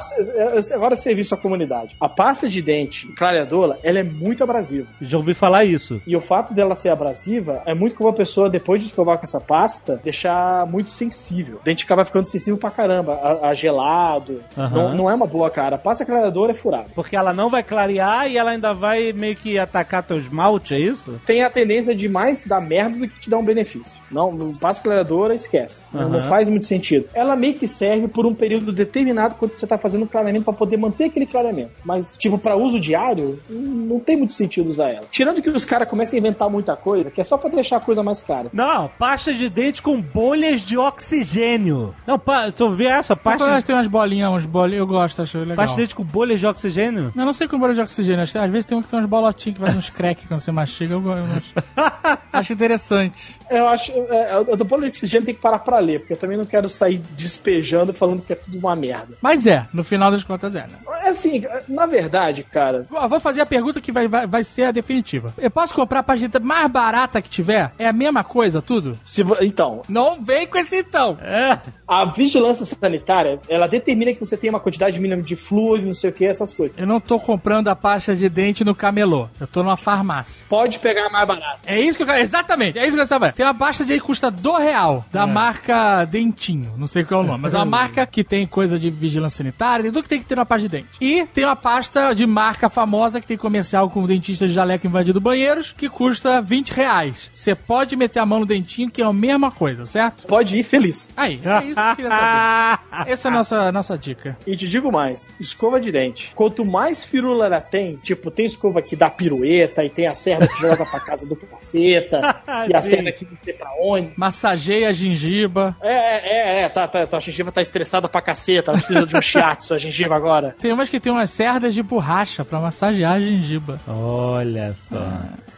Agora serviço à comunidade. A pasta de dente clareadora, ela é muito abrasiva. Já ouvi falar isso. E o fato dela ser abrasiva é muito como a pessoa, depois de escovar com essa pasta, deixar muito sensível. O dente acaba ficando sensível pra caramba, a, a gelado. Aham. Não, não é uma boa cara. A pasta clareadora é furada. Porque ela não vai clarear e ela ainda vai meio que atacar teu esmalte, é isso? Tem a tendência de mais dar merda do que te dar um benefício. Não, pasta clareadora, esquece. Não- Não faz muito sentido. Ela meio que serve por um período determinado quando você tá fazendo clareamento pra poder manter aquele clareamento. Mas, tipo, pra uso diário, hum, não tem muito sentido usar ela. Tirando que os caras começam a inventar muita coisa, que é só pra deixar a coisa mais cara. Não, pasta de dente com bolhas de oxigênio. Não, pa, você ouviu essa? Pasta Quando de, tem umas bolinhas, uns bolinhos, eu gosto, acho legal. pasta de dente com bolhas de oxigênio? Eu não sei com bolinha de oxigênio, às vezes tem um que tem uns bolotinhos que faz uns crack quando você mastiga, eu, eu acho. [LAUGHS] acho interessante. Eu acho. É, eu tô falando de oxigênio tem que parar pra ler, porque eu também não quero sair despejando falando que é tudo uma merda. Mas é, no final das contas é, né? É Assim, na verdade, cara, Eu vou fazer a pergunta que vai, vai, vai ser a definitiva. Eu posso comprar a pasta mais barata que tiver? É a mesma coisa, tudo? se vo- então, Não vem com esse então. É. a vigilância sanitária, ela determina que você tem uma quantidade mínima de fluido, não sei o que, essas coisas. Eu não tô comprando a pasta de dente no camelô. Eu tô numa farmácia. Pode pegar mais barato. É isso que eu quero. Exatamente, é isso que eu quero saber. Tem uma pasta de dente que custa do real, da marca Dentinho. Não sei qual é o nome, mas é uma [LAUGHS] marca que tem coisa de vigilância sanitária, tem tudo que tem que ter na pasta de dente. E tem uma pasta de marca famosa que tem comercial com o dentista de jaleco invadido banheiros, que custa 20 reais. Você pode meter a mão no dentinho, que é a mesma coisa, certo? Pode ir feliz. Aí, é isso que eu queria saber. [LAUGHS] Essa é a nossa, nossa dica. E te digo mais, escova de dente. Quanto mais firula ela tem, tipo, tem escova que dá pirueta e tem a serra que joga pra casa do caceta, [LAUGHS] e a serra que não sei pra onde. Massageia a gengiba. É, é, é, é, tá, tá, tua gengiva tá estressada pra caceta, ela precisa de um shiatsu, a gengiva agora. Tem umas que tem umas cerdas de borracha pra massagear a gengiba. Olha só.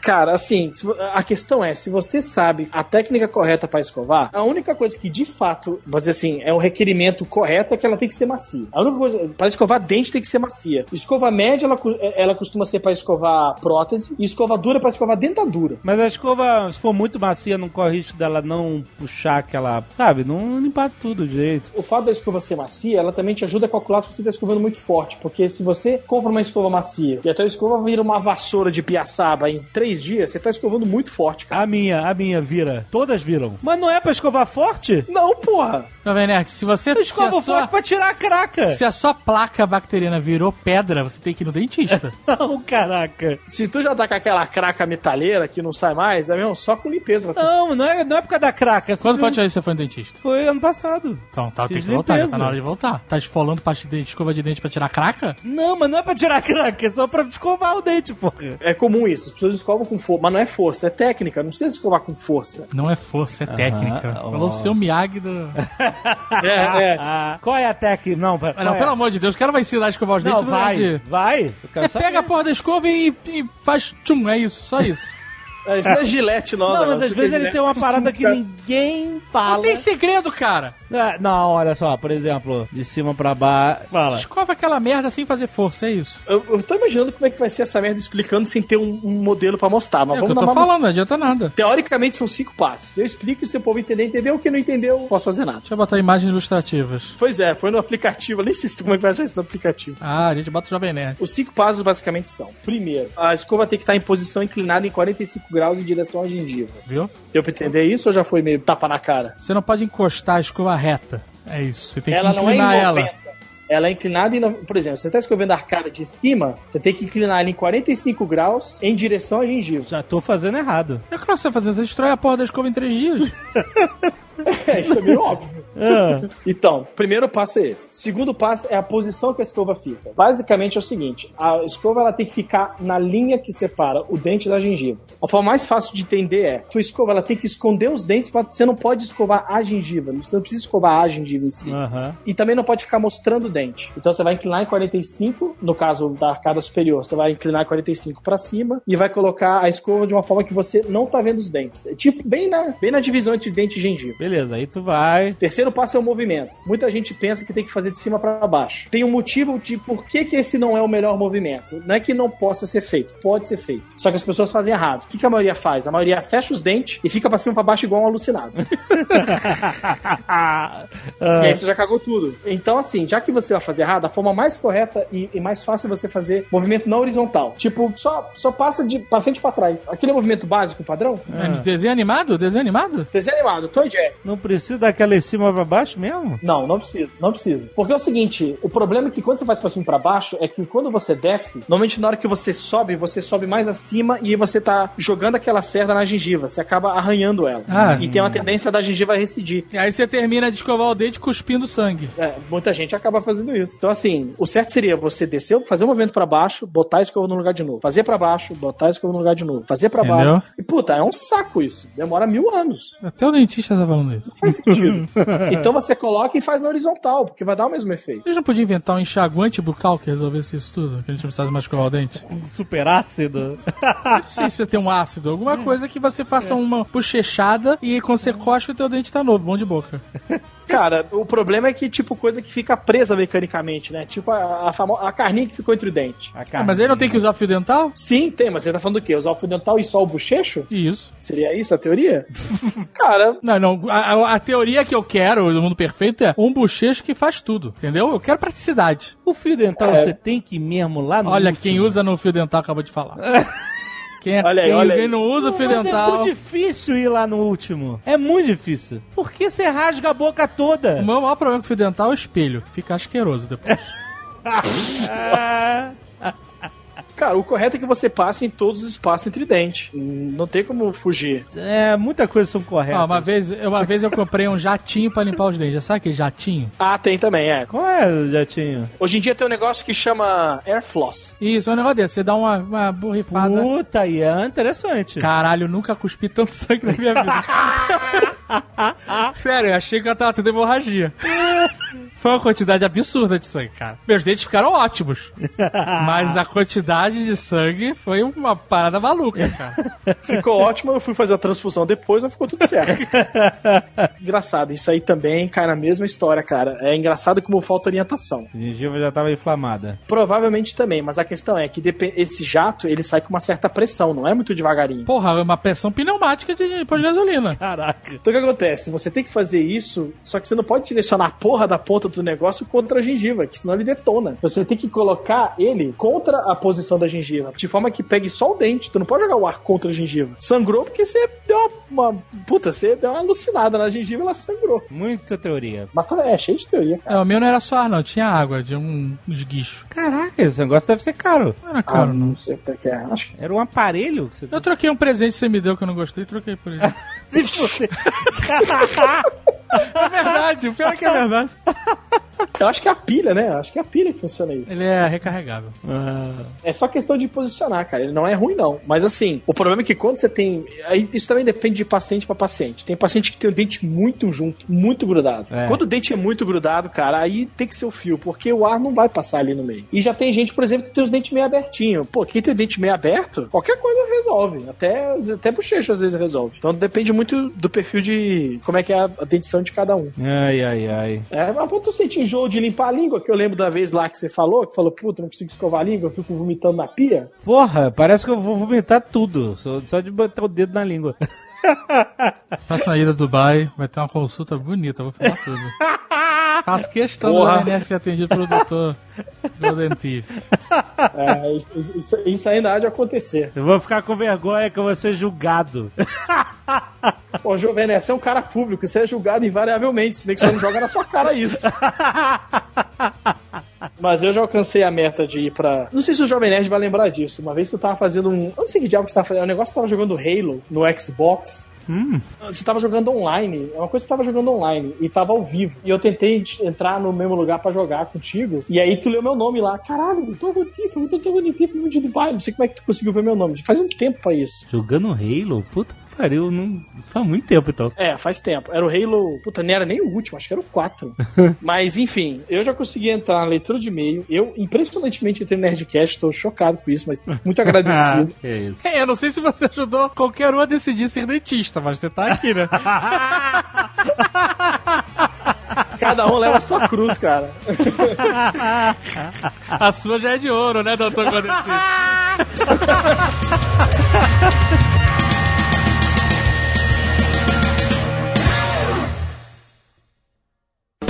Cara, assim, a questão é, se você sabe a técnica correta pra escovar, a única coisa que de fato, vou dizer assim, é um requerimento correto é que ela tem que ser macia. A única coisa, para escovar dente tem que ser macia. Escova média, ela, cu- ela costuma ser pra escovar prótese, e escova dura pra escovar dentadura. Mas a escova, se for muito macia, não corre risco dela não puxar aquela. Sabe? Não limpar tudo direito. O fato da escova ser macia, ela também te ajuda a calcular se você tá escovando muito forte, porque se você compra uma escova macia e a tua escova vira uma vassoura de piaçaba em três dias, você tá escovando muito forte, cara. A minha, a minha vira. Todas viram. Mas não é pra escovar forte? Não, porra! Jovem Nerd, se você... Eu se escovo a sua- forte pra tirar a craca. Se a sua placa bacteriana virou pedra, você tem que ir no dentista. [LAUGHS] Não, caraca. Se tu já tá com aquela craca metalheira que não sai mais, é mesmo só com limpeza. Não, não é, não é por causa da craca. é Quando foi a simplesmente- última vez que você foi no dentista? Foi ano passado. Então, tá, tem que voltar, limpeza. tá na hora de voltar. Tá esfolando pasta de dente, escova de dente pra tirar craca? Não, mas não é pra tirar a craca, é só pra escovar o dente, porra. É comum isso, as pessoas escovam com força, mas não é força, é técnica, não precisa escovar com força. Não é força, é técnica. Falou o seu Miyagi do... [LAUGHS] É, é. Ah, [LAUGHS] qual é a técnica? Não, não, é? pelo amor de Deus, o cara vai ensinar a escovar os Não, dentes. vai, de- vai. Você saber. pega a porra da escova e, e faz tchum, é isso, só isso. É, Isso não é gilete, não. Não, mas às vezes é ele tem uma parada que [LAUGHS] ninguém Não fala. tem segredo, cara. Ah, não, olha só, por exemplo, de cima pra baixo. Fala. Escova aquela merda sem fazer força, é isso. Eu, eu tô imaginando como é que vai ser essa merda explicando sem ter um, um modelo pra mostrar. Mas É o que eu vamos tô uma- falando, não adianta nada. Teoricamente são cinco passos. Eu explico e se o povo entender, entendeu. O que não entendeu, não posso fazer nada. Deixa eu botar imagens ilustrativas. Pois é, foi no aplicativo. Eu [LAUGHS] nem sei se como é que vai achar isso no aplicativo. Ah, a gente bota o Jovem Nerd. Os cinco passos basicamente são: primeiro, a escova tem que estar em posição inclinada em 45 graus em direção à gengiva. Viu? Deu pra entender isso ou já foi meio tapa na cara? Você não pode encostar a escova reta. É isso. Você tem ela que não é inclinar 90. ela. Ela é inclinada em. Por exemplo, você tá escovendo a arcada de cima, você tem que inclinar ela em 45 graus em direção à gengiva. Já tô fazendo errado. É claro que você vai fazer. Você destrói a porra da escova em três dias. [LAUGHS] É, isso é meio óbvio. Ah, Então, primeiro passo é esse. Segundo passo é a posição que a escova fica. Basicamente é o seguinte: a escova ela tem que ficar na linha que separa o dente da gengiva. A forma mais fácil de entender é: tua escova ela tem que esconder os dentes, mas você não pode escovar a gengiva. Você não precisa escovar a gengiva em si. E também não pode ficar mostrando o dente. Então você vai inclinar em 45, no caso da arcada superior, você vai inclinar em 45 para cima e vai colocar a escova de uma forma que você não tá vendo os dentes. É tipo bem na, bem na divisão entre dente e gengiva. Beleza, aí tu vai. Terceiro passo é o movimento. Muita gente pensa que tem que fazer de cima para baixo. Tem um motivo de por que, que esse não é o melhor movimento. Não é que não possa ser feito, pode ser feito. Só que as pessoas fazem errado. O que, que a maioria faz? A maioria fecha os dentes e fica para cima e para baixo igual um alucinado. [LAUGHS] E aí você já cagou tudo. Então, assim, já que você vai fazer errado, a forma mais correta e, e mais fácil é você fazer movimento na horizontal. Tipo, só, só passa de pra frente e pra trás. Aquele movimento básico, padrão. É. Desenho animado? Desenho animado? Desenho animado, Tom e Jerry. Não precisa daquela em cima pra baixo mesmo? Não, não precisa, não precisa. Porque é o seguinte, o problema é que quando você faz pra cima e pra baixo, é que quando você desce, normalmente na hora que você sobe, você sobe mais acima e você tá jogando aquela cerda na gengiva. Você acaba arranhando ela. Ah. e tem uma tendência da gengiva a recidir. E aí você termina de escovar o dente cuspindo sangue. É, muita gente acaba fazendo isso. Então, assim, o certo seria você descer, fazer um movimento pra baixo, botar a escova no lugar de novo. Fazer pra baixo, botar a escova no lugar de novo. Fazer pra Entendeu? baixo. E, puta, é um saco isso. Demora mil anos. Até o dentista tá falando isso. Não faz sentido. [LAUGHS] então você coloca e faz na horizontal, porque vai dar o mesmo efeito. Vocês não podiam inventar um enxaguante bucal que resolvesse isso tudo? Que a gente não precisasse mais escovar o dente? Super ácido. Não sei se vai ter um ácido, alguma coisa que você faça uma bochechada e quando você cospe, teu dente tá novo, bom de boca. [LAUGHS] Cara, o problema é que, tipo, coisa que fica presa mecanicamente, né? Tipo a, a, famo- a carninha que ficou entre o dente. A Ah, mas aí não tem que usar fio dental? Sim, tem, mas você tá falando do quê? Usar o fio dental e só o bochecho? Isso. Seria isso a teoria? [LAUGHS] Cara, Não, não. A, a- a teoria que eu quero do mundo perfeito é um bochecho que faz tudo, entendeu? Eu quero praticidade. O fio dental É. você tem que ir mesmo lá no Olha, último. quem usa no fio dental acabou de falar. [LAUGHS] Quem, é, Olha aí, quem, olha quem não usa o fio Mas É dental. muito difícil ir lá no último. É muito difícil. Porque você rasga a boca toda. O meu maior problema com o fio dental é o espelho, que fica asqueroso depois. [LAUGHS] Ah, Cara, o correto é que você passe em todos os espaços entre dentes. Não tem como fugir. é, muita coisa são corretas. Ah, uma, vez, uma vez eu comprei um jatinho pra limpar os dentes. Já sabe aquele jatinho? Ah, tem também, é. Qual é, Jatinho? Hoje em dia tem um negócio que chama Air Floss. Isso, é um negócio desse. Você dá uma, uma borrifada. Puta, e é interessante. Caralho, eu nunca cuspi tanto [LAUGHS] sangue na minha vida. [LAUGHS] Sério, eu achei que eu tava tendo hemorragia. [LAUGHS] Foi uma quantidade absurda de sangue, cara. Meus dentes ficaram ótimos. [LAUGHS] Mas a quantidade de sangue foi uma parada maluca, cara. Ficou ótimo, eu fui fazer a transfusão depois, mas ficou tudo certo. [LAUGHS] engraçado, isso aí também cai na mesma história, cara. É engraçado como falta orientação. A gengiva já tava inflamada. Provavelmente também, mas a questão é que esse jato, ele sai com uma certa pressão, não é muito devagarinho. Porra, é uma pressão pneumática de pôr de gasolina. Caraca. Então o que acontece? Você tem que fazer isso, só que você não pode direcionar a porra da ponta do negócio contra a gengiva, que senão ele detona. Você tem que colocar ele contra a posição da gengiva, de forma que pegue só o dente. Tu não pode jogar o ar contra gengiva. Sangrou porque você deu uma. uma puta, você deu uma alucinada na gengiva e ela sangrou. Muita teoria. Mas tá- é cheio de teoria, cara. É, o meu não era só ar, não. Tinha água, de um esguicho. Caraca, esse negócio deve ser caro. Não era caro, não. sei o que é. Acho que. Era um aparelho que você... Eu troquei um presente que você me deu que eu não gostei e troquei por ele. [LAUGHS] Se você- [LAUGHS] é verdade, o pior é que é verdade. Eu acho que é a pilha, né? Eu acho que é a pilha que funciona isso. Ele é recarregável. É só questão de posicionar, cara. Ele não é ruim, não. Mas assim, o problema é que quando você tem. Aí isso também depende de paciente pra paciente. Tem paciente que tem o dente muito junto, muito grudado. É. Quando o dente é muito grudado, cara, aí tem que ser o fio, porque o ar não vai passar ali no meio. E já tem gente, por exemplo, que tem os dentes meio abertinhos. Pô, quem tem o dente meio aberto, qualquer coisa resolve. Até, até bochecha às vezes resolve. Então depende muito do perfil de como é que é a a de cada um. Ai, ai, ai. É, mas pô, tu sente enjoo de limpar a língua, que eu lembro da vez lá que você falou, que falou, puta, não consigo escovar a língua, eu fico vomitando na pia. Porra, parece que eu vou vomitar tudo. Só, só de botar o dedo na língua. Próxima ida a Dubai vai ter uma consulta bonita, vou falar tudo. [LAUGHS] [LAUGHS] Faço questão Porra. do ONR ser atendido pelo doutor Golden Teeth. É, isso, isso- isso ainda há de acontecer. Eu vou ficar com vergonha que eu vou ser julgado. [LAUGHS] Pô, Jovem, você é um cara público, você é julgado invariavelmente, senão que você não joga na sua cara isso. [LAUGHS] Mas eu já alcancei a meta de ir pra. Não sei se o Jovem Nerd vai lembrar disso. Uma vez tu tava fazendo um. Eu não sei que diabo que você tava fazendo. O negócio que você tava jogando Halo no Xbox. Você tava jogando online. É uma coisa que você tava jogando online e tava ao vivo. E eu tentei entrar no mesmo lugar pra jogar contigo. E aí tu leu meu nome lá. Caralho, eu tô bonito, eu tô bonito de Dubai. Não sei como é que tu conseguiu ver meu nome. Faz um tempo pra isso. Jogando Halo? Puta pariu, não... faz muito tempo então. É, faz tempo. Era o Halo. Puta, não era nem o último, acho que era o 4. [LAUGHS] Mas, enfim, eu já consegui entrar na leitura de e-mail. Eu, impressionantemente, entrei no Nerdcast, tô chocado com isso, mas muito agradecido. [LAUGHS] que isso. É, eu não sei se você ajudou qualquer um a decidir ser dentista, mas você tá aqui, né? [LAUGHS] Cada um leva a sua cruz, cara. A sua já é de ouro, né, doutor Golden